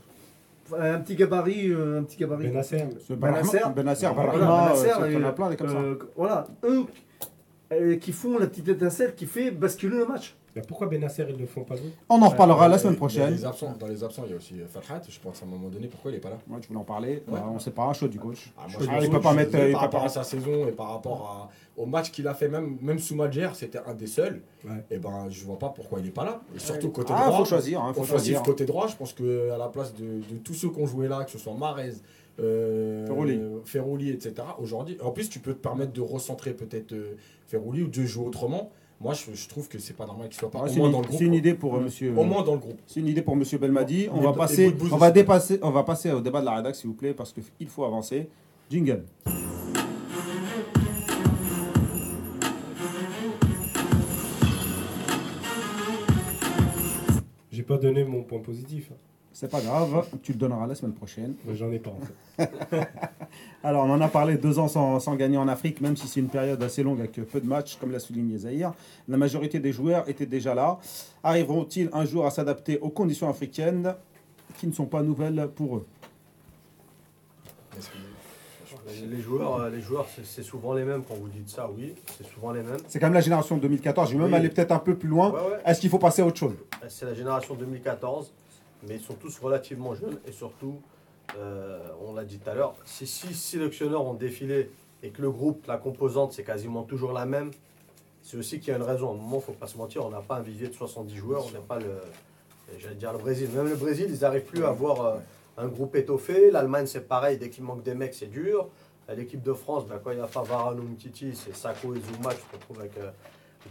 [SPEAKER 5] euh, un petit gabarit. un petit gabarit.
[SPEAKER 4] Benasser.
[SPEAKER 5] Benasser.
[SPEAKER 1] Benasser,
[SPEAKER 5] Voilà,
[SPEAKER 1] Barahima,
[SPEAKER 5] Benasser,
[SPEAKER 1] il y en a
[SPEAKER 5] et,
[SPEAKER 1] plein des comme ça.
[SPEAKER 5] Voilà, eux euh, qui font la petite étincelle qui fait basculer le match.
[SPEAKER 4] Mais pourquoi Benasser ils ne le font pas
[SPEAKER 1] On en reparlera la semaine prochaine.
[SPEAKER 3] les absents- dans les absents, il y a aussi euh, Farhat. Je pense à un moment donné, pourquoi il n'est pas là?
[SPEAKER 1] Moi, tu voulais en parler.
[SPEAKER 3] Ouais.
[SPEAKER 1] Bah, on sait pas, chaud du coach.
[SPEAKER 3] Ah,
[SPEAKER 1] Je-
[SPEAKER 3] moi, je
[SPEAKER 1] Ah, il
[SPEAKER 3] trouve
[SPEAKER 1] peut pas mettre.
[SPEAKER 3] par rapport à sa saison et par rapport à- au match qu'il a fait, même, même sous Madjer, c'était un des seuls.
[SPEAKER 4] Ouais.
[SPEAKER 3] Et ben, je vois pas pourquoi il n'est pas là. Et surtout côté
[SPEAKER 1] Ah,
[SPEAKER 3] droit.
[SPEAKER 1] faut choisir. hein, faut
[SPEAKER 3] Offensif
[SPEAKER 1] choisir.
[SPEAKER 3] côté droit, je pense que à la place de, de tous ceux qui ont joué là, que ce soit Marez, euh,
[SPEAKER 1] Ferrouli.
[SPEAKER 3] Ferrouli, etc. Aujourd'hui, en plus, tu peux te permettre de recentrer peut-être euh, Ferrouli ou de jouer autrement. Moi, je, je trouve que c'est pas normal qu'il soit pas
[SPEAKER 1] Ah,
[SPEAKER 3] au
[SPEAKER 1] C'est
[SPEAKER 3] moins
[SPEAKER 1] une,
[SPEAKER 3] dans le groupe.
[SPEAKER 1] c'est une idée pour euh, monsieur.
[SPEAKER 3] Au moins dans le groupe.
[SPEAKER 1] C'est une idée pour Monsieur Belmadi. On va passer, on va dépasser, on va passer au débat de la rédac s'il vous plaît parce qu'il faut avancer. Jingle.
[SPEAKER 4] J'ai pas donné mon point positif.
[SPEAKER 1] C'est pas grave, tu le donneras la semaine prochaine.
[SPEAKER 4] J'en ai pas en fait.
[SPEAKER 1] Alors, on en a parlé deux ans sans, sans gagner en Afrique, même si c'est une période assez longue avec peu de matchs, comme l'a souligné Zahir. La majorité des joueurs étaient déjà là. Arriveront-ils un jour à s'adapter aux conditions africaines qui ne sont pas nouvelles pour eux?
[SPEAKER 2] Les joueurs, euh, les joueurs c'est- c'est souvent les mêmes quand vous dites ça, oui, c'est souvent les mêmes.
[SPEAKER 1] C'est quand même la génération 2014. Je vais même
[SPEAKER 2] Oui.
[SPEAKER 1] aller peut-être un peu plus loin.
[SPEAKER 2] Ouais, ouais.
[SPEAKER 1] Est-ce qu'il faut passer à autre chose?
[SPEAKER 2] C'est la génération 2014, mais ils sont tous relativement jeunes et surtout, euh, on l'a dit tout à l'heure, si six sélectionneurs ont défilé et que le groupe, la composante, c'est quasiment toujours la même, c'est aussi qu'il y a une raison. À un moment, il ne faut pas se mentir, on n'a pas un vivier de 70 joueurs, on n'a pas le. J'allais dire le Brésil. Même le Brésil, ils n'arrivent plus à avoir euh, un groupe étoffé. L'Allemagne, c'est pareil. Dès qu'il manque des mecs, c'est dur. L'équipe de France, ben, quand il n'y a pas Varane ou Mtiti, c'est Sako et Zuma, tu te retrouves avec euh,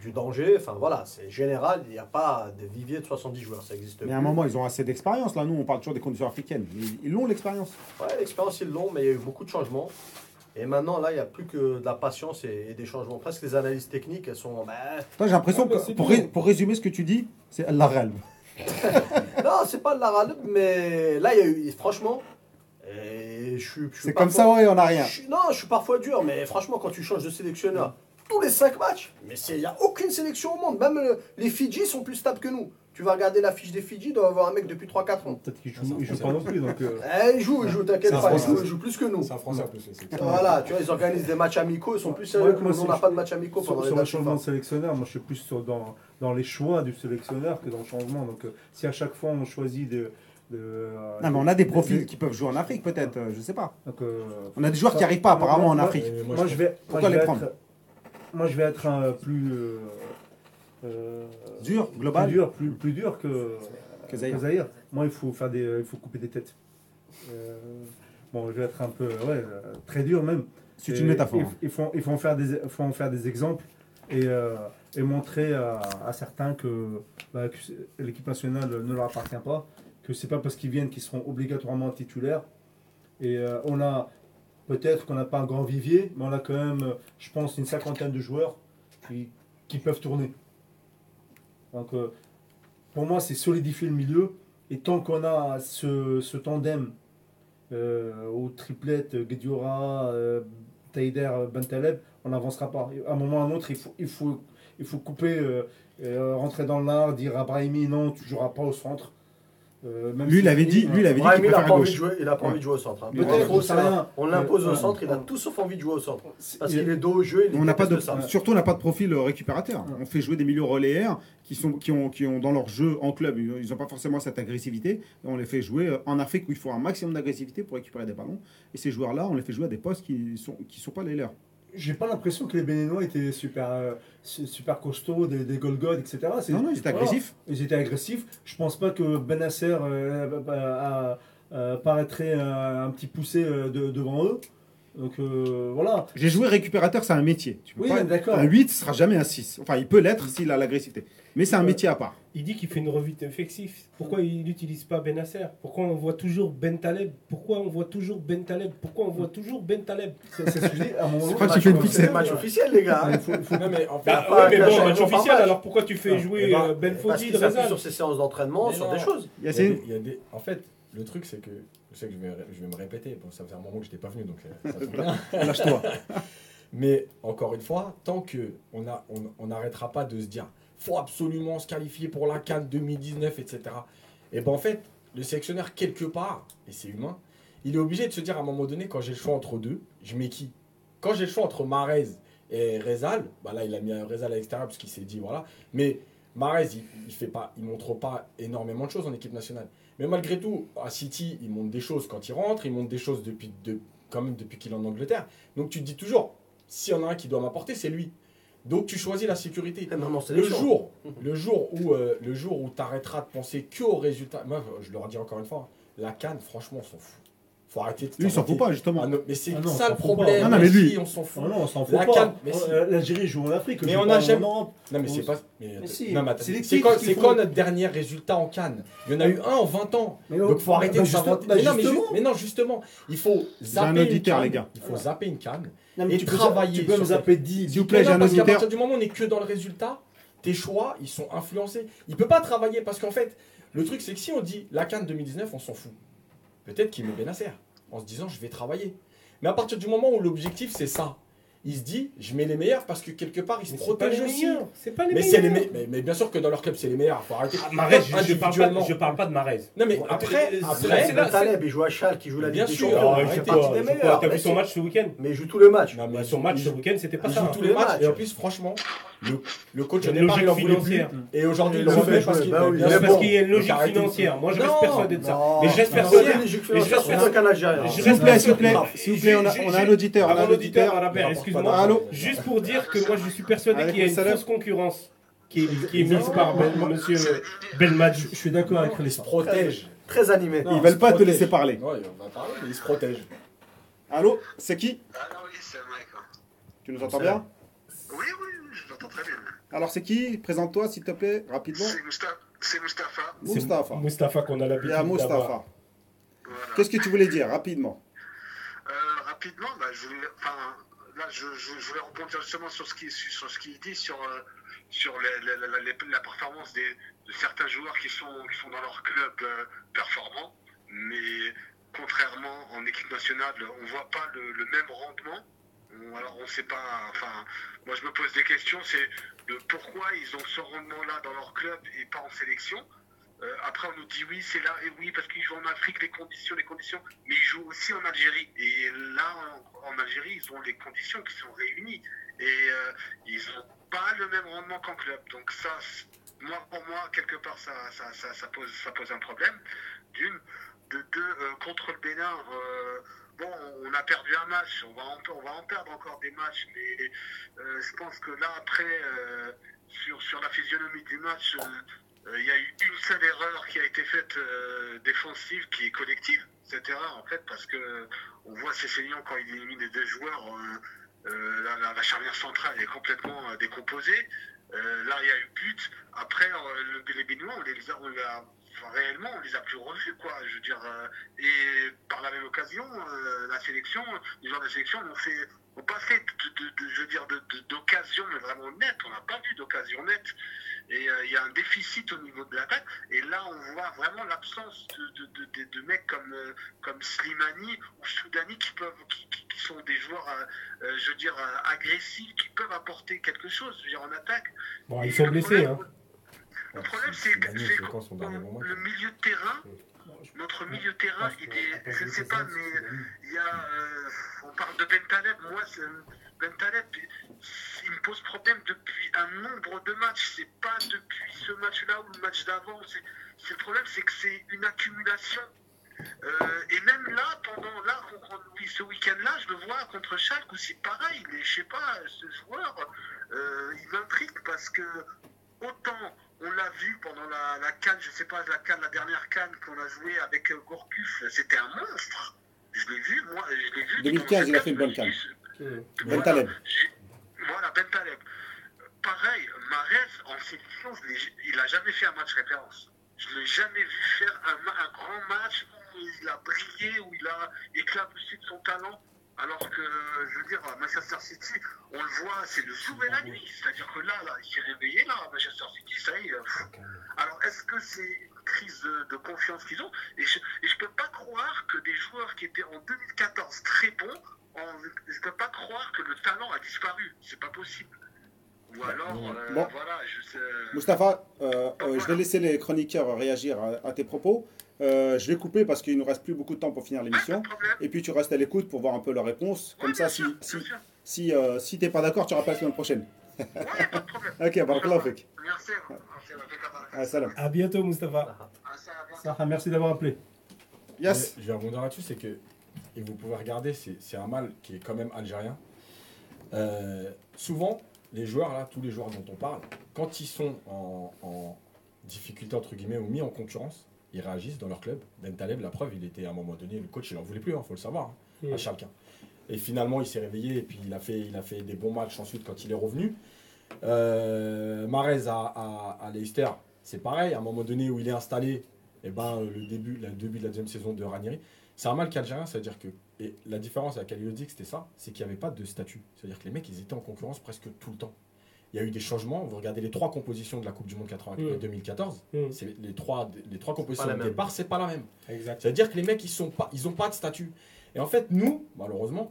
[SPEAKER 2] du danger. Enfin voilà, c'est général. Il n'y a pas de vivier de 70 joueurs. Ça existe
[SPEAKER 1] Mais
[SPEAKER 2] plus.
[SPEAKER 1] à un moment, ils ont assez d'expérience. Là, nous, on parle toujours des conditions africaines. Ils- Ils l'ont, l'expérience.
[SPEAKER 2] Ouais, l'expérience, ils l'ont, mais il y a eu beaucoup de changements. Et maintenant, là, il n'y a plus que de la patience et, et des changements. Presque les analyses techniques, elles sont. ben,
[SPEAKER 1] Toi, J'ai l'impression
[SPEAKER 4] bah,
[SPEAKER 1] que,
[SPEAKER 4] c'est
[SPEAKER 1] pour, ré- pour résumer ce que tu dis, c'est la Real.
[SPEAKER 2] non, c'est pas de la mais là, il y a eu. Franchement, et je suis. je suis
[SPEAKER 1] C'est comme ça, ouais, on n'a rien.
[SPEAKER 2] Je non, je suis parfois dur, mais franchement, quand tu changes de sélectionneur tous les 5 matchs, mais il n'y a aucune sélection au monde. Même euh, les Fidji sont plus stables que nous. Tu vas regarder la fiche des Fidji, il doit y avoir un mec depuis 3-4 ans.
[SPEAKER 5] Peut-être qu'il
[SPEAKER 3] Ah,
[SPEAKER 5] joue,
[SPEAKER 3] c'est
[SPEAKER 5] il joue pas non plus. Donc, euh,
[SPEAKER 2] Eh, ils jouent, ils jouent, t'inquiète pas, ils
[SPEAKER 3] Français.
[SPEAKER 2] jouent, ils jouent plus que nous.
[SPEAKER 3] C'est un français en plus. c'est-
[SPEAKER 2] Voilà, tu vois, ils organisent des matchs amicaux, ils sont plus sérieux
[SPEAKER 5] Ouais,
[SPEAKER 2] que
[SPEAKER 5] moi,
[SPEAKER 2] nous. Nous, on n'a pas de matchs amicaux pendant
[SPEAKER 5] sur,
[SPEAKER 2] les
[SPEAKER 5] sur le changement de sélectionneur, moi je suis plus sur- dans, dans les choix du sélectionneur que dans le changement. Donc euh, si à chaque fois on choisit de. de euh,
[SPEAKER 1] Non, mais on a des
[SPEAKER 5] de-
[SPEAKER 1] profils qui peuvent jouer en Afrique, peut-être. euh, Je sais pas.
[SPEAKER 5] donc, euh,
[SPEAKER 1] On a des joueurs qui n'y arrivent pas, apparemment, en Afrique.
[SPEAKER 5] Moi,
[SPEAKER 3] moi,
[SPEAKER 5] je vais,
[SPEAKER 1] Pourquoi
[SPEAKER 5] moi, je
[SPEAKER 1] les prendre
[SPEAKER 5] être, moi je vais être un plus. euh, euh,
[SPEAKER 1] Dur,
[SPEAKER 5] plus
[SPEAKER 1] global.
[SPEAKER 5] dur, plus, plus dur que,
[SPEAKER 1] Que Zahir.
[SPEAKER 5] Zahir. Moi, il faut faire des, il faut couper des têtes. Euh, bon, je vais être un peu, ouais, euh, très dur même.
[SPEAKER 1] C'est une métaphore.
[SPEAKER 5] Il, faut, il faut en faire des, il faut en faire des exemples et, euh, et montrer à, à certains que, bah, que l'équipe nationale ne leur appartient pas, que c'est pas parce qu'ils viennent qu'ils seront obligatoirement titulaires. Et euh, on a peut-être qu'on n'a pas un grand vivier, mais on a quand même, je pense, une cinquantaine de joueurs qui, peuvent tourner. Donc, euh, pour moi, c'est solidifier le milieu. Et tant qu'on a ce, tandem euh, au triplette Guediora, euh, Taider, Bentaleb, on n'avancera pas. À un moment ou à un autre, il faut, il faut, il faut couper, euh, euh, rentrer dans l'art, dire à Brahimi non, tu ne joueras pas au centre. Euh, même
[SPEAKER 1] Lui, il
[SPEAKER 5] si-
[SPEAKER 1] avait dit, lui, il avait dit qu'il
[SPEAKER 2] il
[SPEAKER 1] préfère
[SPEAKER 2] pas
[SPEAKER 1] à
[SPEAKER 2] envie de
[SPEAKER 1] gauche.
[SPEAKER 2] jouer, il a pas envie de jouer au centre. hein.
[SPEAKER 5] Peut-être.
[SPEAKER 2] On l'impose
[SPEAKER 5] Euh,
[SPEAKER 2] au centre, il a tout sauf envie de jouer au centre. Parce
[SPEAKER 5] il-
[SPEAKER 2] qu'il est dos au jeu, il
[SPEAKER 1] On n'a pas de,
[SPEAKER 2] ça.
[SPEAKER 1] surtout, on n'a pas de profil euh, récupérateur. On fait jouer des milieux relayeurs qui, sont, qui, ont, qui ont dans leur jeu en club, ils n'ont pas forcément cette agressivité. On les fait jouer euh, en Afrique où il faut un maximum d'agressivité pour récupérer des ballons. Et ces joueurs-là, on les fait jouer à des postes qui ne sont, qui sont pas les leurs.
[SPEAKER 5] J'ai pas l'impression que les Béninois étaient super, euh, su- super costauds, des, des Golgoth, etc.
[SPEAKER 1] Non, non, ils étaient agressifs.
[SPEAKER 5] Ils étaient agressifs. Je pense pas que Benasser euh, a- a- paraîtrait euh, un petit poussé euh, de- devant eux. Donc euh, voilà.
[SPEAKER 1] J'ai joué récupérateur, c'est un métier. Tu peux
[SPEAKER 5] Oui,
[SPEAKER 1] pas-
[SPEAKER 5] d'accord.
[SPEAKER 1] Un 8 sera jamais un 6. Enfin, il peut l'être s'il a l'agressivité. Mais c'est un
[SPEAKER 5] Ouais.
[SPEAKER 1] métier à part.
[SPEAKER 4] Il dit qu'il fait une revue d'effectifs. Pourquoi il n'utilise pas Benasser Pourquoi on voit toujours Ben Taleb? Pourquoi on voit toujours Ben Taleb? Pourquoi on voit toujours Ben Taleb?
[SPEAKER 5] C'est ce que je dis.
[SPEAKER 1] Que tu fais
[SPEAKER 5] match-
[SPEAKER 2] le officiel, les gars.
[SPEAKER 5] Ah,
[SPEAKER 2] hein.
[SPEAKER 5] il faut- il faut-
[SPEAKER 3] Non, mais en fait,
[SPEAKER 4] Bah
[SPEAKER 2] pas
[SPEAKER 4] ouais, mais
[SPEAKER 2] qu'un
[SPEAKER 4] bon,
[SPEAKER 2] changement
[SPEAKER 4] match officiel, alors pourquoi tu fais jouer
[SPEAKER 3] ben,
[SPEAKER 4] euh, Ben Rezal
[SPEAKER 2] sur ses séances d'entraînement, sur des choses.
[SPEAKER 3] en fait, le truc, c'est que je sais que je vais, je vais me répéter. Bon, ça fait un moment que je n'étais pas venu, donc euh, ça.
[SPEAKER 1] Lâche-toi.
[SPEAKER 3] Mais encore une fois, tant que on a, on on n'arrêtera pas de se dire, faut absolument se qualifier pour la Cannes 2019, etc. Et ben en fait, le sélectionneur quelque part, et c'est humain, il est obligé de se dire à un moment donné, quand j'ai le choix entre deux, je mets qui Quand j'ai le choix entre Marez et Rezal, bah là il a mis un Rezal à l'extérieur parce qu'il s'est dit voilà. Mais Marez, il, il fait pas, il montre pas énormément de choses en équipe nationale. Mais malgré tout, à City, il montre des choses quand il rentre, il montre des choses depuis, de, quand même depuis qu'il est en Angleterre. Donc tu te dis toujours, s'il y en a un qui doit m'apporter, c'est lui. Donc tu choisis la sécurité. Le jour, le jour où, euh, le jour où tu arrêteras de penser que aux résultats, moi je le redis encore une fois, la canne, franchement, on s'en fout. Faut arrêter de
[SPEAKER 1] Lui, il s'en fout pas,
[SPEAKER 3] Ah
[SPEAKER 1] justement.
[SPEAKER 3] non, mais c'est
[SPEAKER 5] Ah
[SPEAKER 3] ça
[SPEAKER 5] on
[SPEAKER 3] le
[SPEAKER 5] pas.
[SPEAKER 3] problème.
[SPEAKER 1] Non, non, mais lui-
[SPEAKER 3] si, on s'en fout.
[SPEAKER 5] Oh non, on s'en fout
[SPEAKER 3] La
[SPEAKER 5] pas. Euh, L'Algérie joue en Afrique.
[SPEAKER 3] Mais on
[SPEAKER 5] pas
[SPEAKER 3] a
[SPEAKER 5] en
[SPEAKER 3] jamais-. Non, mais
[SPEAKER 5] On-
[SPEAKER 3] c'est pas. Mais,
[SPEAKER 5] Mais si, c'est
[SPEAKER 3] quoi, notre dernier résultat en Cannes Il y en a eu un en 20 ans.
[SPEAKER 5] Mais
[SPEAKER 3] Donc faut arrêter
[SPEAKER 5] bah,
[SPEAKER 3] de
[SPEAKER 5] juste-
[SPEAKER 3] s'inventer.
[SPEAKER 5] bah,
[SPEAKER 3] mais, non, mais, ju-
[SPEAKER 5] justement.
[SPEAKER 3] mais non, justement, il faut zapper
[SPEAKER 1] un
[SPEAKER 3] une
[SPEAKER 1] auditeur,
[SPEAKER 3] canne,
[SPEAKER 1] les gars.
[SPEAKER 3] Il faut zapper une canne. Et
[SPEAKER 5] tu peux-
[SPEAKER 3] travailler
[SPEAKER 5] Tu peux me zapper 10.
[SPEAKER 1] S'il vous plaît, j'ai un
[SPEAKER 3] parce qu'à
[SPEAKER 1] auditeur.
[SPEAKER 3] partir du moment où on n'est que dans le résultat, tes choix, ils sont influencés. Il peut pas travailler parce qu'en fait, le truc, c'est que si on dit la Cannes 2019, on s'en fout. Peut-être qu'il met Benasser en se disant je vais travailler. Mais à partir du moment où l'objectif c'est ça, il se dit je mets les meilleurs parce que quelque part il se
[SPEAKER 4] Mais c'est pas
[SPEAKER 3] protège
[SPEAKER 4] les
[SPEAKER 3] aussi.
[SPEAKER 4] meilleurs. C'est pas les
[SPEAKER 3] Mais, c'est les
[SPEAKER 4] meilleurs.
[SPEAKER 3] me- mais, mais bien sûr que dans leur club c'est les meilleurs, faut arrêter.
[SPEAKER 4] Ah, Marez, je, je parle pas, je parle pas de Marez.
[SPEAKER 3] Non mais
[SPEAKER 4] Bon,
[SPEAKER 3] après,
[SPEAKER 4] c'est-
[SPEAKER 3] après,
[SPEAKER 4] c'est
[SPEAKER 2] Le Taleb, il joue à Schalke, il joue la
[SPEAKER 3] Bien
[SPEAKER 2] Ligue des
[SPEAKER 3] sûr.
[SPEAKER 2] Champions.
[SPEAKER 4] Crois,
[SPEAKER 2] meilleurs.
[SPEAKER 4] T'as vu son match ce week-end
[SPEAKER 2] Mais il joue tous les matchs.
[SPEAKER 3] Non, mais
[SPEAKER 4] Bah, Son match ce week-end, c'était pas
[SPEAKER 3] il
[SPEAKER 4] ça.
[SPEAKER 3] joue
[SPEAKER 4] hein.
[SPEAKER 3] tous les matchs et en plus franchement le, le coach
[SPEAKER 4] une
[SPEAKER 3] départ il en
[SPEAKER 4] logique
[SPEAKER 3] voulait plus
[SPEAKER 4] financière.
[SPEAKER 3] et aujourd'hui il le
[SPEAKER 2] le
[SPEAKER 3] refait
[SPEAKER 2] fait
[SPEAKER 3] parce qu'il
[SPEAKER 2] bah
[SPEAKER 3] bien sûr.
[SPEAKER 4] qu'il y a une logique financière. Moi, je reste persuadé de ça.
[SPEAKER 2] Non,
[SPEAKER 4] Mais je reste persuadé. je reste
[SPEAKER 2] c'est qu'un Algérien.
[SPEAKER 4] Je
[SPEAKER 1] S'il vous
[SPEAKER 4] reste
[SPEAKER 1] plaît, s'il vous plaît,
[SPEAKER 4] persuadé.
[SPEAKER 1] s'il vous plaît, on a,
[SPEAKER 4] J'ai-
[SPEAKER 1] on a un auditeur, on a un auditeur.
[SPEAKER 4] Excuse-moi. Juste pour dire que moi, je suis persuadé qu'il y a une fausse concurrence qui, est- qui est mise par Ben- monsieur
[SPEAKER 5] Je,
[SPEAKER 4] Belmadi.
[SPEAKER 5] je suis d'accord avec
[SPEAKER 3] Il se protège.
[SPEAKER 2] Très animé.
[SPEAKER 3] Non,
[SPEAKER 1] Ils veulent pas te laisser parler.
[SPEAKER 3] Ouais, on va parler, mais il se protège.
[SPEAKER 1] Allô, c'est qui
[SPEAKER 8] Ah oui, c'est Mike. hein.
[SPEAKER 1] Tu nous entends bien
[SPEAKER 8] Oui, oui, oui, je l'entends très bien.
[SPEAKER 1] Alors c'est qui Présente-toi s'il te plaît, rapidement.
[SPEAKER 8] C'est Mustapha.
[SPEAKER 1] Mustapha.
[SPEAKER 4] Mustapha qu'on a
[SPEAKER 1] Il
[SPEAKER 4] l'habitude
[SPEAKER 1] y a
[SPEAKER 4] d'avoir.
[SPEAKER 1] Mustapha.
[SPEAKER 8] Voilà.
[SPEAKER 1] Qu'est-ce que tu voulais dire, rapidement
[SPEAKER 8] Euh, rapidement, bah, je voulais, enfin, là, je, je- voulais rebondir justement sur ce qui, sur ce qu'il dit sur, euh, sur la, performance des, de certains joueurs qui sont, qui sont dans leur club euh, performants, mais contrairement en équipe nationale, on voit pas le, même rendement. Alors, on sait pas. Enfin, moi, je me pose des questions. C'est de pourquoi ils ont ce rendement-là dans leur club et pas en sélection. Euh, après, on nous dit oui, c'est là, et oui, parce qu'ils jouent en Afrique, les conditions, les conditions, mais ils jouent aussi en Algérie. Et là, en, Algérie, ils ont les conditions qui sont réunies. Et euh, ils n'ont pas le même rendement qu'en club. Donc, ça, moi, pour moi, quelque part, ça, ça, ça, pose, ça pose un problème. D'une. De deux, euh, contre le Bénin, bon, on a perdu un match, on va en, on va en perdre encore des matchs, mais je pense que là, après, sur, sur la physionomie du match, Il y a eu une seule erreur qui a été faite euh, défensive, qui est collective. Cette erreur, en fait, parce que on voit Cécilion quand il élimine les deux joueurs, euh, euh, la, charnière centrale est complètement euh, décomposée. Euh, là, il y a eu but. Après, euh, le- les Béninois, on les a- enfin, réellement, on les a plus revus, quoi. Je veux dire, euh, et par la même occasion, euh, la sélection, les joueurs de la sélection n'ont fait, pas fait, de, de- de- je veux dire, d'occasion, mais vraiment nette. On n'a pas vu d'occasion nette. Et euh, il y a un déficit au niveau de l'attaque. Et là, on voit vraiment l'absence de, de, mecs comme, comme Slimani ou Soudani qui, peuvent, qui, qui- qui sont des joueurs, je veux dire, agressifs, qui peuvent apporter quelque chose je veux dire, en attaque.
[SPEAKER 4] Bon, ils sont blessés, hein.
[SPEAKER 8] Le problème, c'est c'est
[SPEAKER 3] c'est
[SPEAKER 8] le milieu de terrain, notre milieu de terrain, il est, je ne sais pas, mais il y a, euh, on parle de Bentaleb, moi, c'est- Bentaleb, il me pose problème depuis un nombre de matchs, c'est pas depuis ce match-là ou le match d'avant, c'est c'est le problème, c'est que c'est une accumulation. Euh, et même là, pendant là, contre- oui, ce week-end-là, je le vois contre Schalke aussi pareil, mais je sais pas, ce joueur, euh, il m'intrigue parce que autant on l'a vu pendant la, la canne, je sais pas, la canne, la dernière canne qu'on a jouée avec euh, Gourcuff, c'était un monstre. Je l'ai vu, moi, je l'ai vu.
[SPEAKER 1] 2015, il a fait une bonne
[SPEAKER 8] canne.
[SPEAKER 1] canne.
[SPEAKER 8] Voilà, j'ai- Voilà, Bentaleb. Pareil, Marez, en sélection, il n'a jamais fait un match référence. Je ne l'ai jamais vu faire un, un grand match où il a brillé, où il a éclaboussé de son talent. Alors que, je veux dire, Manchester City, on le voit, c'est le jour et la nuit. C'est-à-dire que là, là il s'est réveillé, là, Manchester City, ça y est. Alors, est-ce que c'est une crise de, de confiance qu'ils ont Et je ne peux pas croire que des joueurs qui étaient en 2014 très bons, en- je ne peux pas croire que le talent a disparu. C'est pas possible. Ou alors, euh,
[SPEAKER 1] Bon.
[SPEAKER 8] voilà, je sais.
[SPEAKER 1] Euh, euh, je vais laisser les chroniqueurs réagir à, à tes propos. Euh, je vais couper parce qu'il ne nous reste plus beaucoup de temps pour finir l'émission.
[SPEAKER 8] problème.
[SPEAKER 1] Et puis tu restes à l'écoute pour voir un peu leurs réponses. Comme
[SPEAKER 8] Ouais,
[SPEAKER 1] ça,
[SPEAKER 8] bien
[SPEAKER 1] si,
[SPEAKER 8] sûr,
[SPEAKER 1] si, si, euh, si t'es pas d'accord, tu rappelles la semaine prochaine.
[SPEAKER 8] Ouais, pas de problème.
[SPEAKER 1] Ok, barakallahu fik.
[SPEAKER 8] Merci. Merci, Rafik.
[SPEAKER 1] Ah.
[SPEAKER 4] À bientôt, Mustapha.
[SPEAKER 8] Ah, ça
[SPEAKER 5] merci d'avoir appelé.
[SPEAKER 1] Yes.
[SPEAKER 3] Mais Je vais rebondir là-dessus, c'est que, et vous pouvez regarder, c'est c'est un mal qui est quand même algérien. Euh, souvent, les joueurs, là, tous les joueurs dont on parle, quand ils sont en, en difficulté, entre guillemets, ou mis en concurrence, ils réagissent dans leur club. Ben Taleb, la preuve, il était à un moment donné, le coach, il en voulait plus, il faut le savoir, hein, à chacun. Et finalement, il s'est réveillé et puis il a, fait, il a fait des bons matchs ensuite quand il est revenu. Euh, Marez à, à, à Leicester, c'est pareil, à un moment donné où il est installé, et ben, le, début, le début de la deuxième saison de Ranieri, c'est un mal qu'Algérien, c'est-à-dire que. Et la différence avec Ali Odic, c'était ça, c'est qu'il n'y avait pas de statut. C'est-à-dire que les mecs, ils étaient en concurrence presque tout le temps. Il y a eu des changements. Vous regardez les trois compositions de la Coupe du Monde 80
[SPEAKER 4] Mm.
[SPEAKER 3] 2014,
[SPEAKER 4] Mm.
[SPEAKER 3] c'est les trois, les trois compositions de départ, c'est pas la même.
[SPEAKER 4] Exact.
[SPEAKER 3] C'est-à-dire que les mecs, ils sont pas, ils ont pas de statut. Et en fait, nous, malheureusement,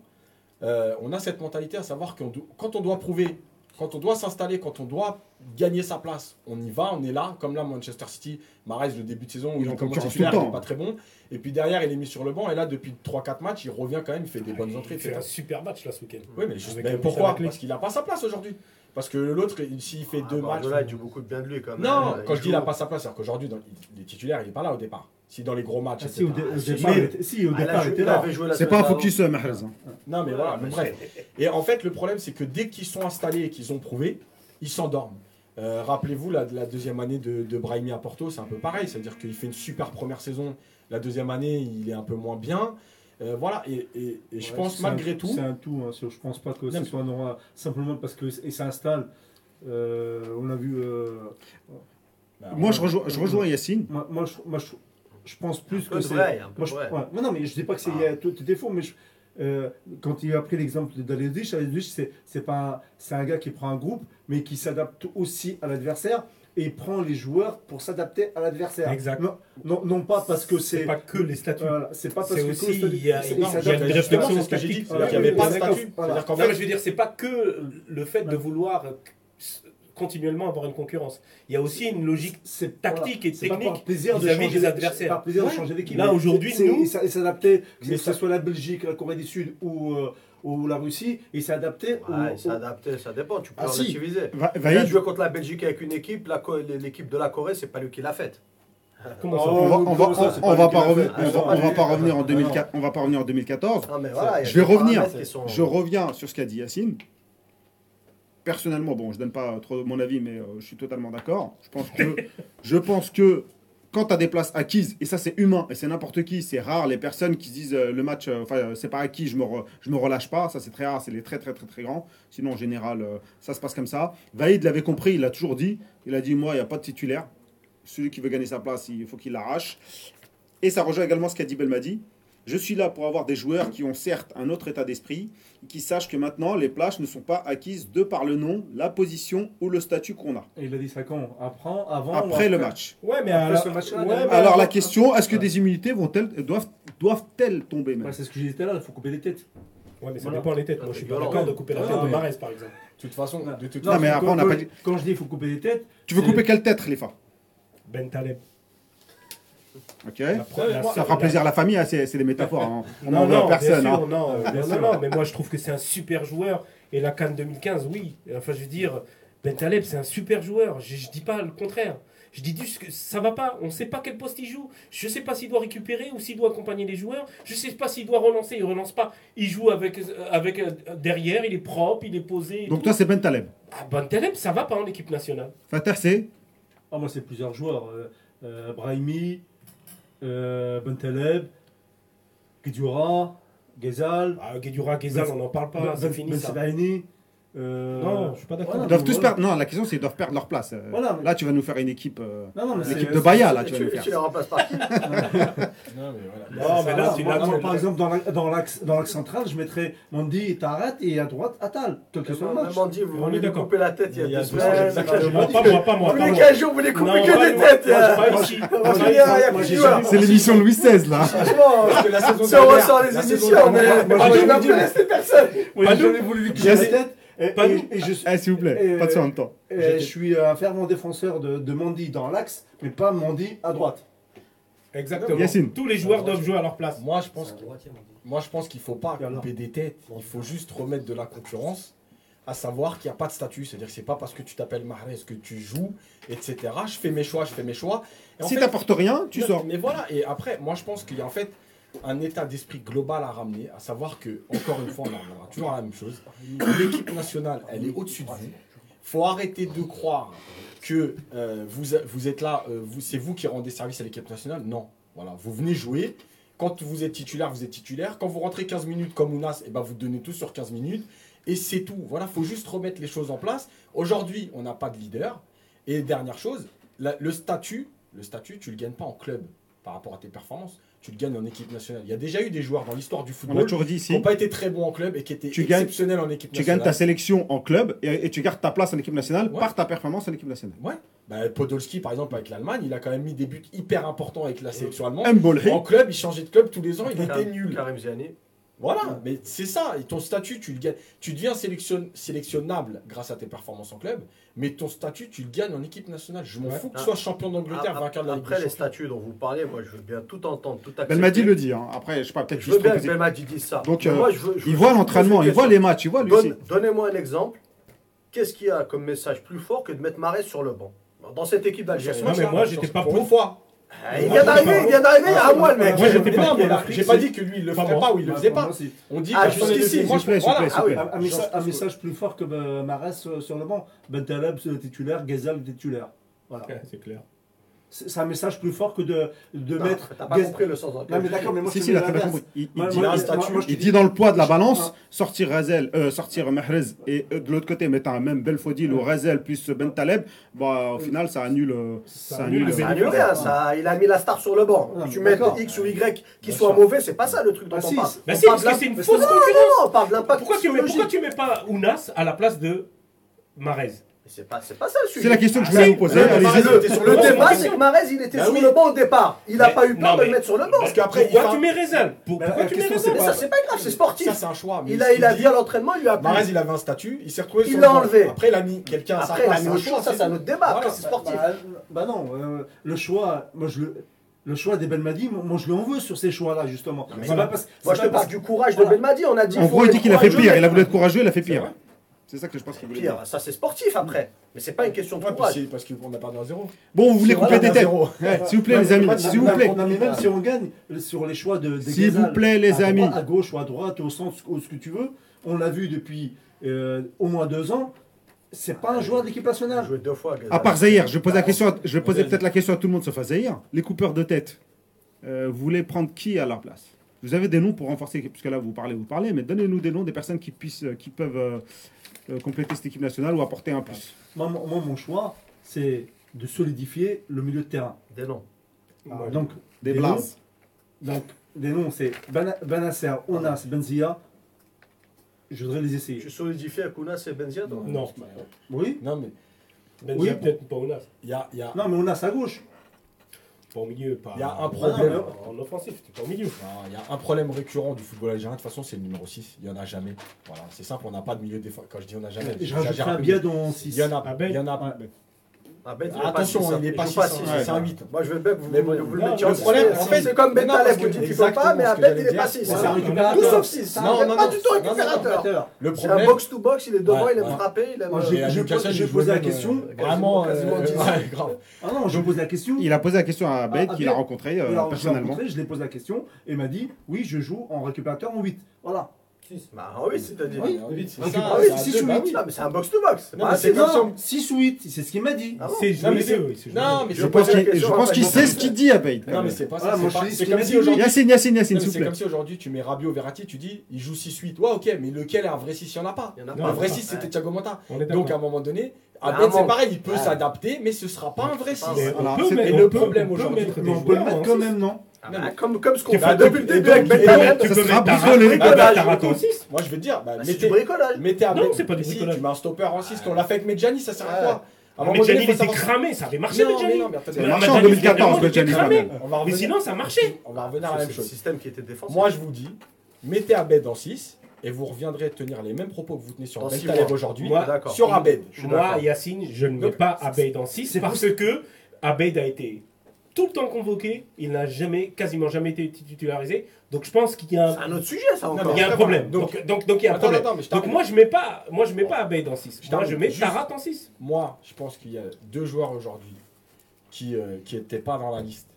[SPEAKER 3] euh, on a cette mentalité à savoir que quand on doit prouver, quand on doit s'installer, quand on doit gagner sa place, on y va, on est là. Comme là, Manchester City, Mahrez, le début de saison, où
[SPEAKER 1] Il
[SPEAKER 3] il
[SPEAKER 1] est concurrence
[SPEAKER 3] titulaire, il
[SPEAKER 1] temps.
[SPEAKER 3] est pas très bon. Et puis derrière, il est mis sur le banc. Et là, depuis 3-4 matchs, il revient quand même, il fait des bonnes entrées.
[SPEAKER 4] Il fait
[SPEAKER 3] etc.
[SPEAKER 4] un super match là ce week-end.
[SPEAKER 3] Oui, mais, juste- mais pourquoi? Parce qu'il n'a pas sa place aujourd'hui. Parce que l'autre, il- s'il fait deux matchs.
[SPEAKER 2] Là, il dit beaucoup de bien de lui quand même.
[SPEAKER 3] Non,
[SPEAKER 2] Il
[SPEAKER 3] quand je dis
[SPEAKER 2] joue.
[SPEAKER 3] il n'a pas sa place, c'est-à-dire qu'aujourd'hui, dans- il est titulaire, il n'est pas là au départ. Si dans les gros matchs,
[SPEAKER 5] Ah, si, au, dé- au
[SPEAKER 2] si,
[SPEAKER 5] départ,
[SPEAKER 2] mais-
[SPEAKER 5] il était- si, au
[SPEAKER 2] Ah,
[SPEAKER 5] départ, il était là.
[SPEAKER 1] C'est pas un focus euh, Mahrez. hein.
[SPEAKER 3] Non, mais voilà, mais bref. Et en fait, le problème, c'est que dès qu'ils sont installés et qu'ils ont prouvé, ils s'endorment. Euh, Rappelez-vous, la, la deuxième année de, de Brahimi à Porto, c'est un peu pareil. C'est-à-dire qu'il fait une super première saison. La deuxième année, il est un peu moins bien. Euh, voilà, et, et- et je
[SPEAKER 5] Ouais,
[SPEAKER 3] pense
[SPEAKER 5] c'est un-
[SPEAKER 3] malgré tout.
[SPEAKER 5] C'est un tout. hein, je pense pas que
[SPEAKER 3] Non,
[SPEAKER 5] ce soit Nora simplement parce que il s'installe. Euh, on a vu. euh,
[SPEAKER 3] Bah,
[SPEAKER 1] Moi, je rejoins, je rejoins Yacine.
[SPEAKER 5] moi, moi, je, moi, je, je pense plus que c'est.
[SPEAKER 2] un
[SPEAKER 5] ouais. Non, non, mais je dis pas que c'est il y a tout, défaut, mais je- euh, quand il a pris l'exemple d'Aledich, Aledich, c'est c'est pas un- c'est un gars qui prend un groupe, mais qui s'adapte aussi à l'adversaire et il prend les joueurs pour s'adapter à l'adversaire.
[SPEAKER 4] Exact.
[SPEAKER 5] Non, non, non pas parce que
[SPEAKER 4] C'est pas que les statuts.
[SPEAKER 5] voilà, c'est pas parce que
[SPEAKER 4] aussi, il y a- il une réflexion
[SPEAKER 3] ce que j'ai dit.
[SPEAKER 4] tactique.
[SPEAKER 3] C'est-à-dire qu'il n'y avait pas de statut.
[SPEAKER 5] Voilà.
[SPEAKER 4] Mais
[SPEAKER 3] fait,
[SPEAKER 4] je veux dire, c'est pas que le fait de vouloir continuellement avoir une concurrence. Il y a aussi une logique
[SPEAKER 5] c'est
[SPEAKER 4] tactique et technique
[SPEAKER 5] par plaisir de changer
[SPEAKER 4] des adversaires.
[SPEAKER 5] Par plaisir de changer d'équipe.
[SPEAKER 4] Là, aujourd'hui, nous-
[SPEAKER 5] il s'a- il s'adaptait, que ce soit la Belgique, la Corée du Sud ou, euh, ou la Russie, il s'est adapté. au-
[SPEAKER 2] Ouais,
[SPEAKER 5] au-
[SPEAKER 2] s'adapter, ça dépend, tu peux
[SPEAKER 1] Ah, si.
[SPEAKER 2] relativiser.
[SPEAKER 1] Va-
[SPEAKER 2] Il a joué contre la Belgique avec une équipe, l'équipe de la Corée, c'est pas lui qui l'a faite.
[SPEAKER 4] Comment ça
[SPEAKER 1] on va, on va,
[SPEAKER 5] ça,
[SPEAKER 1] on
[SPEAKER 5] pas
[SPEAKER 1] va revenir, on va,
[SPEAKER 2] Ah,
[SPEAKER 1] va pas en
[SPEAKER 5] Ah,
[SPEAKER 1] 2004, on va pas revenir en 2014.
[SPEAKER 2] Non, mais voilà, il y a
[SPEAKER 1] Je vais revenir.
[SPEAKER 2] sont-
[SPEAKER 1] Je reviens sur ce qu'a dit Yacine. Personnellement, bon, je donne pas trop mon avis, mais euh, je suis totalement d'accord. Je pense que, je pense que quand tu as des places acquises, et ça c'est humain, et c'est n'importe qui, c'est rare les personnes qui se disent euh, le match, euh, enfin euh, c'est pas acquis, je me, me relâche pas, ça c'est très rare, c'est les très très très très grands. Sinon en général, ça se passe comme ça. Vaïd l'avait compris, il l'a toujours dit. Il a dit moi, il n'y a pas de titulaire. Celui qui veut gagner sa place, il faut qu'il l'arrache. Et ça rejoint également ce qu'a dit Belmadi. Je suis là pour avoir des joueurs qui ont certes un autre état d'esprit, qui sachent que maintenant les places ne sont pas acquises de par le nom, la position ou le statut qu'on a.
[SPEAKER 5] Et il a dit ça quand? Après, avant ou
[SPEAKER 1] Après le match.
[SPEAKER 4] Ouais, mais
[SPEAKER 5] Après
[SPEAKER 4] alors,
[SPEAKER 5] ce
[SPEAKER 4] ouais,
[SPEAKER 5] a-
[SPEAKER 4] mais
[SPEAKER 1] Alors la question, est-ce que des immunités vont-elles, doivent, doivent-elles tomber
[SPEAKER 5] Ouais, c'est ce que j'ai dit tout à l'heure, il faut couper les têtes.
[SPEAKER 4] Ouais, mais ça
[SPEAKER 5] Voilà.
[SPEAKER 4] dépend les têtes. Moi, je suis pas d'accord de couper la tête de
[SPEAKER 5] mais-
[SPEAKER 4] Marès, par exemple.
[SPEAKER 3] de toute façon, de toute
[SPEAKER 1] Non,
[SPEAKER 3] façon,
[SPEAKER 1] mais après, on n'a
[SPEAKER 5] quand,
[SPEAKER 1] pas dit-
[SPEAKER 5] quand je dis il faut couper les têtes,
[SPEAKER 1] Tu veux couper quelle tête, Khalifa
[SPEAKER 4] Ben Taleb.
[SPEAKER 1] Ok
[SPEAKER 4] La pro- la
[SPEAKER 1] Ça fera plaisir à la famille, hein, c'est des métaphores. hein. On n'en veut personne.
[SPEAKER 4] bien
[SPEAKER 1] hein.
[SPEAKER 4] sûr, non,
[SPEAKER 5] Euh, bien
[SPEAKER 4] non,
[SPEAKER 5] sûr.
[SPEAKER 4] non, mais moi je trouve que c'est un super joueur. Et la Cannes 2015, oui. Enfin, je veux dire, Ben Taleb, c'est un super joueur. Je, je dis pas le contraire. Je dis juste que ça va pas. On sait pas quel poste il joue. Je sais pas s'il doit récupérer ou s'il doit accompagner les joueurs. Je sais pas s'il doit relancer. Il relance pas. Il joue avec, euh, avec euh, derrière. Il est propre. Il est posé.
[SPEAKER 1] Donc
[SPEAKER 4] tout.
[SPEAKER 1] toi, c'est Ben Taleb.
[SPEAKER 4] Ah, Ben Taleb, ça va pas en équipe nationale.
[SPEAKER 1] Fatah, c'est
[SPEAKER 5] ah, moi c'est plusieurs joueurs. Euh, euh, Brahimi, euh, Bentaleb, Guedioura, Ghezal,
[SPEAKER 4] Ah, Guedioura, Ghezal, on n'en parle pas.
[SPEAKER 5] Ben-
[SPEAKER 4] c'est
[SPEAKER 5] Ben-
[SPEAKER 4] fini
[SPEAKER 5] Ben
[SPEAKER 4] ça.
[SPEAKER 5] Euh,
[SPEAKER 4] Non, je suis pas d'accord.
[SPEAKER 5] voilà.
[SPEAKER 1] Ils doivent tous
[SPEAKER 5] Voilà.
[SPEAKER 1] perdre. Non, la question c'est ils doivent perdre leur place. Euh,
[SPEAKER 5] Voilà, mais-
[SPEAKER 1] Là, tu vas nous faire une équipe, euh,
[SPEAKER 5] Non, non, mais
[SPEAKER 1] l'équipe
[SPEAKER 5] c'est-
[SPEAKER 1] de Baya là, tu vas
[SPEAKER 2] Tu,
[SPEAKER 1] nous
[SPEAKER 2] tu
[SPEAKER 1] faire.
[SPEAKER 2] les remplaces par qui
[SPEAKER 3] non, mais voilà.
[SPEAKER 4] Non, mais là, tu
[SPEAKER 5] moi,
[SPEAKER 4] l'as-
[SPEAKER 5] moi,
[SPEAKER 4] tu
[SPEAKER 5] par exemple, dans la- dans l'axe dans central, je mettrais Mondi, Tarat et à droite, Atal, quel que soit le match.
[SPEAKER 2] Dit, vous voulez couper la tête il y a deux semaines.
[SPEAKER 4] Moi, pas moi, pas moi.
[SPEAKER 2] Tous les
[SPEAKER 4] moi.
[SPEAKER 2] 15 jours, vous voulez couper que des têtes. Euh.
[SPEAKER 4] pas ici.
[SPEAKER 1] C'est l'émission Louis XVI là.
[SPEAKER 2] Franchement,
[SPEAKER 3] la
[SPEAKER 2] si on ressort les
[SPEAKER 3] la
[SPEAKER 2] émissions, mais
[SPEAKER 4] Pas
[SPEAKER 2] je
[SPEAKER 4] nous.
[SPEAKER 2] personne.
[SPEAKER 5] Moi,
[SPEAKER 4] Pas
[SPEAKER 5] j'ai
[SPEAKER 4] nous.
[SPEAKER 5] jamais voulu lui couper les têtes. Et,
[SPEAKER 4] Pas
[SPEAKER 5] et-
[SPEAKER 4] nous.
[SPEAKER 5] et je,
[SPEAKER 1] Eh, s'il vous plaît,
[SPEAKER 5] Et-
[SPEAKER 1] pas de ça en même temps.
[SPEAKER 5] je suis un fervent défenseur de, de Mondi dans l'axe, mais pas Mondi à droite.
[SPEAKER 4] Exactement.
[SPEAKER 1] Yacine.
[SPEAKER 4] Tous les joueurs doivent jouer à leur place.
[SPEAKER 3] Moi, je pense que- moi, je pense qu'il ne faut pas couper des têtes. Il faut juste remettre de la concurrence, à savoir qu'il n'y a pas de statut. C'est-à-dire que c'est pas parce que tu t'appelles Mahrez que tu joues, etc. Je fais mes choix, je fais mes choix. Et en
[SPEAKER 1] Si
[SPEAKER 3] fait-
[SPEAKER 1] t'apportes rien, tu
[SPEAKER 3] Non,
[SPEAKER 1] sors.
[SPEAKER 3] Mais voilà, et après, moi je pense qu'il y a en fait un état d'esprit global à ramener, à savoir que, encore une fois, on en reviendra toujours la même chose. L'équipe nationale, elle est au-dessus de vous. faut arrêter de croire que euh, vous, vous êtes là, euh, c'est vous qui rendez service à l'équipe nationale. Non. Voilà, vous venez jouer. Quand vous êtes titulaire, vous êtes titulaire. Quand vous rentrez 15 minutes comme Ounas, et ben vous donnez tout sur 15 minutes. Et c'est tout. Voilà, faut juste remettre les choses en place. Aujourd'hui, on n'a pas de leader. Et dernière chose, le statut, le statut, tu le gagnes pas en club par rapport à tes performances. Tu le gagnes en équipe nationale. Il y a déjà eu des joueurs dans l'histoire du football qui n'ont pas été très bons en club et qui étaient
[SPEAKER 1] Tu gagnes-
[SPEAKER 3] exceptionnels en équipe
[SPEAKER 1] Tu
[SPEAKER 3] nationale.
[SPEAKER 1] gagnes ta sélection en club et, et tu gardes ta place en équipe nationale
[SPEAKER 3] Ouais.
[SPEAKER 1] par ta performance en équipe nationale.
[SPEAKER 3] Ouais. Bah, Podolski, par exemple, avec l'Allemagne, il a quand même mis des buts hyper importants avec la sélection allemande. En club, il changeait de club tous les ans, il était nul.
[SPEAKER 2] Karim Ziani.
[SPEAKER 3] Voilà, mais c'est ça. Et ton statut, tu le gagnes. Tu deviens sélection- sélectionnable grâce à tes performances en club, mais ton statut, tu le gagnes en équipe nationale. Je m'en
[SPEAKER 4] Ouais.
[SPEAKER 3] fous que
[SPEAKER 2] Ah.
[SPEAKER 3] tu sois champion d'Angleterre,
[SPEAKER 2] Ah,
[SPEAKER 3] vainqueur de la Ligue
[SPEAKER 2] Après les statuts dont vous parlez, moi je veux bien tout entendre, tout accepter.
[SPEAKER 1] Belmadi le dit. hein. Après, je sais pas, peut-être
[SPEAKER 2] Je veux bien que. Belmadi dise ça.
[SPEAKER 1] Donc, euh,
[SPEAKER 2] moi, je veux- je
[SPEAKER 1] Il voit l'entraînement, il voit les matchs, il voit lui
[SPEAKER 2] Donne-. Donnez-moi un exemple. Qu'est-ce qu'il y a comme message plus fort que de mettre Marais sur le banc? Dans cette équipe d'Algérie.
[SPEAKER 4] Non, mais moi, j'étais pas
[SPEAKER 3] pour
[SPEAKER 4] pour.
[SPEAKER 3] une fois.
[SPEAKER 2] Ah, il vient d'arriver, il vient d'arriver à moi le mec.
[SPEAKER 4] Moi j'étais pas
[SPEAKER 3] J'ai pas dit que lui il le ferait pas ou il le faisait pas. On dit
[SPEAKER 2] ah, jusqu'ici.
[SPEAKER 3] Moi
[SPEAKER 5] Un message plus fort que ben Marès euh, sur le banc. Ben Bentaleb titulaire, Gazal titulaire. Voilà.
[SPEAKER 4] C'est clair
[SPEAKER 5] c'est un message plus fort que de, de mettre.
[SPEAKER 2] T'as pas le sens.
[SPEAKER 5] Non, mais d'accord, mais moi,
[SPEAKER 1] si, si, il, il, il dit dans le poids de la
[SPEAKER 5] hein
[SPEAKER 1] balance, sortir Razel, euh, sortir Mahrez et euh, de l'autre côté mettre un même Belfodil ou Razel plus Ben Taleb, bah, au euh, final, ça annule.
[SPEAKER 4] Ça,
[SPEAKER 1] ça
[SPEAKER 4] annule,
[SPEAKER 2] ça annule rien. Il a mis la star sur le banc.
[SPEAKER 5] Non,
[SPEAKER 2] tu mets X ou Y qui soit
[SPEAKER 5] sûr.
[SPEAKER 2] mauvais, c'est pas ça le truc dont on parle.
[SPEAKER 4] Si, parce que c'est une fausse concurrence. Pourquoi tu mets pas Ounas à la place de Mahrez?
[SPEAKER 2] C'est pas, ça le sujet.
[SPEAKER 1] C'est la question que je voulais
[SPEAKER 4] ah,
[SPEAKER 1] vous poser.
[SPEAKER 2] Le débat sur Marez, il était sur
[SPEAKER 3] bah
[SPEAKER 2] le banc au départ. Il
[SPEAKER 4] n'a
[SPEAKER 2] pas eu peur de le mettre sur le banc.
[SPEAKER 3] Parce qu'après,
[SPEAKER 4] pourquoi tu mets
[SPEAKER 5] Rézel
[SPEAKER 4] Pourquoi tu mets
[SPEAKER 5] Rézel
[SPEAKER 2] Ça, c'est pas grave, c'est sportif.
[SPEAKER 3] Ça, c'est un choix.
[SPEAKER 2] Il a, il
[SPEAKER 3] dit
[SPEAKER 2] à l'entraînement, il lui a.
[SPEAKER 3] Marez, il avait un statut, il s'est retrouvé sur le banc. Après, il a mis quelqu'un à sa place.
[SPEAKER 2] Après, choix, ça,
[SPEAKER 3] c'est
[SPEAKER 2] un autre débat. C'est sportif.
[SPEAKER 5] Bah, bah, bah non, euh, le choix, moi, je le. Le choix des Belmadi, moi je lui en veux sur ces choix-là justement.
[SPEAKER 2] moi je te parle du courage de Belmadi, on a dit.
[SPEAKER 1] En gros, il dit qu'il a fait pire, il a voulu être courageux, il a fait pire. C'est ça que je pense qu'il voulait dire.
[SPEAKER 2] Ça, c'est sportif après. Mais c'est pas une question de courage.
[SPEAKER 3] Parce qu'on a perdu un zéro.
[SPEAKER 1] Bon, vous voulez couper des têtes S'il vous plaît, les amis. S'il vous plaît.
[SPEAKER 5] Mais même si on gagne sur les choix de.
[SPEAKER 1] S'il vous plaît, les amis.
[SPEAKER 5] À gauche ou à droite, au centre, ce que tu veux. On l'a vu depuis euh, au moins deux ans c'est pas un joueur d'équipe nationale.
[SPEAKER 2] Joué deux fois.
[SPEAKER 1] À part Zahir, je pose la ah, question, à, je posais peut-être la question à tout le monde sauf à Zahir. Les coupeurs de tête, euh, vous voulez prendre qui à leur place? Vous avez des noms pour renforcer, puisque là vous parlez, vous parlez, mais donnez-nous des noms des personnes qui puissent, euh, qui peuvent euh, compléter cette équipe nationale ou apporter un plus
[SPEAKER 5] Moi, mon choix, c'est de solidifier le milieu de terrain.
[SPEAKER 2] Des noms.
[SPEAKER 5] Ah, ah, donc,
[SPEAKER 1] des,
[SPEAKER 5] des
[SPEAKER 1] blases.
[SPEAKER 5] Noms, donc, des noms, c'est Benasser, Onas, Benzia. Je voudrais les essayer.
[SPEAKER 2] Tu solidifies Akounas et Benzia, toi?
[SPEAKER 4] Non. non.
[SPEAKER 5] Oui
[SPEAKER 3] Non, mais.
[SPEAKER 4] Benzia, peut-être pas
[SPEAKER 3] Onas. Y a, y a...
[SPEAKER 5] Non, mais Onas à gauche
[SPEAKER 4] pas au milieu.
[SPEAKER 3] Il y a un problème.
[SPEAKER 4] En, offensif, tu pas au milieu.
[SPEAKER 3] Il y a un problème récurrent du football algérien. De toute façon, c'est le numéro 6. Il n'y en a jamais. Voilà, c'est simple, on n'a pas de milieu défensif. Quand je dis on n'a jamais.
[SPEAKER 5] Dans 6.
[SPEAKER 3] Il y en a. Il y en a.
[SPEAKER 2] Ah, ben,
[SPEAKER 3] ah,
[SPEAKER 2] attention, hein.
[SPEAKER 3] il n'est pas 6, c'est un 8.
[SPEAKER 2] Moi, je veux bien que vous,
[SPEAKER 3] mais bon,
[SPEAKER 2] vous
[SPEAKER 4] non, le
[SPEAKER 2] mettiez en
[SPEAKER 3] problème. En fait,
[SPEAKER 2] c'est comme Beta
[SPEAKER 3] Lef,
[SPEAKER 2] vous dites qu'il ne
[SPEAKER 3] peut
[SPEAKER 2] pas, mais
[SPEAKER 3] à
[SPEAKER 2] il
[SPEAKER 3] n'est
[SPEAKER 2] pas 6.
[SPEAKER 3] C'est
[SPEAKER 5] un récupérateur.
[SPEAKER 2] Tout sauf 6.
[SPEAKER 3] Non, non,
[SPEAKER 2] pas du tout récupérateur.
[SPEAKER 3] Le.
[SPEAKER 2] Un box-to-box, il est devant, il
[SPEAKER 5] est
[SPEAKER 2] frappé.
[SPEAKER 5] J'ai posé la question.
[SPEAKER 3] Vraiment. Euh, grave.
[SPEAKER 5] Ah non, je pose la question.
[SPEAKER 1] Il a posé la question à
[SPEAKER 5] ah, Bête
[SPEAKER 1] qu'il euh,
[SPEAKER 5] a rencontré
[SPEAKER 1] personnellement.
[SPEAKER 5] Je l'ai posé la question et il m'a dit oui, je joue en récupérateur en 8. Voilà. 6.
[SPEAKER 2] Bah oui, c'est-à-dire.
[SPEAKER 3] 6
[SPEAKER 5] ah,
[SPEAKER 2] ou 8. C'est un box-to-box. C'est
[SPEAKER 3] Non,
[SPEAKER 5] 6 ou 8, c'est ce qu'il m'a dit.
[SPEAKER 2] Ah
[SPEAKER 4] c'est.
[SPEAKER 3] Non, mais
[SPEAKER 1] Je
[SPEAKER 3] c'est
[SPEAKER 1] pense qu'il je pense qu'il sait ce qu'il dit à Bait.
[SPEAKER 3] Non, mais c'est pas ça. C'est comme si aujourd'hui.
[SPEAKER 1] Yacine, Yacine, Yacine,
[SPEAKER 3] C'est comme si aujourd'hui tu mets Rabiot Verratti, tu dis il joue 6-8. Ouais, ok, mais lequel est un vrai 6 Il n'y en a pas.
[SPEAKER 2] Il y en a pas.
[SPEAKER 3] Un vrai 6, c'était Thiago Motta. Donc à un moment donné,
[SPEAKER 2] bah,
[SPEAKER 3] Abed, c'est pareil, il peut s'adapter, mais ce sera pas un vrai 6. Et le problème aujourd'hui-
[SPEAKER 4] mettre des Mais
[SPEAKER 5] on peut le mettre quand même, non?
[SPEAKER 2] Ah bah, comme, comme ce qu'on fait depuis le début avec Benjamin,
[SPEAKER 4] tu peux mettre
[SPEAKER 2] bricolage.
[SPEAKER 3] Moi je vais te dire, bah,
[SPEAKER 2] ah,
[SPEAKER 3] mettez,
[SPEAKER 2] bricolage.
[SPEAKER 3] un
[SPEAKER 4] Non, c'est pas du bricolage.
[SPEAKER 3] Tu mets un stopper en 6, on l'a fait avec Medjani, ça sert à quoi ah,
[SPEAKER 4] mais
[SPEAKER 3] il
[SPEAKER 4] était cramé, ça avait marché, Medjani.
[SPEAKER 1] Ça
[SPEAKER 4] marchait
[SPEAKER 1] en 2014, Medjani.
[SPEAKER 4] Mais sinon, ça marchait.
[SPEAKER 3] On va revenir à la même chose.
[SPEAKER 2] système qui était défensif.
[SPEAKER 3] Moi, je vous dis, mettez Abed en 6 et vous reviendrez tenir les mêmes propos que vous tenez sur
[SPEAKER 2] Bentaleb
[SPEAKER 3] aujourd'hui sur Abed.
[SPEAKER 4] Moi, Yacine, je ne mets pas Abed en 6 parce que Abed a été tout le temps convoqué, il n'a jamais, quasiment jamais été titularisé. Donc je pense qu'il y a un,
[SPEAKER 2] un autre sujet ça
[SPEAKER 4] il y a un problème. Donc donc, donc, il y a un problème. Donc moi je mets pas moi je mets pas Abeille dans 6.
[SPEAKER 3] Je
[SPEAKER 4] moi je mets
[SPEAKER 3] juste,
[SPEAKER 4] Tarat en 6.
[SPEAKER 3] Moi, je pense qu'il y a deux joueurs aujourd'hui qui euh, qui étaient pas dans la liste.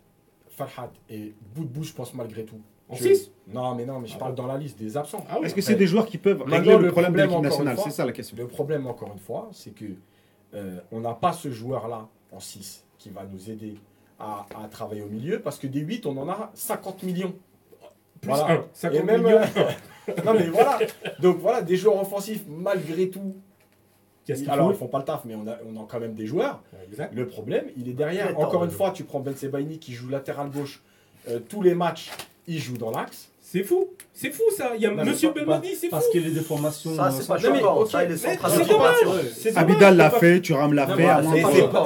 [SPEAKER 3] Farhat et bout de bout, je pense malgré tout.
[SPEAKER 4] En 6
[SPEAKER 3] Non, mais non, mais je parle dans la liste des absents.
[SPEAKER 4] Ah oui.
[SPEAKER 1] Est-ce que c'est des joueurs qui peuvent régler le, problème,
[SPEAKER 3] problème de
[SPEAKER 1] nationale? C'est ça la question.
[SPEAKER 3] Le problème, encore une fois, c'est que euh, on n'a pas ce joueur-là en 6 qui va nous aider à, travailler au milieu, parce que des 8, on en a 50 millions. Voilà.
[SPEAKER 4] millions.
[SPEAKER 3] Euh, non mais voilà, donc voilà, des joueurs offensifs, malgré tout,
[SPEAKER 4] ils,
[SPEAKER 3] alors, ils font pas le taf, mais on a, a quand même des joueurs. Le problème, il est derrière. Encore une fois, tu prends Ben Sebaini qui joue latéral gauche. Euh, tous les matchs, il joue dans l'axe.
[SPEAKER 4] C'est fou, c'est fou ça. Il y a Monsieur Belmadi, c'est fou.
[SPEAKER 5] Parce que les déformations.
[SPEAKER 2] Ça, c'est pas choquant.
[SPEAKER 3] Okay.
[SPEAKER 2] Ça, il est
[SPEAKER 4] C'est.
[SPEAKER 1] Abidal l'a fait, Thuram l'a fait.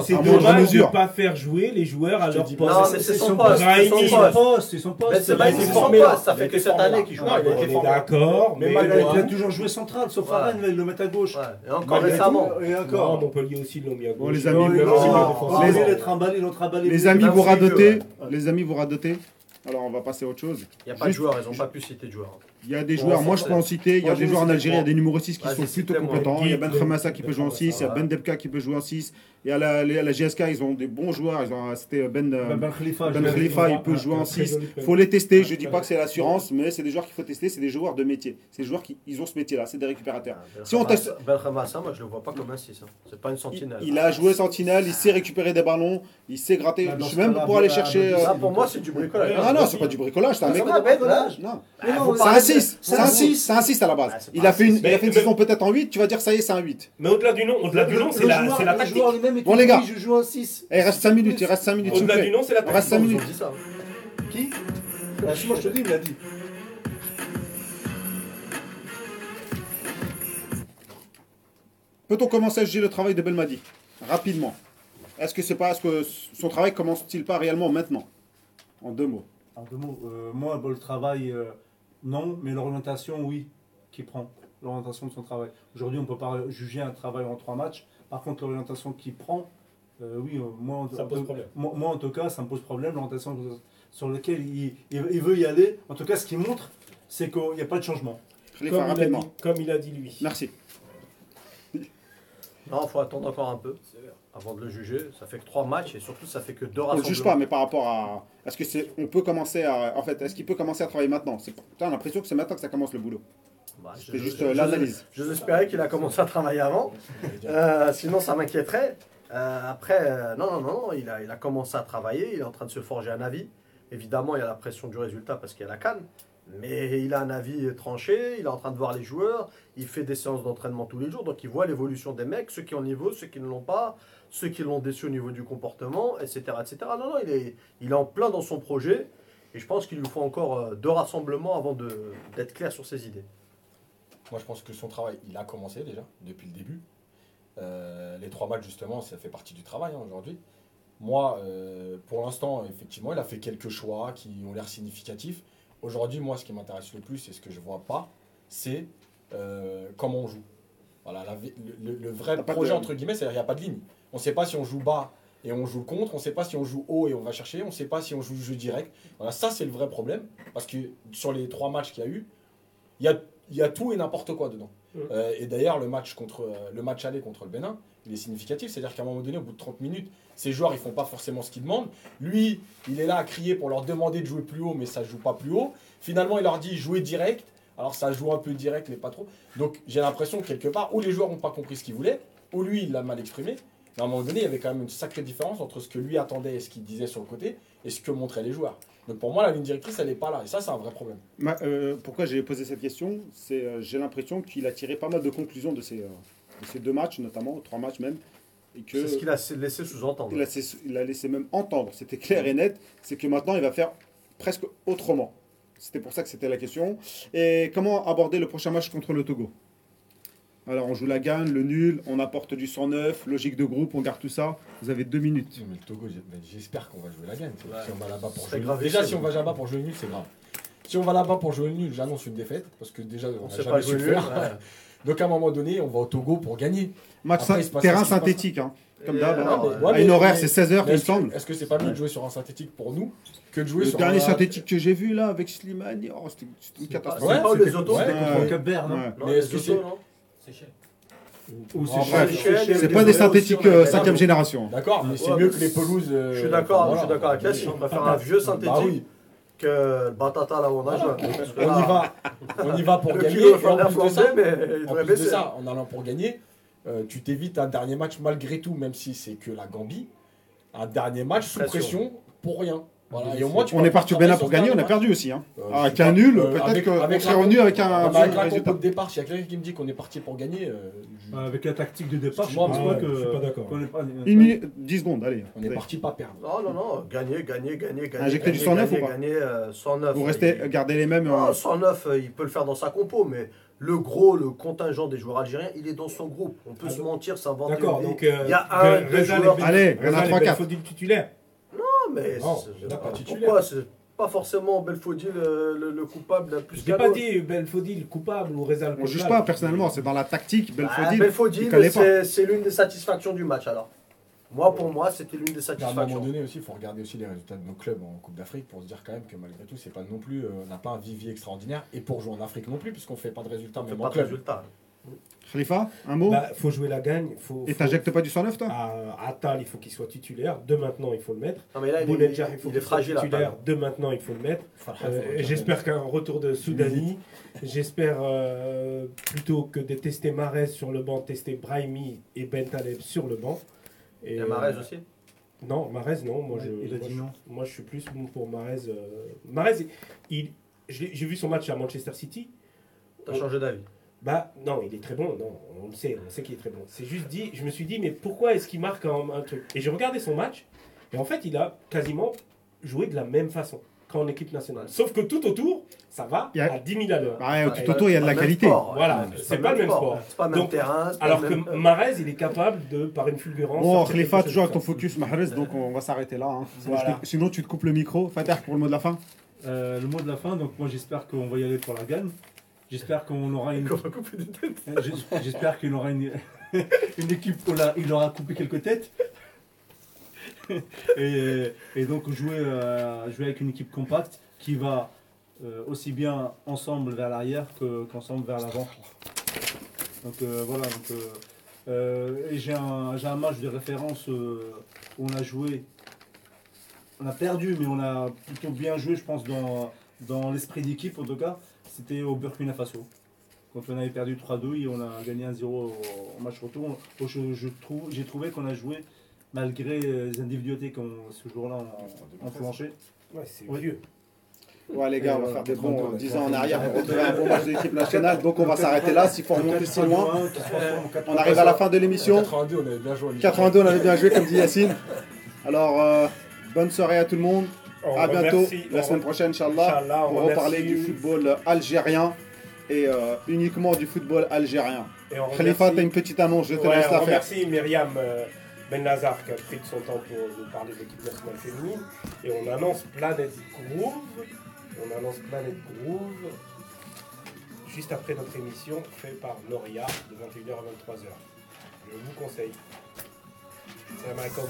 [SPEAKER 2] C'est
[SPEAKER 4] dommage de ne pas faire jouer les joueurs à leur poste.
[SPEAKER 2] C'est son poste. C'est son poste. C'est son
[SPEAKER 4] poste.
[SPEAKER 2] C'est son poste. Ça fait que cette année qu'il joue.
[SPEAKER 4] D'accord.
[SPEAKER 5] Mais il a toujours joué central, sauf Farhan, il le met à gauche.
[SPEAKER 2] Et encore récemment.
[SPEAKER 5] Et encore.
[SPEAKER 4] Montpellier aussi l'ont mis à gauche.
[SPEAKER 1] Les amis, vous radotez. Les amis, vous radotez. Alors, on va passer à autre chose.
[SPEAKER 2] Il n'y a pas de joueurs, ils n'ont pas pu citer de joueurs.
[SPEAKER 1] Il y a des
[SPEAKER 2] Bon,
[SPEAKER 1] joueurs, moi je peux en citer, il y a des joueurs en Algérie, il y a des numéro 6 qui
[SPEAKER 2] Vas-y,
[SPEAKER 1] sont plutôt compétents. Il y a Ben Khamassa qui peut jouer en 6, il y a. Ben Debka qui peut jouer en 6. Et à la, à la GSK, ils ont des bons joueurs. Ils ont- C'était Ben, euh,
[SPEAKER 5] Ben, Ben Khalifa,
[SPEAKER 1] Ben il peut
[SPEAKER 4] Ah,
[SPEAKER 1] jouer en
[SPEAKER 4] très
[SPEAKER 1] 6.
[SPEAKER 4] joli
[SPEAKER 1] Il faut les tester. Je dis pas que c'est l'assurance, mais c'est des joueurs qu'il faut tester. C'est des joueurs de métier. C'est des joueurs qui ils ont ce métier-là. C'est des récupérateurs. Si on teste-
[SPEAKER 2] Belkhamassa, moi je le vois pas comme un 6. C'est pas une
[SPEAKER 1] Il,
[SPEAKER 2] sentinelle.
[SPEAKER 1] il a joué sentinelle, il sait récupérer des ballons, il sait gratter.
[SPEAKER 5] Bah,
[SPEAKER 1] je suis même pour aller
[SPEAKER 5] bah,
[SPEAKER 1] chercher.
[SPEAKER 5] bah,
[SPEAKER 1] euh,
[SPEAKER 2] Là, pour moi, c'est du bricolage.
[SPEAKER 1] Ah non, c'est pas du bricolage, c'est un
[SPEAKER 2] Ah,
[SPEAKER 1] mec.
[SPEAKER 2] ça.
[SPEAKER 1] Non.
[SPEAKER 2] Non,
[SPEAKER 1] C'est 6,
[SPEAKER 2] de-
[SPEAKER 1] c'est un 6, c'est un 6 à la base.
[SPEAKER 2] Ah,
[SPEAKER 1] Il a fait une,
[SPEAKER 4] Mais-
[SPEAKER 1] il a fait une
[SPEAKER 4] mais-
[SPEAKER 1] saison peut-être en 8, tu vas dire ça y est, c'est un 8.
[SPEAKER 4] Mais au-delà du nom, au-delà du nom, c'est la, c'est la tactique.
[SPEAKER 1] Bon, les gars.
[SPEAKER 7] je joue un 6.
[SPEAKER 1] Eh, il reste 5 minutes, il reste 5 minutes.
[SPEAKER 4] Au-delà du nom, c'est la
[SPEAKER 1] Il reste 5
[SPEAKER 4] tactique.
[SPEAKER 2] Ils ont
[SPEAKER 1] minutes.
[SPEAKER 2] dit ça.
[SPEAKER 7] Qui Moi je te dis, il l'a dit.
[SPEAKER 1] Peut-on commencer à juger le travail de Belmadi? Rapidement. Est-ce que c'est pas, est-ce que son travail commence-t-il pas réellement maintenant? En deux mots.
[SPEAKER 5] En deux mots, euh, moi, le travail, euh, non, mais l'orientation, oui, qui prend l'orientation de son travail. Aujourd'hui, on ne peut pas juger un travail en trois matchs. Par contre, l'orientation qu'il prend, euh, oui, euh, moi, en-
[SPEAKER 4] Ça pose problème.
[SPEAKER 5] moi, moi, en tout cas, ça me pose problème, l'orientation sur laquelle il, il- il veut y aller. En tout cas, ce qu'il montre, c'est qu'il n'y a pas de changement.
[SPEAKER 4] Comme il, a dit, comme il a dit lui.
[SPEAKER 1] Merci.
[SPEAKER 2] Non, il faut attendre encore un peu avant de le juger. Ça fait que trois matchs et surtout, ça fait que deux
[SPEAKER 1] On ne
[SPEAKER 2] rassemblements.
[SPEAKER 1] juge pas, mais par rapport à. Est-ce que c'est. On peut commencer à. En fait, est-ce qu'il peut commencer à travailler maintenant? C'est T'as l'impression que c'est maintenant que ça commence le boulot.
[SPEAKER 2] Bah,
[SPEAKER 1] C'est juste euh, l'analyse.
[SPEAKER 2] Je espérais qu'il a commencé à travailler avant. Euh, sinon, ça m'inquiéterait. Euh, après, non, non, non, il a, il a commencé à travailler. Il est en train de se forger un avis. Évidemment, il y a la pression du résultat parce qu'il y a la canne. Mais il a un avis tranché. Il est en train de voir les joueurs. Il fait des séances d'entraînement tous les jours. Donc, il voit l'évolution des mecs, ceux qui ont le niveau, ceux qui ne l'ont pas, ceux qui l'ont déçu au niveau du comportement, etc. etc. Non, non, il est, il est en plein dans son projet. Et je pense qu'il lui faut encore euh, deux rassemblements avant de- d'être clair sur ses idées.
[SPEAKER 3] Moi, je pense que son travail, il a commencé déjà, depuis le début. Euh, les trois matchs, justement, ça fait partie du travail hein, aujourd'hui. Moi, euh, pour l'instant, effectivement, il a fait quelques choix qui ont l'air significatifs. Aujourd'hui, moi, ce qui m'intéresse le plus et ce que je vois pas, c'est euh, comment on joue. Voilà, la le, le- vrai projet, entre guillemets, c'est qu'il n'y a pas de ligne. On ne sait pas si on joue bas et on joue contre, on ne sait pas si on joue haut et on va chercher, on ne sait pas si on joue jeu direct. Voilà, ça, c'est le vrai problème. Parce que sur les trois matchs qu'il y a eu, il y a, y a tout et n'importe quoi dedans.
[SPEAKER 4] Mm.
[SPEAKER 3] Euh, et d'ailleurs, le match, contre, euh, le match aller contre le Bénin, il est significatif. C'est-à-dire qu'à un moment donné, au bout de 30 minutes, ces joueurs, ils font pas forcément ce qu'ils demandent. Lui, il est là à crier pour leur demander de jouer plus haut, mais ça joue pas plus haut. Finalement, il leur dit jouer direct. Alors ça joue un peu direct, mais pas trop. Donc j'ai l'impression que quelque part, ou les joueurs n'ont pas compris ce qu'ils voulaient, ou lui, il l'a mal exprimé. Mais à un moment donné, il y avait quand même une sacrée différence entre ce que lui attendait et ce qu'il disait sur le côté, et ce que montraient les joueurs. Donc pour moi, la ligne directrice, elle n'est pas là. Et ça, c'est un vrai problème.
[SPEAKER 1] Ma- euh, pourquoi j'ai posé cette question? C'est euh, j'ai l'impression qu'il a tiré pas mal de conclusions de ces, euh, de ces deux matchs, notamment trois matchs même, et que
[SPEAKER 2] C'est ce qu'il a laissé sous-entendre.
[SPEAKER 1] il il a laissé même entendre. C'était clair et net. C'est que maintenant, il va faire presque autrement. C'était pour ça que c'était la question. Et comment aborder le prochain match contre le Togo? Alors, on joue la gagne, le nul, on apporte du 109, logique de groupe, on garde tout ça. Vous avez deux minutes.
[SPEAKER 3] Mais le Togo, j'espère qu'on va jouer la gagne.
[SPEAKER 2] Ouais.
[SPEAKER 3] Si on va là-bas pour jouer
[SPEAKER 2] grave
[SPEAKER 3] Déjà, si on va là-bas pour jouer nul, c'est grave. Si on va là-bas pour jouer nul, j'annonce une défaite. Parce que déjà, on
[SPEAKER 2] On sait
[SPEAKER 3] jamais
[SPEAKER 2] pas
[SPEAKER 3] le
[SPEAKER 2] jouer nul.
[SPEAKER 3] faire.
[SPEAKER 2] ouais.
[SPEAKER 3] Donc à un moment donné, on va au Togo pour gagner.
[SPEAKER 1] Match
[SPEAKER 3] Après,
[SPEAKER 1] terrain synthétique, hein, comme d'hab.
[SPEAKER 2] euh,
[SPEAKER 3] Ouais,
[SPEAKER 1] une horaire, c'est 16h, il me
[SPEAKER 3] Est-ce que-
[SPEAKER 1] semble.
[SPEAKER 3] Est-ce que c'est pas mieux de jouer sur un synthétique pour nous que de jouer
[SPEAKER 1] Le
[SPEAKER 3] sur
[SPEAKER 1] dernier
[SPEAKER 3] un...
[SPEAKER 1] synthétique que j'ai vu là avec Slimani, oh, c'était c'était une
[SPEAKER 2] C'est pas-
[SPEAKER 1] catastrophe.
[SPEAKER 2] c'est pas
[SPEAKER 3] c'était-
[SPEAKER 2] les autos.
[SPEAKER 3] ouais.
[SPEAKER 1] Ouais.
[SPEAKER 5] Non
[SPEAKER 1] Ouais.
[SPEAKER 2] Non,
[SPEAKER 3] Mais est-ce que c'est-
[SPEAKER 5] Ou
[SPEAKER 3] Ah,
[SPEAKER 5] c'est
[SPEAKER 1] pas des synthétiques
[SPEAKER 2] aussi, on
[SPEAKER 1] euh,
[SPEAKER 2] est
[SPEAKER 1] cinquième
[SPEAKER 2] d'accord.
[SPEAKER 1] génération.
[SPEAKER 3] D'accord, mais c'est mieux que les pelouses... euh,
[SPEAKER 2] Je suis d'accord,
[SPEAKER 3] enfin,
[SPEAKER 2] je suis d'accord avec. On préfère un vieux synthétique
[SPEAKER 3] Bah
[SPEAKER 2] que le batata là où on a
[SPEAKER 3] Voilà.
[SPEAKER 2] joué.
[SPEAKER 3] On y va, on y va pour
[SPEAKER 2] Le
[SPEAKER 3] gagner. et
[SPEAKER 2] va
[SPEAKER 3] en plus de ça,
[SPEAKER 2] flamber, mais il
[SPEAKER 3] En
[SPEAKER 2] devrait
[SPEAKER 3] plus de
[SPEAKER 2] baisser.
[SPEAKER 3] ça, en allant pour gagner, euh, tu t'évites un dernier match malgré tout, même si c'est que la Gambie. Un dernier match sous
[SPEAKER 2] Pression.
[SPEAKER 3] pression pour rien. Voilà. Et au moins, tu
[SPEAKER 1] On est parti au Bénin pour gagner, on a perdu aussi. Hein.
[SPEAKER 3] Euh,
[SPEAKER 1] Ah, Avec
[SPEAKER 3] je
[SPEAKER 1] un nul,
[SPEAKER 3] Euh,
[SPEAKER 1] peut-être
[SPEAKER 3] avec-
[SPEAKER 1] qu'on
[SPEAKER 3] avec
[SPEAKER 1] serait
[SPEAKER 3] la-
[SPEAKER 1] revenu avec un
[SPEAKER 3] Ah, bah, avec la
[SPEAKER 1] résultat.
[SPEAKER 3] compo de départ, s'il y a quelqu'un qui me dit qu'on est parti pour gagner, euh, je-
[SPEAKER 5] Avec la tactique de départ, je
[SPEAKER 3] Moi,
[SPEAKER 5] pense pas
[SPEAKER 4] je
[SPEAKER 5] que.
[SPEAKER 4] suis pas d'accord.
[SPEAKER 1] Une minute, 10 secondes, allez.
[SPEAKER 3] on est parti pas perdre.
[SPEAKER 2] Non, non, non, gagner, gagner, gagner, gagner.
[SPEAKER 1] Injecter du
[SPEAKER 2] gagner,
[SPEAKER 1] 109
[SPEAKER 2] gagner,
[SPEAKER 1] ou pas
[SPEAKER 2] Gagner euh, 109.
[SPEAKER 1] Vous
[SPEAKER 2] euh,
[SPEAKER 1] restez,
[SPEAKER 2] il-
[SPEAKER 1] gardez les mêmes.
[SPEAKER 2] Non,
[SPEAKER 1] euh,
[SPEAKER 2] 109, euh, il peut le faire dans sa compo, mais le gros, le contingent des joueurs algériens, il est dans son groupe. On peut
[SPEAKER 4] Ah,
[SPEAKER 2] se mentir, s'inventer.
[SPEAKER 4] D'accord, donc. euh,
[SPEAKER 2] Il y a un, deux joueurs.
[SPEAKER 1] Allez, il y en a
[SPEAKER 4] Reza les
[SPEAKER 1] 3-4.
[SPEAKER 4] Belfodil titulaires.
[SPEAKER 2] Non, mais
[SPEAKER 4] Non,
[SPEAKER 2] c'est-
[SPEAKER 4] en pas
[SPEAKER 2] pourquoi c'est pas forcément Belfodil le, le- le coupable la plus
[SPEAKER 4] Je n'ai
[SPEAKER 2] qu'un
[SPEAKER 4] pas dit Belfodil coupable ou Reza le
[SPEAKER 1] On juge
[SPEAKER 4] coupable.
[SPEAKER 1] pas personnellement, c'est dans la tactique.
[SPEAKER 2] Ah,
[SPEAKER 1] Belfodil, pas.
[SPEAKER 2] c'est- c'est l'une des satisfactions du match alors. Moi, pour moi, c'était l'une des
[SPEAKER 3] À un moment
[SPEAKER 2] satisfactions.
[SPEAKER 3] donné aussi, il faut regarder aussi les résultats de nos clubs en Coupe d'Afrique pour se dire quand même que malgré tout, c'est pas non plus, euh, on n'a pas un vivier extraordinaire et pour jouer en Afrique non plus, puisqu'on fait pas de résultats
[SPEAKER 2] On fait
[SPEAKER 3] même
[SPEAKER 2] pas
[SPEAKER 3] en
[SPEAKER 2] de
[SPEAKER 3] club.
[SPEAKER 1] Khalifa, un mot
[SPEAKER 4] Bah, faut jouer la gagne. Faut,
[SPEAKER 1] Et
[SPEAKER 4] faut-
[SPEAKER 1] t'injectes pas du 109 toi
[SPEAKER 4] à Atal, il faut qu'il soit titulaire. De maintenant, il faut le mettre.
[SPEAKER 2] Non, mais là, il, est-
[SPEAKER 4] Bounedjah, il
[SPEAKER 2] il,
[SPEAKER 4] faut
[SPEAKER 2] est
[SPEAKER 4] qu'il soit
[SPEAKER 2] fragile.
[SPEAKER 4] titulaire. De maintenant, il faut le mettre. Euh,
[SPEAKER 3] faut.
[SPEAKER 4] J'espère qu'un retour de Soudani. J'espère euh, plutôt que de tester Marez sur le banc, tester Brahimi et Ben Taleb sur le banc.
[SPEAKER 2] Il y
[SPEAKER 4] euh,
[SPEAKER 2] a Marez aussi.
[SPEAKER 4] Non, Marez, non. Moi,
[SPEAKER 5] Ouais,
[SPEAKER 4] je,
[SPEAKER 5] il a
[SPEAKER 4] moi,
[SPEAKER 5] dit
[SPEAKER 4] je-
[SPEAKER 5] non.
[SPEAKER 4] moi, je suis plus pour Marez. euh, il, j'ai vu son match à Manchester City.
[SPEAKER 2] T'as changé d'avis.
[SPEAKER 4] Bah non, il est très bon, non, on le sait, on sait qu'il est très bon. C'est juste dit, je me suis dit, mais pourquoi est-ce qu'il marque un, un truc? Et j'ai regardé son match, et en fait, il a quasiment joué de la même façon qu'en équipe nationale. Sauf que tout autour, ça va
[SPEAKER 1] Il y a-
[SPEAKER 4] à 10 000 à l'heure.
[SPEAKER 1] Bah ouais, tout autour, il y a de la
[SPEAKER 2] pas
[SPEAKER 1] qualité.
[SPEAKER 2] sport, ouais.
[SPEAKER 4] Voilà, c'est pas le même sport.
[SPEAKER 2] C'est pas le même
[SPEAKER 4] Donc,
[SPEAKER 2] terrain. pas
[SPEAKER 4] Alors que
[SPEAKER 2] même-
[SPEAKER 4] Marez, il est capable de, par une fulgurance...
[SPEAKER 1] Bon,
[SPEAKER 4] sortir
[SPEAKER 1] Khalifa, toujours avec ton focus, Mahrez, donc on va s'arrêter là. hein.
[SPEAKER 4] Voilà.
[SPEAKER 1] te- Sinon, tu te coupes le micro. Fatah, pour le mot de la fin.
[SPEAKER 5] Euh, le mot de la fin, donc moi j'espère qu'on va y aller pour la gagne. J'espère qu'on aura une. Euh, j'es- J'espère qu'il aura une, une équipe il aura coupé quelques têtes. et, et donc jouer, euh, jouer avec une équipe compacte qui va euh, aussi bien ensemble vers l'arrière que- qu'ensemble vers l'avant. Donc euh, voilà. Donc, et j'ai un, un match de référence où on a joué. On a perdu, mais on a plutôt bien joué, je pense, dans, dans l'esprit d'équipe en tout cas. C'était au Burkina Faso. Quand on avait perdu 3-2 et on a gagné 1-0 au, au match retour, je, je trouve, j'ai trouvé qu'on a joué malgré les individualités qu'on ce jour-là ont,
[SPEAKER 4] ça. Ouais, c'est
[SPEAKER 5] Oui.
[SPEAKER 4] vieux.
[SPEAKER 1] Ouais, les gars, on va
[SPEAKER 5] Et
[SPEAKER 1] faire des bons
[SPEAKER 3] contre-
[SPEAKER 1] 10 ans en arrière pour retrouver un bon match de l'équipe nationale. Donc, on va s'arrêter là. S'il faut remonter si loin, on arrive à la fin de l'émission.
[SPEAKER 3] 82, on avait bien joué.
[SPEAKER 1] 82, on avait bien joué, comme dit Yacine. Alors, euh, bonne soirée à tout le monde.
[SPEAKER 4] On
[SPEAKER 1] À bientôt la semaine prochaine, Inch'Allah, pour reparler du football algérien et euh, uniquement du football algérien.
[SPEAKER 4] et on
[SPEAKER 1] Khalifa, une petite annonce, je te
[SPEAKER 4] Ouais,
[SPEAKER 1] laisse la faire.
[SPEAKER 4] remercie Myriam euh, Ben Nazar qui a pris de son temps pour nous parler de l'équipe nationale féminine. Et on annonce Planet Groove. On annonce Planet Groove juste après notre émission faite par Noria de 21h à 23h. Je vous conseille. Salam alaikum.